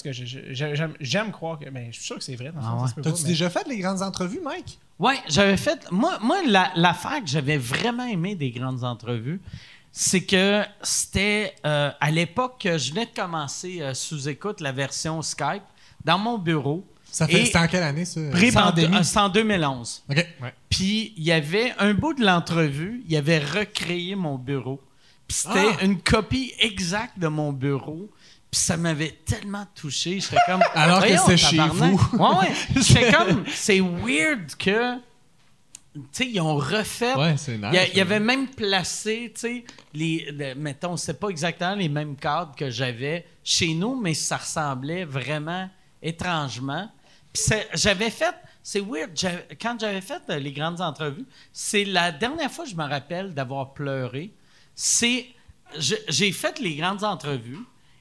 j'aime croire que. Ben, je suis sûr que c'est vrai. Dans Ah ouais. T'as-tu mais- déjà fait les grandes entrevues, Mike? Ouais, j'avais fait. Moi, moi la- l'affaire que j'avais vraiment aimé des grandes entrevues, c'est que c'était euh, à l'époque que je venais de commencer euh, sous écoute la version Skype dans mon bureau. Ça fait, c'était en quelle année, ça? C'est en, pandémie. euh, c'est en 2011. OK. Ouais. Puis il y avait un bout de l'entrevue, il avait recréé mon bureau. Puis c'était Ah! une copie exacte de mon bureau. Puis ça m'avait tellement touché. J'étais comme. Alors que c'était chez vous. Ouais, ouais. J'étais comme. C'est weird que. Ils ont refait. Ouais, c'est nice. Il y, a- il y avait même placé, les, le- mettons, c'est pas exactement les mêmes cadres que j'avais chez nous, mais ça ressemblait vraiment étrangement. J'avais fait, c'est weird, quand j'avais fait euh, les grandes entrevues, c'est la dernière fois que je me rappelle d'avoir pleuré. C'est, j'ai fait les grandes entrevues.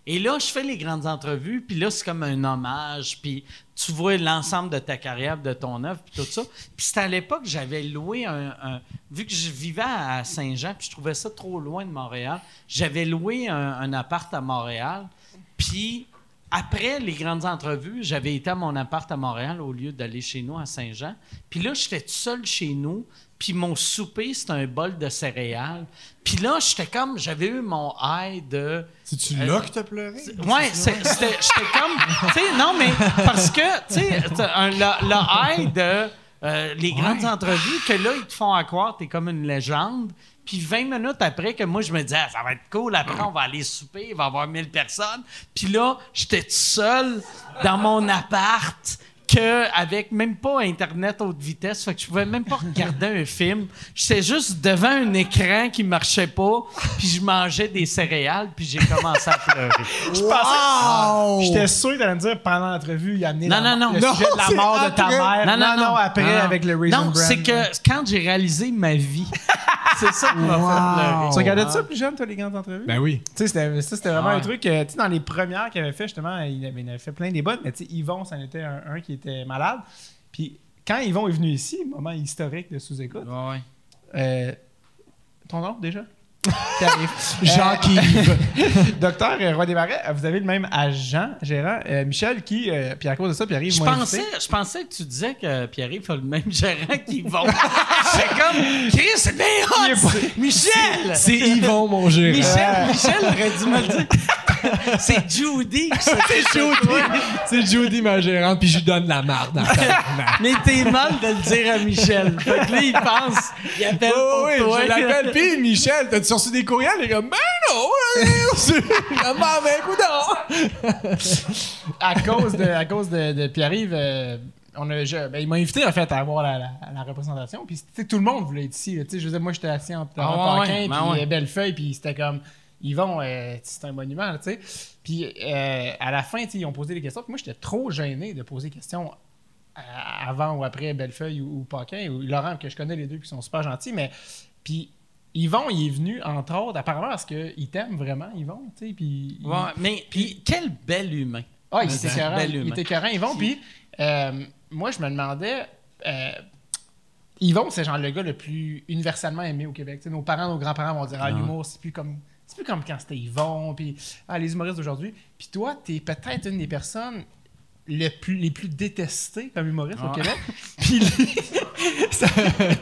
Et là, je fais les grandes entrevues, puis là, c'est comme un hommage, puis tu vois l'ensemble de ta carrière, de ton œuvre, puis tout ça. Puis c'était à l'époque, j'avais loué un, Vu que je vivais à Saint-Jean, puis je trouvais ça trop loin de Montréal, j'avais loué un, un appart à Montréal. Puis après les grandes entrevues, j'avais été à mon appart à Montréal au lieu d'aller chez nous à Saint-Jean. Puis là, j'étais tout seul chez nous. Puis mon souper, c'était un bol de céréales. Puis là, j'étais comme, j'avais eu mon high de... C'est-tu Euh, là que t'as pleuré? Ouais, c'était j'étais comme. Tu sais, non, mais parce que, tu sais, le, le high de euh, les grandes entrevues, que là, ils te font accroire, t'es comme une légende. Puis 20 minutes après, que moi, je me disais, Ah, ça va être cool, après, on va aller souper, il va y avoir 1000 personnes. Puis là, j'étais tout seul dans mon appart. Que avec même pas internet haute vitesse, fait que je pouvais même pas regarder un film. J'étais juste devant un écran qui marchait pas, puis je mangeais des céréales, puis j'ai commencé à pleurer. Je pensais. J'étais sûr t'allais me dire pendant l'entrevue, il a amené Non, la- non, non. le Non, sujet de la mort de ta après. mère. Non, non, non. après, Non, non. avec le Raisin Non, c'est que quand j'ai réalisé ma vie, c'est ça qui m'a fait pleurer. Tu regardais ça plus jeune, toi, les grandes entrevues? Ben oui. Tu sais, c'était, vraiment Ah ouais. un truc. euh, tu sais, dans les premières qu'il avait fait, justement, il avait, il avait fait plein des bonnes, mais tu sais, Yvon, c'en était un, un qui était malade. Puis quand Yvon est venu ici, moment historique de sous-écoute, Ouais, euh, ton nom déjà? Jacques-Yves. Docteur euh, Roy Desmarais, vous avez le même agent, gérant, euh, Michel, qui, euh, puis à cause de ça, Pierre-Yves Je m'a pensais, je pensais que tu disais que Pierre-Yves a le même gérant qu'Yvon. c'est comme, Chris, c'est bien hot! c'est- Michel! C'est Yvon, mon gérant. Michel, Michel aurait dû me le dire. c'est Judy. C'est Judy. C'est Judy, ma gérante, puis je lui donne la marde. dans le tabarnak. Mais t'es mal de le dire à Michel. Fait que là, il pense, il appelle Oh, pour oui, toi. je l'appelle, puis Michel, t'as-tu reçu des courriels? Est comme, ben non, euh, comme, ah, ben, coudonc. à cause de, à cause de, de Pierre-Yves, euh, on a, je- ben, il m'a invité en fait à avoir la, la- la représentation. Puis tu sais, tout le monde voulait être ici. là. Tu sais, je veux dire, moi j'étais assis en Ah ouais, puis ben ouais. euh, Bellefeuille, puis c'était comme Yvon, euh, c'est un monument, tu sais. Puis euh, à la fin, ils ont posé des questions. Puis moi j'étais trop gêné de poser des questions avant ou après Bellefeuille ou, ou Paquin ou Laurent que je connais les deux qui sont super gentils, mais puis Yvon, il est venu entre autres apparemment parce qu'il t'aime vraiment Yvon, tu sais, puis il- Ouais, mais puis quel bel humain. ah, il était bel Il était écœurant, Yvon. Puis, euh, moi, je me demandais, euh, Yvon, c'est genre le gars le plus universellement aimé au Québec. Tu sais, nos parents, nos grands-parents vont dire Ah, l'humour, c'est plus comme. C'est plus comme quand c'était Yvon, puis ah, les humoristes d'aujourd'hui. Puis toi, t'es peut-être une des personnes le plus, les plus détestées comme humoriste au Ah. Québec. Puis lui, ça-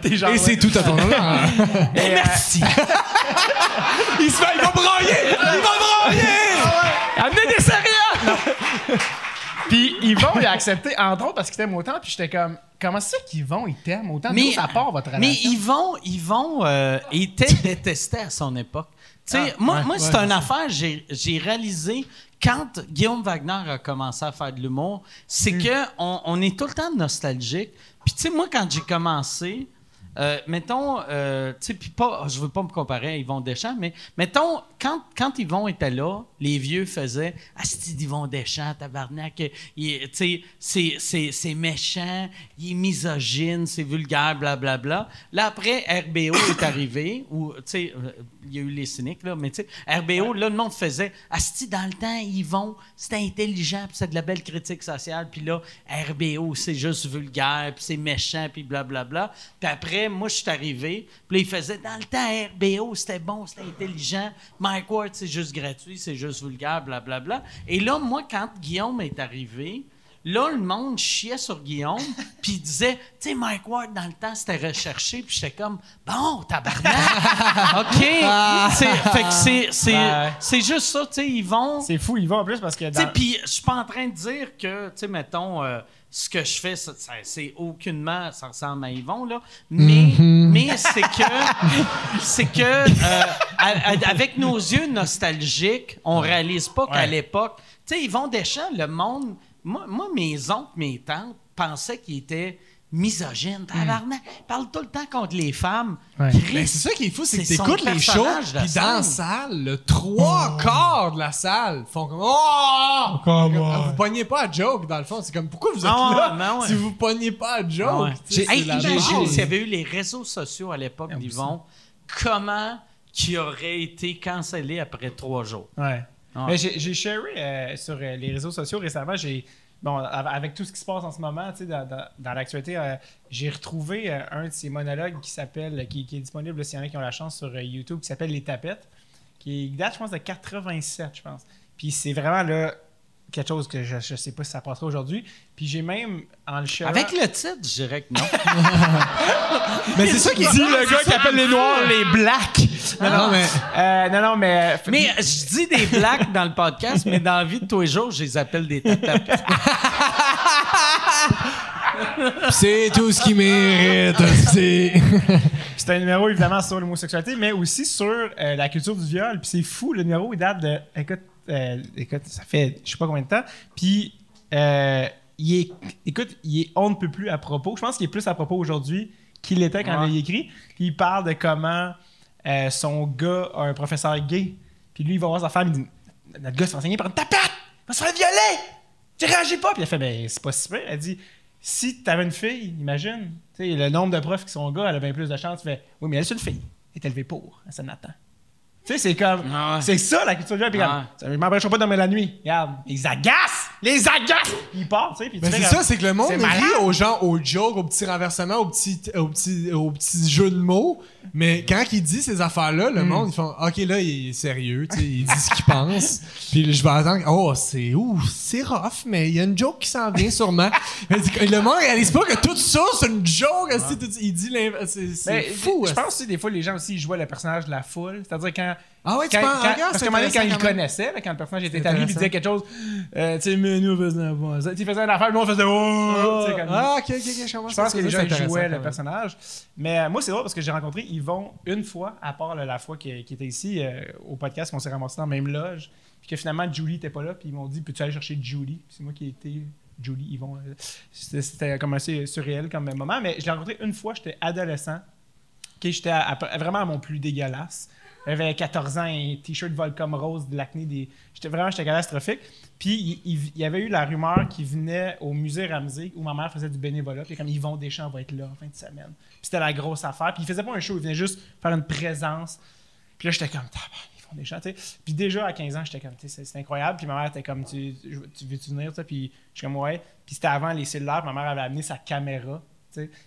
t'es genre. Et c'est tout à ton honneur. Et, euh, il se fait, il va brailler! Il va brailler! Amenez des céréales! Puis Yvon, il a accepté, entre autres, parce qu'il t'aime autant. Puis j'étais comme, comment c'est qu'Yvon, il t'aime autant? Mais- ça part votre relation? Mais Yvon, Yvon euh, était détesté à son époque. Sais, Ah, moi, ouais, moi ouais, c'est une affaire, j'ai j'ai réalisé quand Guillaume Wagner a commencé à faire de l'humour, c'est Hmm. que on, on est tout le temps nostalgique. Puis tu sais, moi, quand j'ai commencé, euh, mettons, euh, tu sais, puis pas, je veux pas me comparer à Yvon Deschamps, mais mettons, quand, quand Yvon était là, les vieux faisaient « Asti d'Yvon Deschamps, tabarnak, c'est- méchant, il est misogyne, c'est vulgaire, blablabla. Là, après, RBO est arrivé, ou, tu sais, euh, il y a eu les cyniques, là, mais tu sais, RBO, là, le monde faisait Asti, dans le temps, Yvon, c'était intelligent, puis c'est de la belle critique sociale, puis là, RBO, c'est juste vulgaire, puis c'est méchant, puis blablabla. Puis après, moi, je suis arrivé, puis là, il faisait dans le temps, RBO, c'était bon, c'était intelligent, Mike Ward, c'est juste gratuit, c'est juste vulgaire, blablabla. Et là, moi, quand Guillaume est arrivé, Là, le monde chiait sur Guillaume, puis disait, tu sais, Mike Ward, dans le temps, c'était recherché, puis j'étais comme, bon, tabarnak, OK. C'est- fait que c'est, c'est, Ouais. c'est juste ça, tu sais, ils vont. C'est fou, Yvon, en plus, parce que dans... puis je suis pas en train de dire que, tu sais, mettons, euh, ce que je fais, c'est aucunement, ça ressemble à Yvon, là. Mais, c'est que, c'est que, euh, avec nos yeux nostalgiques, on réalise pas qu'à Ouais. l'époque, tu sais, Yvon Deschamps, le monde, moi, moi mes oncles, mes tantes pensaient qu'il était misogyne, tabarnak. Il parle tout le temps contre les femmes. Ouais. Mais c'est ça qui est fou, c'est que t'écoutes les shows, puis dans la salle, le trois quarts de la salle font comme Oh! Comme, Vous pognez pas à joke, dans le fond. C'est comme pourquoi vous êtes Ah ouais, là? ben ouais. si vous pognez pas à joke? Ouais. Tu sais, Hey, s'il y avait eu les réseaux sociaux à l'époque d'Yvon, comment qui aurait été cancellé après trois jours? Ouais. Ouais. Mais j'ai j'ai sharé euh, sur euh, les réseaux sociaux récemment. J'ai bon av- avec tout ce qui se passe en ce moment, tu sais, dans, l'actualité, euh, j'ai retrouvé euh, un de ses monologues qui s'appelle, qui, qui est disponible s'il y en a qui ont la chance sur euh, YouTube, qui s'appelle Les Tapettes, qui date, je pense, de 87, je pense. Puis c'est vraiment là quelque chose que je, je sais pas si ça passera aujourd'hui. Puis j'ai même en le sharant- Avec le titre, je dirais que non. Mais c'est ça qui dit le gars qui appelle les noirs les blacks. Non, non, Non, mais- Euh, non, non, mais mais je dis des blacks dans le podcast, mais dans la vie de tous les jours, je les appelle des tapettes. c'est tout ce qui mérite. c'est- C'est un numéro évidemment sur l'homosexualité, mais aussi sur euh, la culture du viol. Puis c'est fou, le numéro il date de. Écoute, euh, écoute ça fait je sais pas combien de temps. Puis euh, il est. Écoute, il est on ne peut plus à propos. Je pense qu'il est plus à propos aujourd'hui qu'il l'était quand Ouais. il a écrit. Puis il parle de comment euh, son gars a un professeur gay. Puis lui, il va voir sa femme, il dit Notre gars se fait enseigner par une tapette Il va se faire violer Tu réagis pas Puis elle fait Ben, c'est pas si pire. Elle dit Si t'avais une fille, imagine, tu sais, le nombre de profs qui sont gars, elle a bien plus de chance. Tu fais Oui, mais elle, c'est une fille. Elle est élevée pour. Elle s'en attend. Tu sais, c'est comme. Ah ouais. C'est ça la culture du viol. Puis Ouais. comme, ça, je m'empêcherai pas de dormir la nuit. Regarde, ils agacent Les agacent Ils partent, tu sais. Puis c'est ça, c'est que le monde rit aux gens, aux jokes, aux petits renversements, aux petits, aux petits, aux petits jeux de mots. Mais quand il dit ces affaires-là, Hmm. le monde, ils font OK, là, il est sérieux, tu sais, il dit ce qu'il pense. Puis je vais attendre, oh, c'est ouf, c'est rough, mais il y a une joke qui s'en vient sûrement. Mais le monde réalise pas que tout ça, c'est une joke. esti, tout- Il dit c'est fou. Je esti. pense aussi, des fois, les gens aussi ils jouaient le personnage de la foule. C'est-à-dire quand. Ah ouais, tu quand- penses- quand- regarde, parce c'est qu'à un moment donné, quand il le connaissait, quand le personnage était établi, il disait quelque chose, euh, tu sais, mais nous, on faisait un ça. Il faisait une affaire, nous, on faisait oh, sais, comme- Ah, ok, ok, ok, je pense que les gens jouaient le personnage. Mais euh, moi, c'est drôle parce que j'ai rencontré Yvon une fois, à part là, la fois qui, qui était ici euh, au podcast, qu'on s'est ramassé dans la même loge. Puis que finalement, Julie n'était pas là. Puis ils m'ont dit Peux-tu aller chercher Julie? C'est moi qui ai été. Julie, Yvon. euh, C'était comme assez surréel comme moment. Mais je l'ai rencontré une fois, j'étais adolescent. Ok, J'étais vraiment à mon plus dégueulasse. J'avais 14 ans, un t-shirt Volcom rose de l'acné. Des... J'étais vraiment j'étais catastrophique. Puis il, il- y avait eu la rumeur qui venait au musée Ramsey où ma mère faisait du bénévolat. Puis comme Yvon Deschamps va être là en fin de semaine. Puis c'était la grosse affaire. Puis il faisait pas un show, il venait juste faire une présence. Puis là, j'étais comme, Yvon Deschamps, tu sais. Puis déjà à 15 ans, j'étais comme, c'est- c'est incroyable. Puis ma mère était comme, tu, tu veux-tu venir, ça? Puis je suis comme, ouais. Puis c'était avant les cellulaires. Ma mère avait amené sa caméra.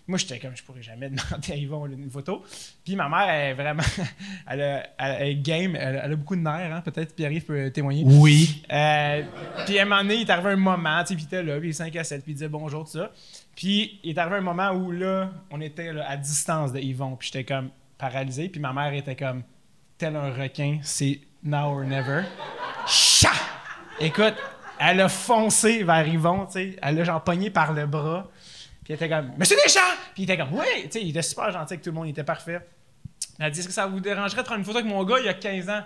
Moi, j'étais comme, je pourrais jamais demander à Yvon une photo. Puis ma mère, elle est vraiment, elle, a- elle- est game, elle, elle a beaucoup de nerfs, hein, peut-être Pierre-Yves peut témoigner. Oui. Euh, puis à un moment donné, il est arrivé un moment, tu sais, puis il était là, puis il est 5 à 7, puis il disait bonjour, tout ça. Puis il est arrivé un moment où là, on était là, à distance de Yvon, puis j'étais comme paralysé, puis ma mère était comme tel un requin, c'est now or never. Chat! Écoute, elle a foncé vers Yvon, tu sais, elle l'a genre pogné par le bras, puis elle était comme Monsieur Deschamps! Puis il était comme Ouais! Tu sais, il était super gentil avec tout le monde, il était parfait. Elle a dit Est-ce que ça vous dérangerait de prendre une photo avec mon gars il y a 15 ans?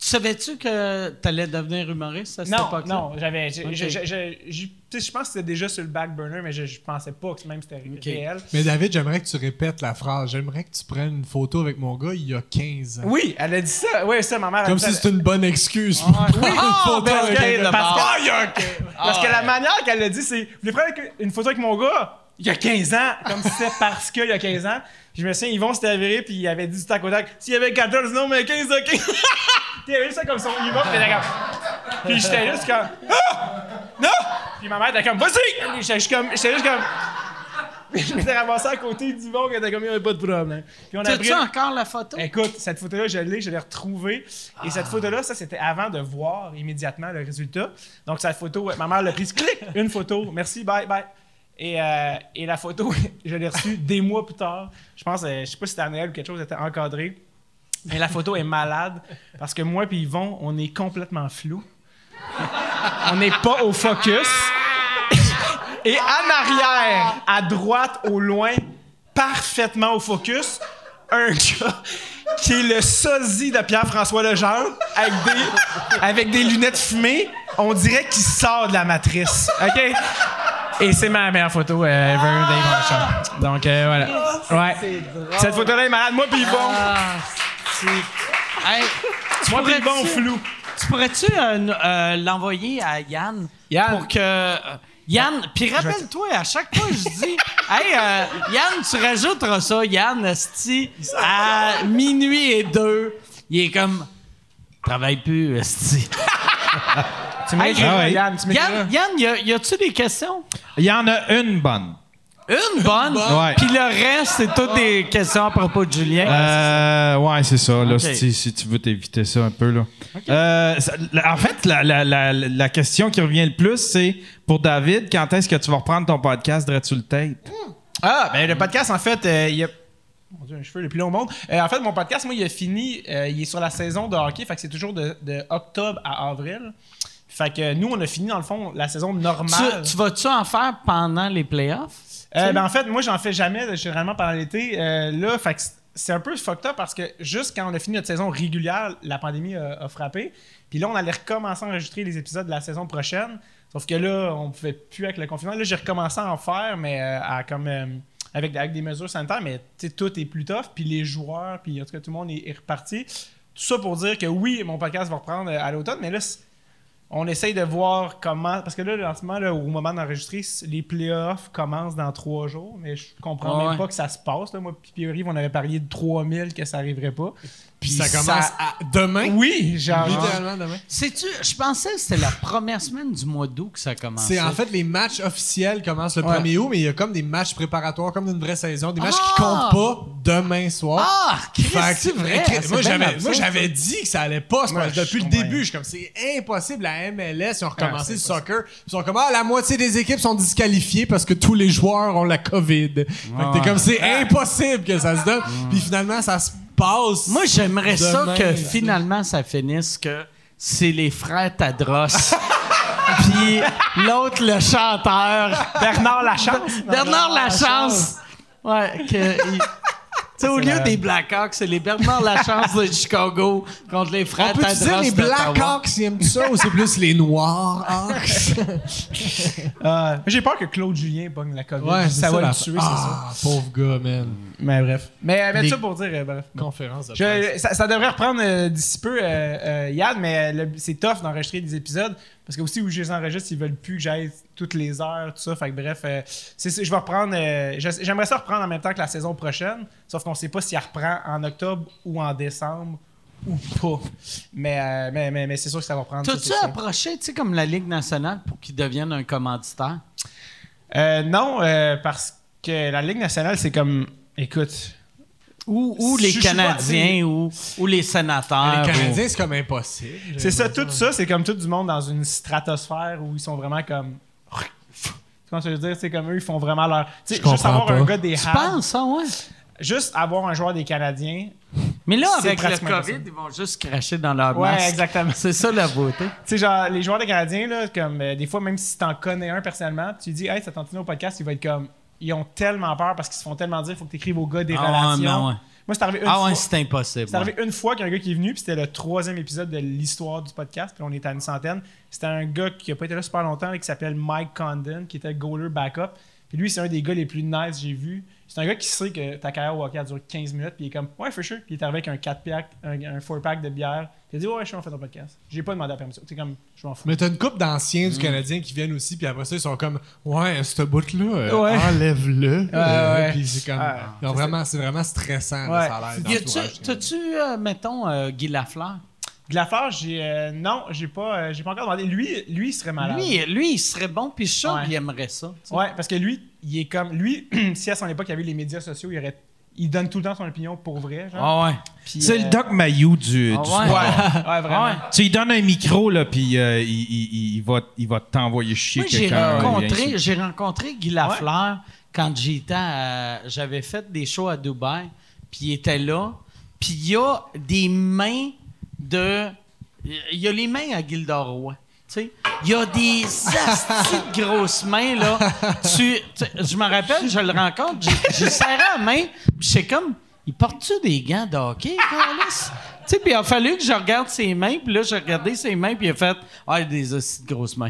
Tu savais-tu que t'allais devenir humoriste à cette Non, époque-là? non, j'avais. tu Je pense que c'était déjà sur le back burner, mais je, pensais pas que même c'était réel. Mais David, j'aimerais que tu répètes la phrase. J'aimerais que tu prennes une photo avec mon gars il y a 15 ans. Oui, elle a dit ça. Oui, ça, ma mère. Comme si c'était une bonne excuse pour prendre une Ah, photo ben, avec un gars. Parce que, parce que la manière qu'elle l'a dit, c'est Vous voulez prendre une photo avec mon gars? Il y a 15 ans, comme si c'était parce qu'il y a 15 ans. Puis je me souviens, Yvon s'était avéré, puis il avait dit du tac au tac S'il y avait 14, non, mais 15, ok. il avait ça comme son Yvon, puis comme. Puis j'étais juste comme Ah! Non! Puis ma mère était comme Vas-y! J'étais juste comme. J'étais juste comme. Puis je m'étais ramassé à côté d'Yvon, qui était comme Il n'y avait pas de problème. Puis on a pris. encore la photo? Écoute, cette photo-là, je l'ai, je l'ai retrouvée. Et cette photo-là, ça, c'était avant de voir immédiatement le résultat. Donc, cette photo, ma mère l'a prise, clic, une photo, merci, bye, bye. Et, euh, et la photo, je l'ai reçue des mois plus tard. Je pense, euh, je sais pas si c'était à Noël ou quelque chose, était encadrée. Mais la photo est malade parce que moi et Yvon, on est complètement flou. On n'est pas au focus. Et en arrière, à droite, au loin, parfaitement au focus, un gars qui est le sosie de Pierre-François Legendre avec des, avec des lunettes fumées. On dirait qu'il sort de la matrice. OK? Et c'est ma meilleure photo euh, ever, Dave Marchand. Donc, euh, voilà. Ouais. Cette photo-là est malade. Moi, puis bon. Ah, c'est... Hey, tu Moi, puis bon flou. Tu pourrais-tu euh, euh, l'envoyer à Yann? Yann. Pour que. Yann, puis rappelle-toi, à chaque fois, je dis, hey, euh, Yann, tu rajouteras ça, Yann, esti, à minuit et deux. Il est comme, travaille plus, esti. Tu m'écris, Ah ouais. Yann. Tu m'écriras. Yann, Yann, y a- y a-tu des questions? Il y en a une bonne. Une bonne, Ouais. puis le reste, c'est toutes des questions à propos de Julien. Euh, ouais, c'est ça. Là, si, si tu veux t'éviter ça un peu. Là. Euh, ça- en fait, la, la- la- la question qui revient le plus, c'est pour David, quand est-ce que tu vas reprendre ton podcast Dreadful le Tape? Ah, ben le podcast, en fait, euh, il y a. Mon Dieu, un cheveu le plus long au monde. Euh, en fait, mon podcast, moi, il a fini. euh, il est sur la saison de hockey, fait que c'est toujours de, de octobre à avril. Fait que nous, on a fini, dans le fond, la saison normale. tu, tu vas-tu en faire pendant les playoffs? Euh, ben, en fait, moi, j'en fais jamais, généralement pendant l'été. Euh, là, fait que c'est un peu fucked up parce que juste quand on a fini notre saison régulière, la pandémie a, a frappé. Puis là, on allait recommencer à enregistrer les épisodes de la saison prochaine. Sauf que là, on pouvait plus avec le confinement. Là, j'ai recommencé à en faire, mais euh, à comme. euh, avec, avec des mesures sanitaires, mais tout est plus tough. Puis les joueurs, puis en tout cas, tout le monde est, est reparti. Tout ça pour dire que oui, mon podcast va reprendre à l'automne, mais là, on essaye de voir comment. Parce que là, en ce moment, là, au moment d'enregistrer, les playoffs commencent dans trois jours, mais je comprends Ouais. même pas que ça se passe. Là. Moi, puis Pierre-Yves, on avait parié de 3000 que ça arriverait pas. Puis ça commence à demain? Oui, genre. Littéralement demain. Sais-tu, je pensais que c'était la première semaine du mois d'août que ça commençait. C'est en fait les matchs officiels commencent le Ouais. 1er août, mais il y a comme des matchs préparatoires, comme d'une vraie saison, des matchs qui Ah! comptent pas demain soir. Ah, Chris, Fait que- c'est vrai. C'est moi, j'avais, dit que ça allait pas. se Moi, passer. depuis le ouais. début, je suis comme, c'est impossible. La MLS, ils ont recommencé c'est le soccer. Ils sont comme, ah, la moitié des équipes sont disqualifiées parce que tous les joueurs ont la COVID. Fait que t'es comme, c'est impossible que ça se donne. Puis finalement, ça se passe. Moi, j'aimerais ça que là. finalement ça finisse que c'est les frères Tadros. Puis l'autre, le chanteur. Bernard Lachance. Bernard Lachance. Ouais, que. il- sais, au lieu des Blackhawks, c'est les Bernard Lachance de Chicago contre les frères On peut dire les. Blackhawks, ils aiment ça, ou c'est plus les Noirs? Hawks? Euh, J'ai peur que Claude Julien pogne la COVID. Ouais, ça, va le tuer, c'est ça. Ah, pauvre gars, man. Mais bref. Mais, euh, mais Les- ça pour dire, euh, bref. Conférence de Je- ça, ça devrait reprendre euh, d'ici peu, Yann, mais c'est tough d'enregistrer des épisodes parce que aussi où je les enregistre, ils veulent plus que j'aille toutes les heures, tout ça. Fait que bref, euh, c'est- je vais reprendre. euh, J'aimerais ça reprendre en même temps que la saison prochaine, sauf qu'on sait pas si elle reprend en octobre ou en décembre ou pas. Mais, euh, mais, mais, mais c'est sûr que ça va reprendre. ça, T'as-tu approché, tu sais, comme la Ligue nationale pour qu'ils deviennent un commanditaire? Euh, non, parce que la Ligue nationale, c'est comme. Écoute. Ou, ou les je Canadiens ou, ou les sénateurs. Les ou- Canadiens, c'est comme impossible. C'est ça, tout ça, c'est comme tout du monde dans une stratosphère où ils sont vraiment comme. Tu vois ce que je veux dire? C'est comme eux, ils font vraiment leur. Tu sais, Je juste comprends avoir un pas. gars des Tu penses, ça, ouais? juste avoir un joueur des Canadiens. Mais là, avec le COVID, impossible. ils vont juste cracher dans leur Ouais, masque. exactement. C'est ça la beauté. Tu sais, genre, les joueurs des Canadiens, là, comme euh, des fois, même si t'en connais un personnellement, tu dis, hey, ça t'entend au podcast, il va être comme. Ils ont tellement peur parce qu'ils se font tellement dire, il faut que tu écrives aux gars des Ah ouais, relations. mais ouais. Moi, c'est arrivé une Ah fois. ouais, c'est impossible. C'est arrivé une fois qu'il y a un gars qui est venu, puis c'était le troisième épisode de l'histoire du podcast, puis on était à une centaine. C'était un gars qui a pas été là super longtemps, là, qui s'appelle Mike Condon, qui était le goaler backup. Puis lui, c'est un des gars les plus nice que j'ai vu. C'est un gars qui sait que ta carrière au hockey a duré 15 minutes, puis il est comme, ouais, for sure. Puis il est arrivé avec un 4-pack, un, un 4-pack de bière. Puis il a dit, ouais, je suis en fait ton podcast. J'ai pas demandé la permission. C'est comme, je m'en fous. Mais t'as une couple d'anciens du Canadien qui viennent aussi, puis après ça, ils sont comme Ouais, ce bout-là, euh, Ouais. enlève-le. Euh, ouais. Puis c'est comme. Vraiment, c'est vraiment stressant, là, Ouais. ça a l'air. D'entourage. T'as-tu, euh, mettons, euh, Guy Lafleur? De la fleur, j'ai. euh, non, j'ai pas, euh, j'ai pas encore demandé. Lui, lui, il serait malade. Lui, lui, il serait bon, puis sûr Ouais. qu'il aimerait ça. tu sais. Ouais, parce que lui, il est comme. Lui, si à son époque, il y avait les médias sociaux, il, aurait, il donne tout le temps son opinion pour vrai. Genre. Ah ouais. C'est euh, le Doc Mayou du, Ah du ouais. sport. Ouais, ouais, vraiment. Ouais. Tu lui donnes un micro, là, puis euh, il, il- il va, il va t'envoyer chier Moi, j'ai quelqu'un. rencontré, j'ai rencontré Guy Lafleur quand j'étais à- j'avais fait des shows à Dubaï, puis il était là, puis il y a des mains de il y a les mains à Gildor Roy. Il y a des astis de grosses mains, là. Tu, tu- je me rappelle, je le rencontre, j'ai- serré la main, c'est comme, il porte-tu des gants de? Tu sais, puis il a fallu que je regarde ses mains, puis là, j'ai regardé ses mains, puis il a fait, ah, il a des astis de grosses mains.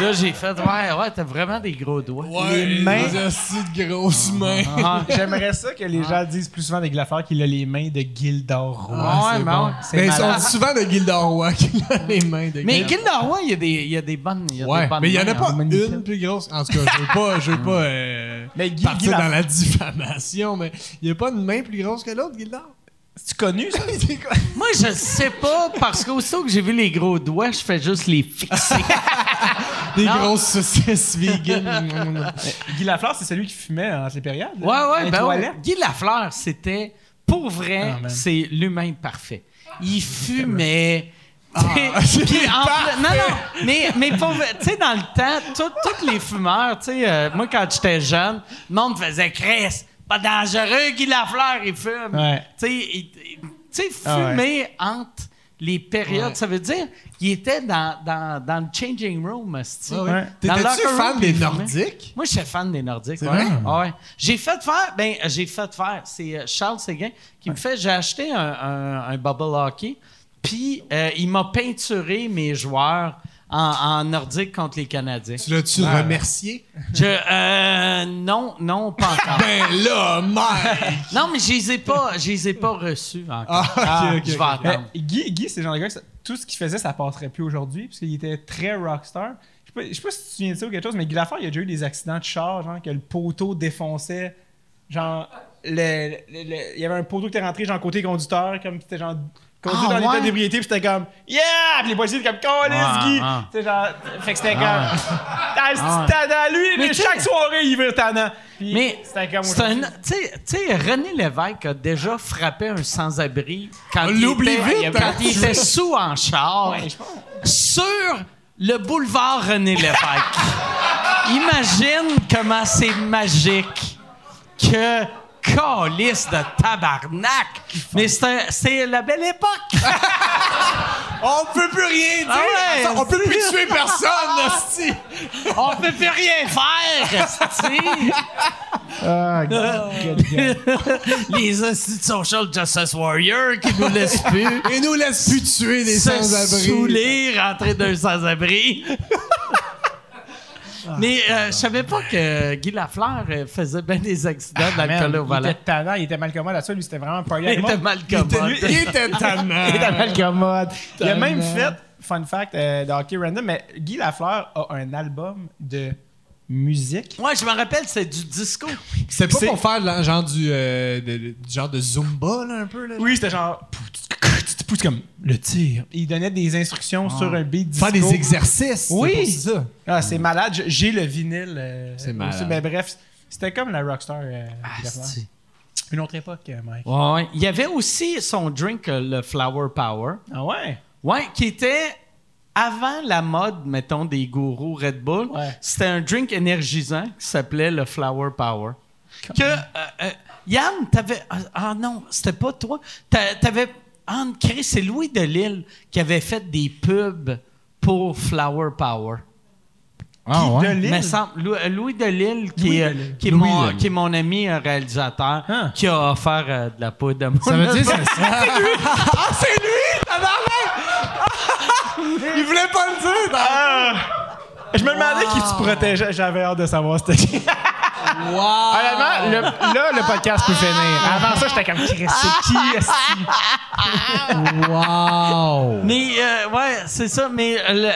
Là, j'ai fait, ouais, ouais, t'as vraiment des gros doigts. Ouais, Les mains- des de grosses mains. Ah, J'aimerais ça que les gens disent plus souvent des Glafleurs qu'il a les mains de Gildor Roy. Ah ouais, mais bon. Mais on malade. dit souvent de Gildor Roy qui a les mains de Mais Gildor. Roy, il y a des, il y a des bonnes. Il y a des Ouais, bonnes mais il y en a pas hein. une plus grosse. En tout cas, je veux pas, je veux pas euh, Mais Guy- partir dans la diffamation, mais il n'y a pas une main plus grosse que l'autre, Gildor? C'est connu, ça? Moi, je sais pas, parce qu'aussitôt que j'ai vu les gros doigts, je fais juste les fixer. Des Non. grosses saucisses vegan. Guy Lafleur, c'est celui qui fumait entre les périodes? Ouais, ouais, ben ouais. Guy Lafleur, c'était, pour vrai, Ah, c'est l'humain parfait. Il fumait. Ah, t'sais, puis en plus- non, non, mais, mais pour vrai, tu sais, dans le temps, tous les fumeurs, tu sais, euh, moi, quand j'étais jeune, le monde faisait Chris, pas dangereux, Guy Lafleur, il fume. Ouais. Tu sais, Ah ouais. fumer entre les périodes, Ouais. ça veut dire qu'il était dans, dans, dans le changing room, esti. Ouais, T'étais-tu fan des. Nordiques? Moi, j'étais fan des Nordiques. Vrai? Ah ouais. J'ai fait faire, ben, j'ai fait faire, c'est euh, Charles Séguin qui me fait, j'ai acheté un, un, un bubble hockey, puis euh, il m'a peinturé mes joueurs en, en nordique contre les Canadiens. Tu l'as-tu remercié? Je, euh, non, non, pas encore. Ben là, Mike! non, mais je les ai pas, je les ai pas reçus encore. Ah, Ah, je vais ok. attendre. Mais Guy, Guy c'est le genre de gars ça- tout ce qu'il faisait, ça passerait plus aujourd'hui, parce qu'il était très rockstar. Je sais pas, je sais pas si tu te souviens de ça ou quelque chose, mais Guy Lafleur, il a déjà eu des accidents de char, genre que le poteau défonçait. Genre, le, le- le- il y avait un poteau qui était rentré, genre côté conducteur, comme c'était genre. Conduit Ah, dans l'état ouais? d'ébriété, puis c'était comme Yeah! Puis les policiers étaient comme Ouais, Guy! ouais. Tu sais, genre, fait que c'était comme. Ah. Ah, c'est lui, Mais chaque soirée, il veut tannant. Mais c'était comme. c'est tu sais- tu sais, René Lévesque a déjà frappé un sans-abri quand, On il était, vite, quand hein? il était sous en char Ouais, sur le boulevard René Lévesque. Imagine comment c'est magique que calice de tabarnak. Mais c'est la belle époque. On peut plus rien dire! Ah ouais, on peut plus tuer personne, hostie. On peut plus rien faire. Ah. Les hosties de social justice warriors qui nous laissent plus. Et nous laisse plus tuer des se sans-abri. saouler, rentrer d'un sans-abri. Mais euh, je savais pas que Guy Lafleur euh, faisait bien des accidents d'alcool au il volant. était tannant, il était mal commode là-dessus, lui, c'était vraiment un party Il était mal Il était- commode. Il était tannant. Il était mal commode. Il a même fait, fun fact, euh, de hockey random, mais Guy Lafleur a un album de musique. Ouais, je me rappelle, c'est du disco. C'était pas C'est- pour faire là, genre du, euh, de- du genre de Zumba, là, un peu, là? Oui, c'était genre. tu te pousses comme le tir. Il donnait des instructions sur un beat disco. Faire des exercices. Oui. c'est ça. Ah, c'est malade. J'ai le vinyle. euh, C'est aussi. malade. Mais bref, c'était comme la Rockstar. euh, Ah, c'est- Une autre époque, euh, Mike. Ouais. Il y avait aussi son drink, le Flower Power. Ah ouais? Ouais, qui était avant la mode, mettons, des gourous Red Bull. Ouais. C'était un drink énergisant qui s'appelait le Flower Power. Que, euh, euh, Yann, t'avais. ah, Ah non, c'était pas toi. T'a- T'avais. Ah, c'est Louis Delisle qui avait fait des pubs pour Flower Power. Ah, Qui ouais? de Lille? Mais Lou- euh, Louis Delisle, qui, Louis est, Delisle. qui, est Louis mon, Delisle. qui est mon ami euh, réalisateur, Ah. qui a offert euh, de la poudre à mon Ça veut dire ça. Ah, c'est lui! tabarnak! Il voulait pas le dire! Ah! Je me demandais qui tu protégeais. J'avais hâte de savoir c'était qui. Wow! Honnêtement, le- là, le podcast peut finir. Avant ça, j'étais comme, Chris, c'est qui, esti? Wow! Mais, euh, ouais, c'est ça, mais euh, le-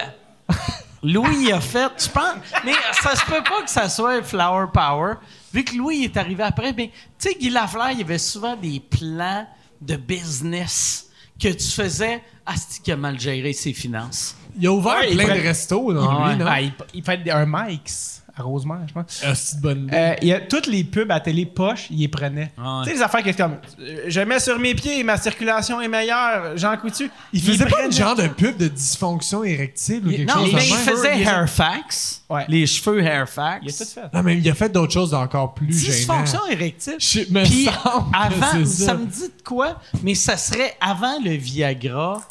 Louis il a fait, je pense, mais ça se peut pas que ça soit Flower Power, vu que Louis est arrivé après. Mais, tu sais, Guy Lafleur, il y avait souvent des plans de business que tu faisais, ah, c'est qu'il a mal géré ses finances? Il a ouvert Ouais, il plein de restos dans Ah, lui, non? Ah, il, il fait des- un Mike's à Rosemont, je pense. Ah, c'est une bonne idée. Euh, il y a toutes les pubs à télé poche, il les prenait. Ah ouais. Tu sais, les affaires qui étaient comme euh, Je mets sur mes pieds, ma circulation est meilleure, Jean Coutu. Il faisait pas prenait- une genre de pub de dysfonction érectile ou quelque non, chose de mais il faisait il a- Hairfax, Ouais. les cheveux Hairfax. Il a tout fait. Non, mais il a fait d'autres choses encore plus gênantes. Dysfonction érectile. Je me Puis avant, ça. ça. me dit de quoi? Mais ça serait avant le Viagra.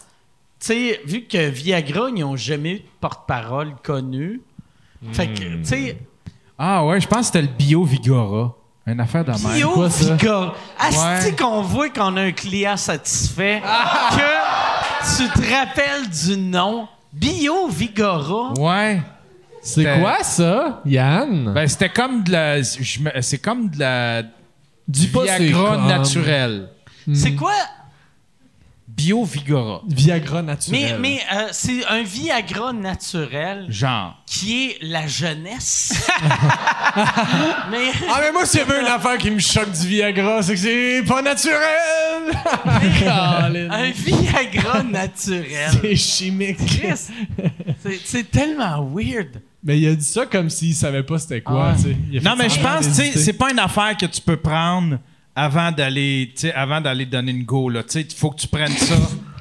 Tu sais, vu que Viagra, ils n'ont jamais eu de porte-parole connu. Fait que, tu sais, Ah, ouais, je pense que c'était le Bio Vigora. Une affaire de même. Bio? Viagra. Asti Ouais. qu'on voit qu'on a un client satisfait, Ah! que tu te rappelles du nom. Bio Vigora. Ouais. C'est quoi ça, Yann? Ben, c'était comme de la. C'est comme de la. C'est Viagra naturel. C'est quoi? Bio Vigora. Viagra naturel. mais euh, c'est un Viagra naturel Genre. qui est la jeunesse. mais Ah, mais moi, s'il y avait une affaire qui me choque du Viagra, c'est que c'est pas naturel! un Viagra naturel. c'est chimique. Chris, c'est- c'est tellement weird. Mais il a dit ça comme s'il savait pas c'était quoi, Ah. tu sais. Non, mais je pense, tu sais, c'est pas une affaire que tu peux prendre avant d'aller, tu sais, avant d'aller donner une go, là. Tu sais, il faut que tu prennes ça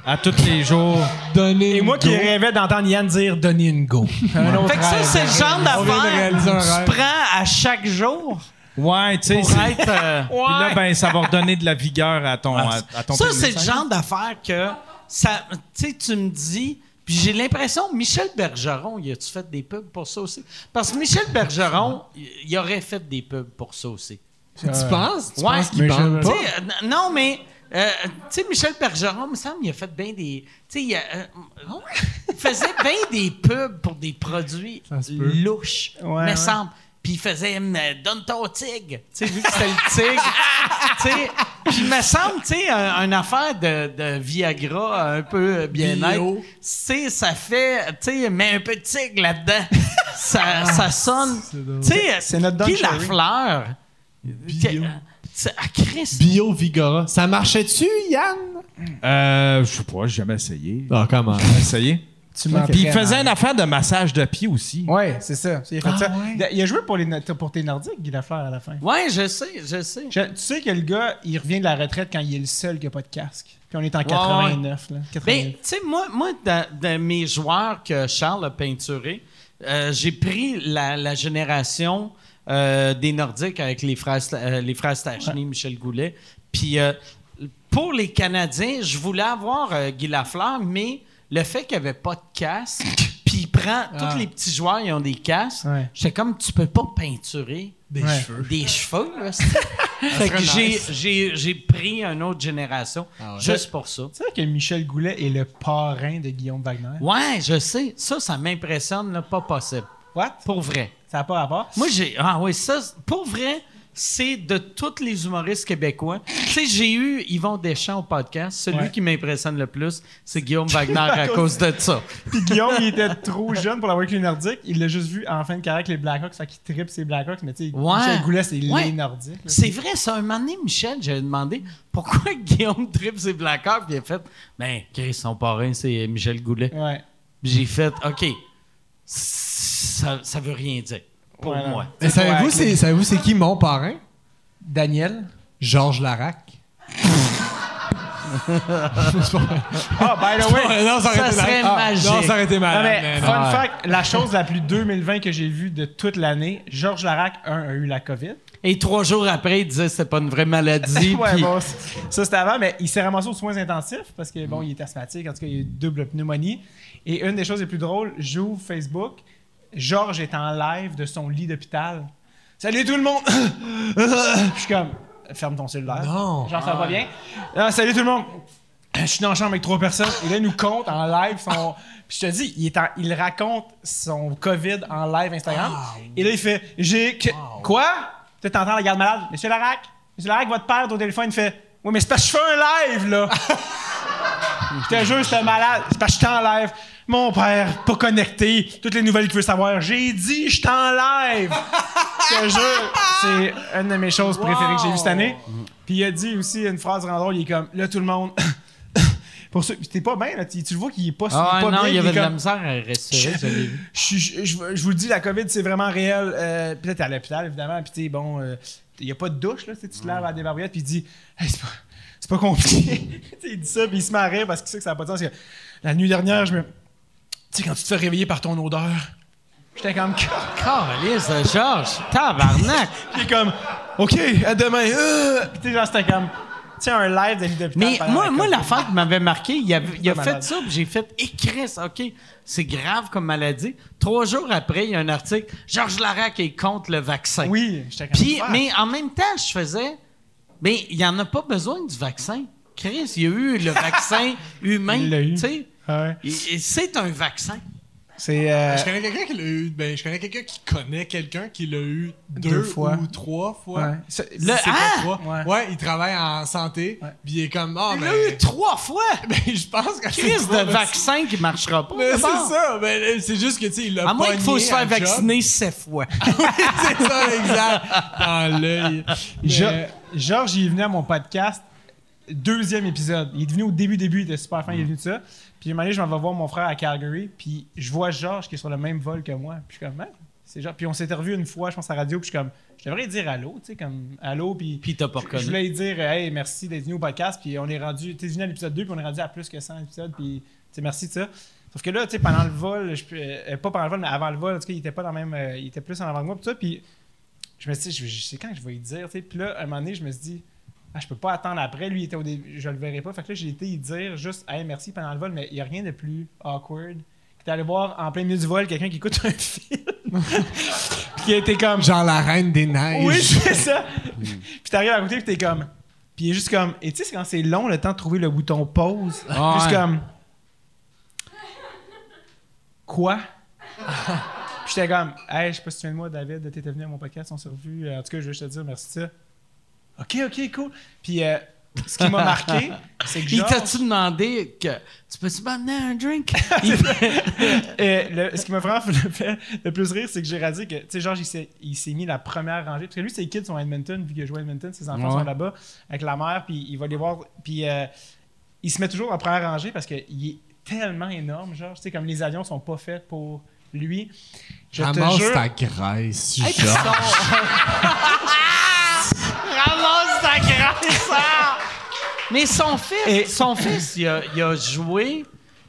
à tous les jours. Donner Et moi qui go. rêvais d'entendre Yann dire Donner une go. Un autre Fait que ça, rêve. c'est le genre d'affaire que tu prends à chaque jour Ouais, tu sais, c'est- euh, Puis là, ben, ça va redonner de la vigueur à ton, à, à ton Ça, c'est le genre d'affaire que ça, tu sais, tu me dis. Puis j'ai l'impression, Michel Bergeron, il a-tu fait des pubs pour ça aussi? Parce que Michel Bergeron, il aurait fait des pubs pour ça aussi. Tu penses? Tu Ouais. penses qu'il bande je- pas? Euh, non, mais, euh, tu sais, Michel Bergeron, il me semble, il a fait bien des. Tu sais, il, euh, faisait bien des pubs pour des produits louches, Ouais, me ouais. semble. Puis il faisait euh, Donne ton tigre. Tu sais, vu que c'était le tigre. tu sais, puis il me semble, tu sais, un- une affaire de, de Viagra un peu bien-être. Tu sais, ça fait. Tu sais, mets un peu de tigre là-dedans. ça, ça sonne. Tu sais, C'est notre Guy. Lafleur. Bio. C'est- Ah, Chris. Bio Vigora. Ça marchait-tu, Yann? Euh, je sais pas, j'ai jamais essayé. Ah, comment? J'ai essayé. Tu m'as Puis il faisait une affaire de massage de pied aussi. Ouais, c'est ça. Il a fait Ah, ça. ouais. Il a joué pour, les, pour tes Nordiques, Guy Lafleur, à la fin. Ouais, je sais, je sais. Je- tu sais que le gars, il revient de la retraite quand il est le seul qui a pas de casque. Puis on est en 89, là. 89. Mais, tu sais, moi, moi dans, dans mes joueurs que Charles a peinturés, euh, j'ai pris la, la génération euh, des Nordiques avec les frères, euh, les frères Stachny, Michel Goulet. Puis euh, pour les Canadiens, je voulais avoir Guy Lafleur, mais le fait qu'il n'y avait pas de casque, puis il prend, tous les petits joueurs, ils ont des casques, Ouais. j'étais comme, tu peux pas peinturer Des Ouais. cheveux. des cheveux. Là, c'est- fait que serait j'ai, nice. j'ai, j'ai pris une autre génération Ah ouais. juste pour ça. Tu sais que Michel Goulet est le parrain de Guillaume Wagner? Ouais, je sais. Ça, ça m'impressionne, là, pas possible. What? Pour vrai. Ça n'a pas rapport? Moi, j'ai. Ah oui, ça, pour vrai, c'est de tous les humoristes québécois. tu sais, j'ai eu Yvon Deschamps au podcast. Celui Ouais. qui m'impressionne le plus, c'est Guillaume Wagner à cause de ça. Puis Guillaume, il était trop jeune pour l'avoir avec les Nordiques. Il l'a juste vu en fin de carrière avec les Blackhawks, fait qu'il tripe ses Blackhawks. Mais tu sais, Ouais. Michel Goulet, c'est Ouais. les Nordiques. C'est vrai, ça. Un moment donné, Michel, j'avais demandé pourquoi Guillaume tripe ses Blackhawks. Puis il a fait, ben, Chris, son parrain, c'est Michel Goulet. J'ai fait, OK, ça, ça veut rien dire pour moi. Mais savez-vous, c'est, savez-vous c'est qui mon parrain? Daniel. Georges Larac. Ah, by the way. non, ça Ça aurait été serait malade. magique. Non, ça aurait été Non, malade. mais, mais fun non. fact, la chose la plus 2020 que j'ai vue de toute l'année, Georges Larac, un, a eu la COVID. Et trois jours après, il disait que c'était pas une vraie maladie. ouais, bon, ça c'était avant, mais il s'est ramassé aux soins intensifs parce que, bon, il est asthmatique, en tout cas, il a eu double pneumonie. Et une des choses les plus drôles, j'ouvre Facebook, Georges est en live de son lit d'hôpital. Salut tout le monde! je suis comme, ferme ton cellulaire. Non. Genre, ça va pas bien? Ah, salut tout le monde! Je suis dans la chambre avec trois personnes. Et là, il nous compte en live son. Puis je te dis, il, est en- il raconte son COVID en live Instagram. Et là, il fait J'ai. que- Quoi? Tu t'entends la garde malade? Monsieur Larac? Monsieur Larac, votre père est au téléphone, il fait Oui, mais c'est parce que je fais un live, là! Je te jure, j'étais malade. C'est parce que j'étais en live. Mon père, pas connecté. Toutes les nouvelles qu'il veut savoir. J'ai dit, live. Je te jure, c'est une de mes choses préférées que j'ai vues cette année. Puis il a dit aussi une phrase drôle. Il est comme, là, tout le monde. Pour ceux, t'es pas bien, là. Tu, tu le vois qu'il est pas, Ah pas non, bien. il y avait de la misère à respirer, je je, je- je- je vous le dis, la COVID, c'est vraiment réel. Euh, puis là, t'es à l'hôpital, évidemment. Puis, tu sais, bon, euh, il n'y a pas de douche, là. Tu te laves à la débarbouillette. Puis, il dit, Hey, c'est pas, c'est pas compliqué. Il dit ça, puis il se rire parce qu'il sait que ça n'a pas de sens. Parce que la nuit dernière, je me. Tu sais, quand tu te fais réveiller par ton odeur, j'étais comme. Calisse, Georges, tabarnak! Est comme, OK, à demain. Euh! Puis, tu sais, c'était comme. Tu sais, un live de lit d'hôpital. Mais moi, la moi l'affaire qui m'avait marqué, il, avait- il a fait ça, puis j'ai fait écrire ça. OK, c'est grave comme maladie. Trois jours après, il y a un article Georges Larac est contre le vaccin. Oui, j'étais comme. Puis, mais en même temps, je faisais, mais il n'y en a pas besoin du vaccin. Chris, il y a eu le vaccin humain. Il l'a eu. Tu sais, Ouais. Et- et c'est un vaccin. Euh, Je connais quelqu'un qui l'a eu. Ben, je connais quelqu'un qui connaît quelqu'un qui l'a eu deux, Deux fois. ou trois fois. ouais. C'est- Le- pas Ah! trois. Ouais. Ouais. il travaille en santé. Puis il est comme. Ah, Il mais. l'a eu trois fois. Ben, je pense que Crise de mais vaccin qui marchera pas. C'est ça. Ben, c'est juste que, tu sais, il l'a À moins qu'il faut se faire vacciner sept fois. c'est ça, exact. Dans l'œil. Georges, il est venu à mon podcast, deuxième épisode. Il est venu au début, début, il était super fin, il est venu de ça. Puis un moment donné, je m'en vais voir mon frère à Calgary, puis je vois Georges qui est sur le même vol que moi. Puis je suis comme, c'est Georges. Puis on s'était revu une fois, je pense, à la radio, puis je suis comme, je devrais dire allô, tu sais, comme allô, puis. Puis t'as pas je reconnu. voulais lui dire, hey, merci d'être venu au podcast, puis on est rendu, tu es venu à l'épisode 2, puis on est rendu à plus que 100 épisodes, puis tu sais, merci de ça. Sauf que là, tu sais, pendant le vol, je, euh, pas pendant le vol, mais avant le vol, en tout cas, il était pas dans le même, euh, il était plus en avant que moi, puis ça, puis je me suis dit, je, je sais quand je vais lui dire, tu sais. Puis là, à un moment donné, je me suis dit, ah, je peux pas attendre après. Lui, il était au début, je le verrai pas. Fait que là, j'ai été y dire juste, hey, merci pendant le vol, mais il y a rien de plus awkward que d'aller voir en plein milieu du vol quelqu'un qui écoute un film. puis qui été comme, Genre la reine des neiges. oui, je fais ça. puis t'arrives à côté, puis t'es comme, puis il est juste comme, et tu sais, c'est quand c'est long le temps de trouver le bouton pause. Ah, juste ouais. comme, quoi? Puis j'étais comme, hey, je sais pas si tu viens de moi, David, t'étais venu à mon podcast, on s'est revus. Euh, En tout cas, je veux juste te dire merci de ça. Ok, ok, cool. Puis euh, ce qui m'a marqué, c'est que Il Georges- t'a-tu demandé que tu peux-tu m'amener un drink? Il- Euh, le- ce qui m'a vraiment fait, le plus rire, c'est que j'ai réalisé que, tu sais, Georges, il s'est, il s'est mis la première rangée. Parce que lui, ses kids sont à Edmonton, vu qu'il a joué à Edmonton, ses enfants Ouais. sont là-bas avec la mère, puis il va les voir. Puis euh, il se met toujours en première rangée parce qu'il est tellement énorme, Georges. Tu sais, comme les avions sont pas faits pour lui. Je te jure. ta graisse, Hey, Ramasse ta graisse! Mais son fils, Et- son fils, il a, il a joué.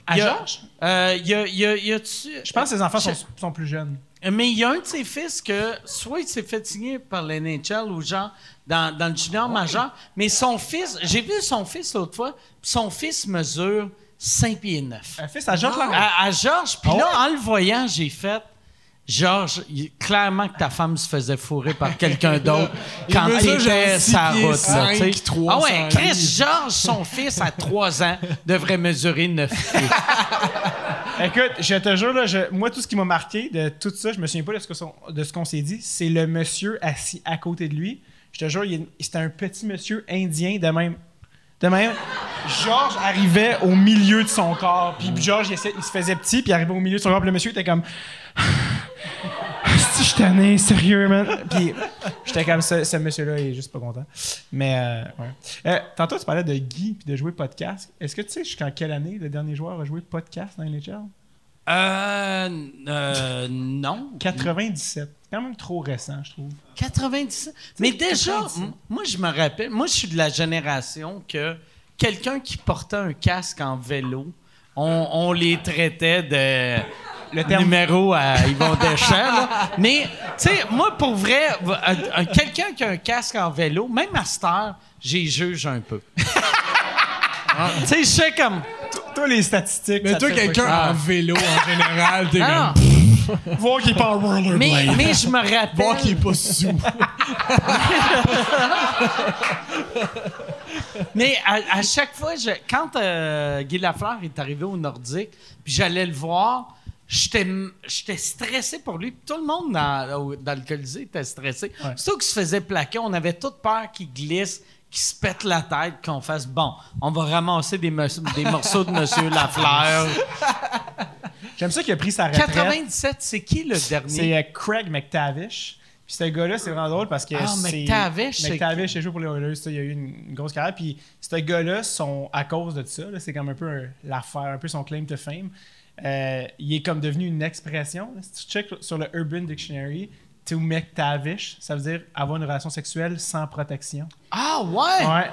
À Georges? Euh, il a, il a- il a-tu- Je pense que ses enfants sont, sont plus jeunes. Mais il y a un de ses fils que soit il s'est fait signer par la NHL ou genre dans, dans le junior majeur, mais son fils, j'ai vu son fils l'autre fois, puis son fils mesure 5 pieds 9. Un fils à Georges Larac. À, à Georges, puis Ah là, ouais? en le voyant, j'ai fait. Georges, clairement que ta femme se faisait fourrer par quelqu'un d'autre Il quand mesure t'étais genre six sa pieds route. Là, cinq, tu sais. 300 ah ouais, Chris. Georges, son fils à 3 ans, devrait mesurer 9 pieds. Écoute, je te jure, là, je- moi, tout ce qui m'a marqué de tout ça, je me souviens pas de ce que son- de ce qu'on s'est dit, c'est le monsieur assis à côté de lui. Je te jure, il c'était un petit monsieur indien de même. De même, Georges arrivait au milieu de son corps. Puis Georges, il, il se faisait petit, puis il arrivait au milieu de son corps. Puis le monsieur était comme. Si je tanné, sérieux, man. Puis j'étais comme, ce, ce monsieur-là, il est juste pas content. Mais, euh, ouais. Euh, tantôt, tu parlais de Guy puis de jouer podcast. Est-ce que tu sais jusqu'en quelle année le dernier joueur a joué podcast dans NHL? Euh, euh, non. 97. C'est quand même trop récent, je trouve. 97. Mais déjà, 97. m- moi, je me rappelle, moi, je suis de la génération que quelqu'un qui portait un casque en vélo, on, on les traitait de Le terme- numéro à Yvon Deschamps. là. Mais, tu sais, moi, pour vrai, un- un- quelqu'un qui a un casque en vélo, même à cette heure, j'y juge un peu. tu sais, je sais comme... Toi, les statistiques. Mais toi, quelqu'un en vélo, en général, t'es Ah, comme... Voir qu'il est pas en rollerblade. mais, mais je me rappelle... Voir qu'il est pas sous. Mais à, à chaque fois, je- quand euh, Guy Lafleur est arrivé au Nordique, puis j'allais le voir, j'étais stressé pour lui. Puis Tout le monde dans, dans le Colisée était stressé. Ouais. Surtout qu'il se faisait plaquer, on avait toute peur qu'il glisse, qu'il se pète la tête, qu'on fasse bon, on va ramasser des, des morceaux de Monsieur Lafleur. J'aime ça qu'il a pris sa retraite. 97, c'est qui le C'est dernier? euh, Craig McTavish. Puis ce gars-là, c'est vraiment drôle parce que Ah, c'est... McTavish, c'est McTavish, il a joué pour les Oilers. il a eu une, une grosse carrière. Puis ce gars-là, à cause de ça, c'est comme un peu l'affaire, un peu son claim to fame. Euh, il est comme devenu une expression. Si tu checkes sur le Urban Dictionary, tu sais, McTavish, ça veut dire avoir une relation sexuelle sans protection. Ah ouais! Ouais.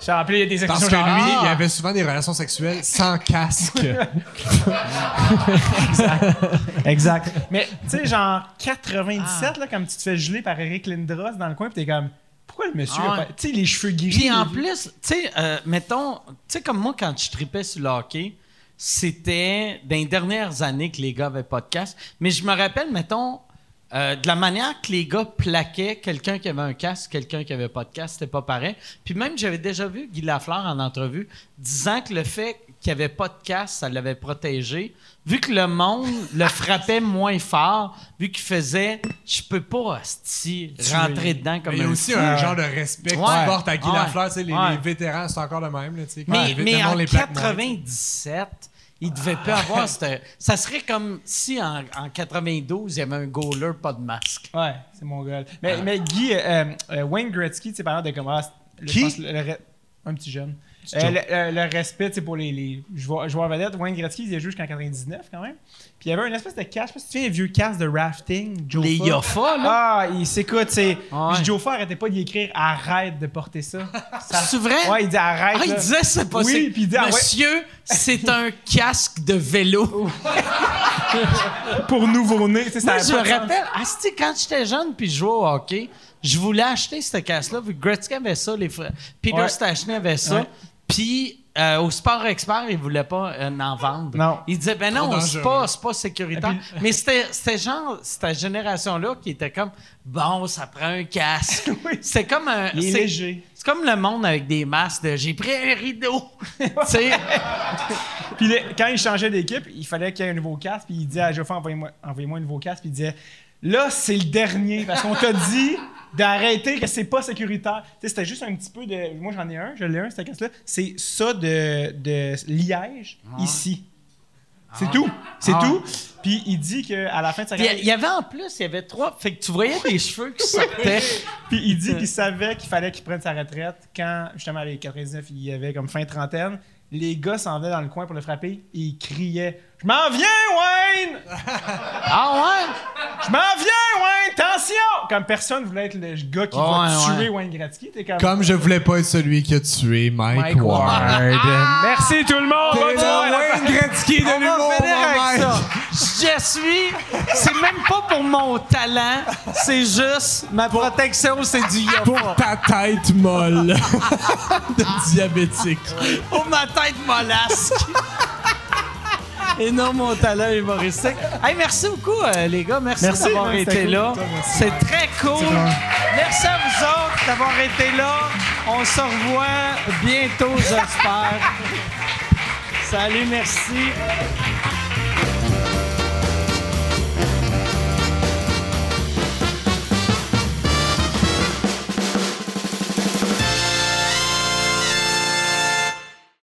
J'ai rappelé, il y a des Parce expressions que lui, il Ah! avait souvent des relations sexuelles sans casque. Exact. Mais tu sais, genre 97, là, comme tu te fais geler par Eric Lindros dans le coin, puis t'es comme, pourquoi le monsieur Ah a ouais. pas. Tu sais, les cheveux gris. Puis en plus, tu sais, euh, mettons, tu sais, comme moi, quand je tripais sur le hockey, c'était dans les dernières années que les gars avaient pas de casque. Mais je me rappelle, mettons, euh, de la manière que les gars plaquaient quelqu'un qui avait un casque, quelqu'un qui avait pas de casque, c'était pas pareil. Puis même, j'avais déjà vu Guy Lafleur en entrevue disant que le fait qu'il n'y avait pas de casque, ça l'avait protégé. Vu que le monde le frappait moins fort, vu qu'il faisait « je peux pas, rentrer dedans comme Mais il y a aussi un genre de respect que Ouais. tu portes à Guy Ouais. Lafleur. Tu sais, les, Ouais. les vétérans, c'est encore le même. Là, tu sais, quand Mais, en les plaques moins. 97, il devait plus avoir cette... Ça serait comme si en, en 92, il y avait un goaler pas de masque. Ouais, c'est mon gars. Mais, mais Guy, euh, euh, Wayne Gretzky, tu sais, parlant de comment. Qui? pense le- un petit jeune. Euh, le, le respect, pour les, les joueurs, joueurs vedettes. Wayne Gretzky, il a joué jusqu'en 99 quand même. Puis il y avait une espèce de casque, je sais pas si tu souviens, un vieux casque de rafting, Joe Les Fa. Yofa, là. Ah, il s'écoute, c'est. Ouais. Puis Joe Fa arrêtait pas d'y écrire arrête de porter ça. Ça- C'est vrai? Ouais, il dit arrête. Ah, il là. disait c'est pas Oui, c'est- puis il dit ah ouais, Monsieur, c'est un casque de vélo. pour nouveau-né. sais, ça je me rappelle, asti, quand j'étais jeune puis je jouais au hockey, je voulais acheter ce casque-là. vu que Gretzky avait ça, les frères. Peter. Stachny avait ça. Puis euh, au Sport Expert, ils voulaient pas euh, en vendre. Non. Ils disaient, ben non, c'est pas, c'est pas sécuritaire. Puis- Mais c'était c'était genre, cette génération-là qui était comme, bon, ça prend un casque. Oui. C'est comme un. Il est c'est- léger. C'est comme le monde avec des masques de j'ai pris un rideau. tu sais, Puis quand il changeait d'équipe, il fallait qu'il y ait un nouveau casque. Puis il disait à Geoffrey, envoyez-moi envoyez un nouveau casque. Puis il disait, là, c'est le dernier. Parce qu'on t'a dit d'arrêter, que c'est pas sécuritaire. Tu sais, c'était juste un petit peu de. Moi, j'en ai un, je l'ai un, ce casque-là. C'est ça de, de Liège, ici. C'est tout. C'est Ah. tout. Puis il dit qu'à la fin de sa carrière. il y avait en plus, il y avait trois. Fait que tu voyais des cheveux qui sortaient. Puis il dit qu'il savait qu'il fallait qu'il prenne sa retraite quand, justement, à les 99, il y avait comme fin trentaine. Les gars s'en venaient dans le coin pour le frapper et ils criaient Je m'en viens, Wayne Ah ouais? Je m'en viens, Wayne Attention Comme personne voulait être le gars qui va Ouais, tuer ouais. Wayne Gretzky. T'es comme, Comme je voulais pas être celui qui a tué Mike, Mike Ward. Merci tout le monde Bonne soirée, Wayne Gretzky de l'humour. Je suis. C'est même pas pour mon talent, c'est juste ma protection, c'est du Pour yafa. ta tête molle de diabétique. Pour ma tête mollasque. Mon talent humoristique. Hey, merci beaucoup, euh, les gars. Merci, Merci, d'avoir été cool. là. C'est très cool. Merci à vous autres d'avoir été là. On se revoit bientôt, j'espère. Salut, merci.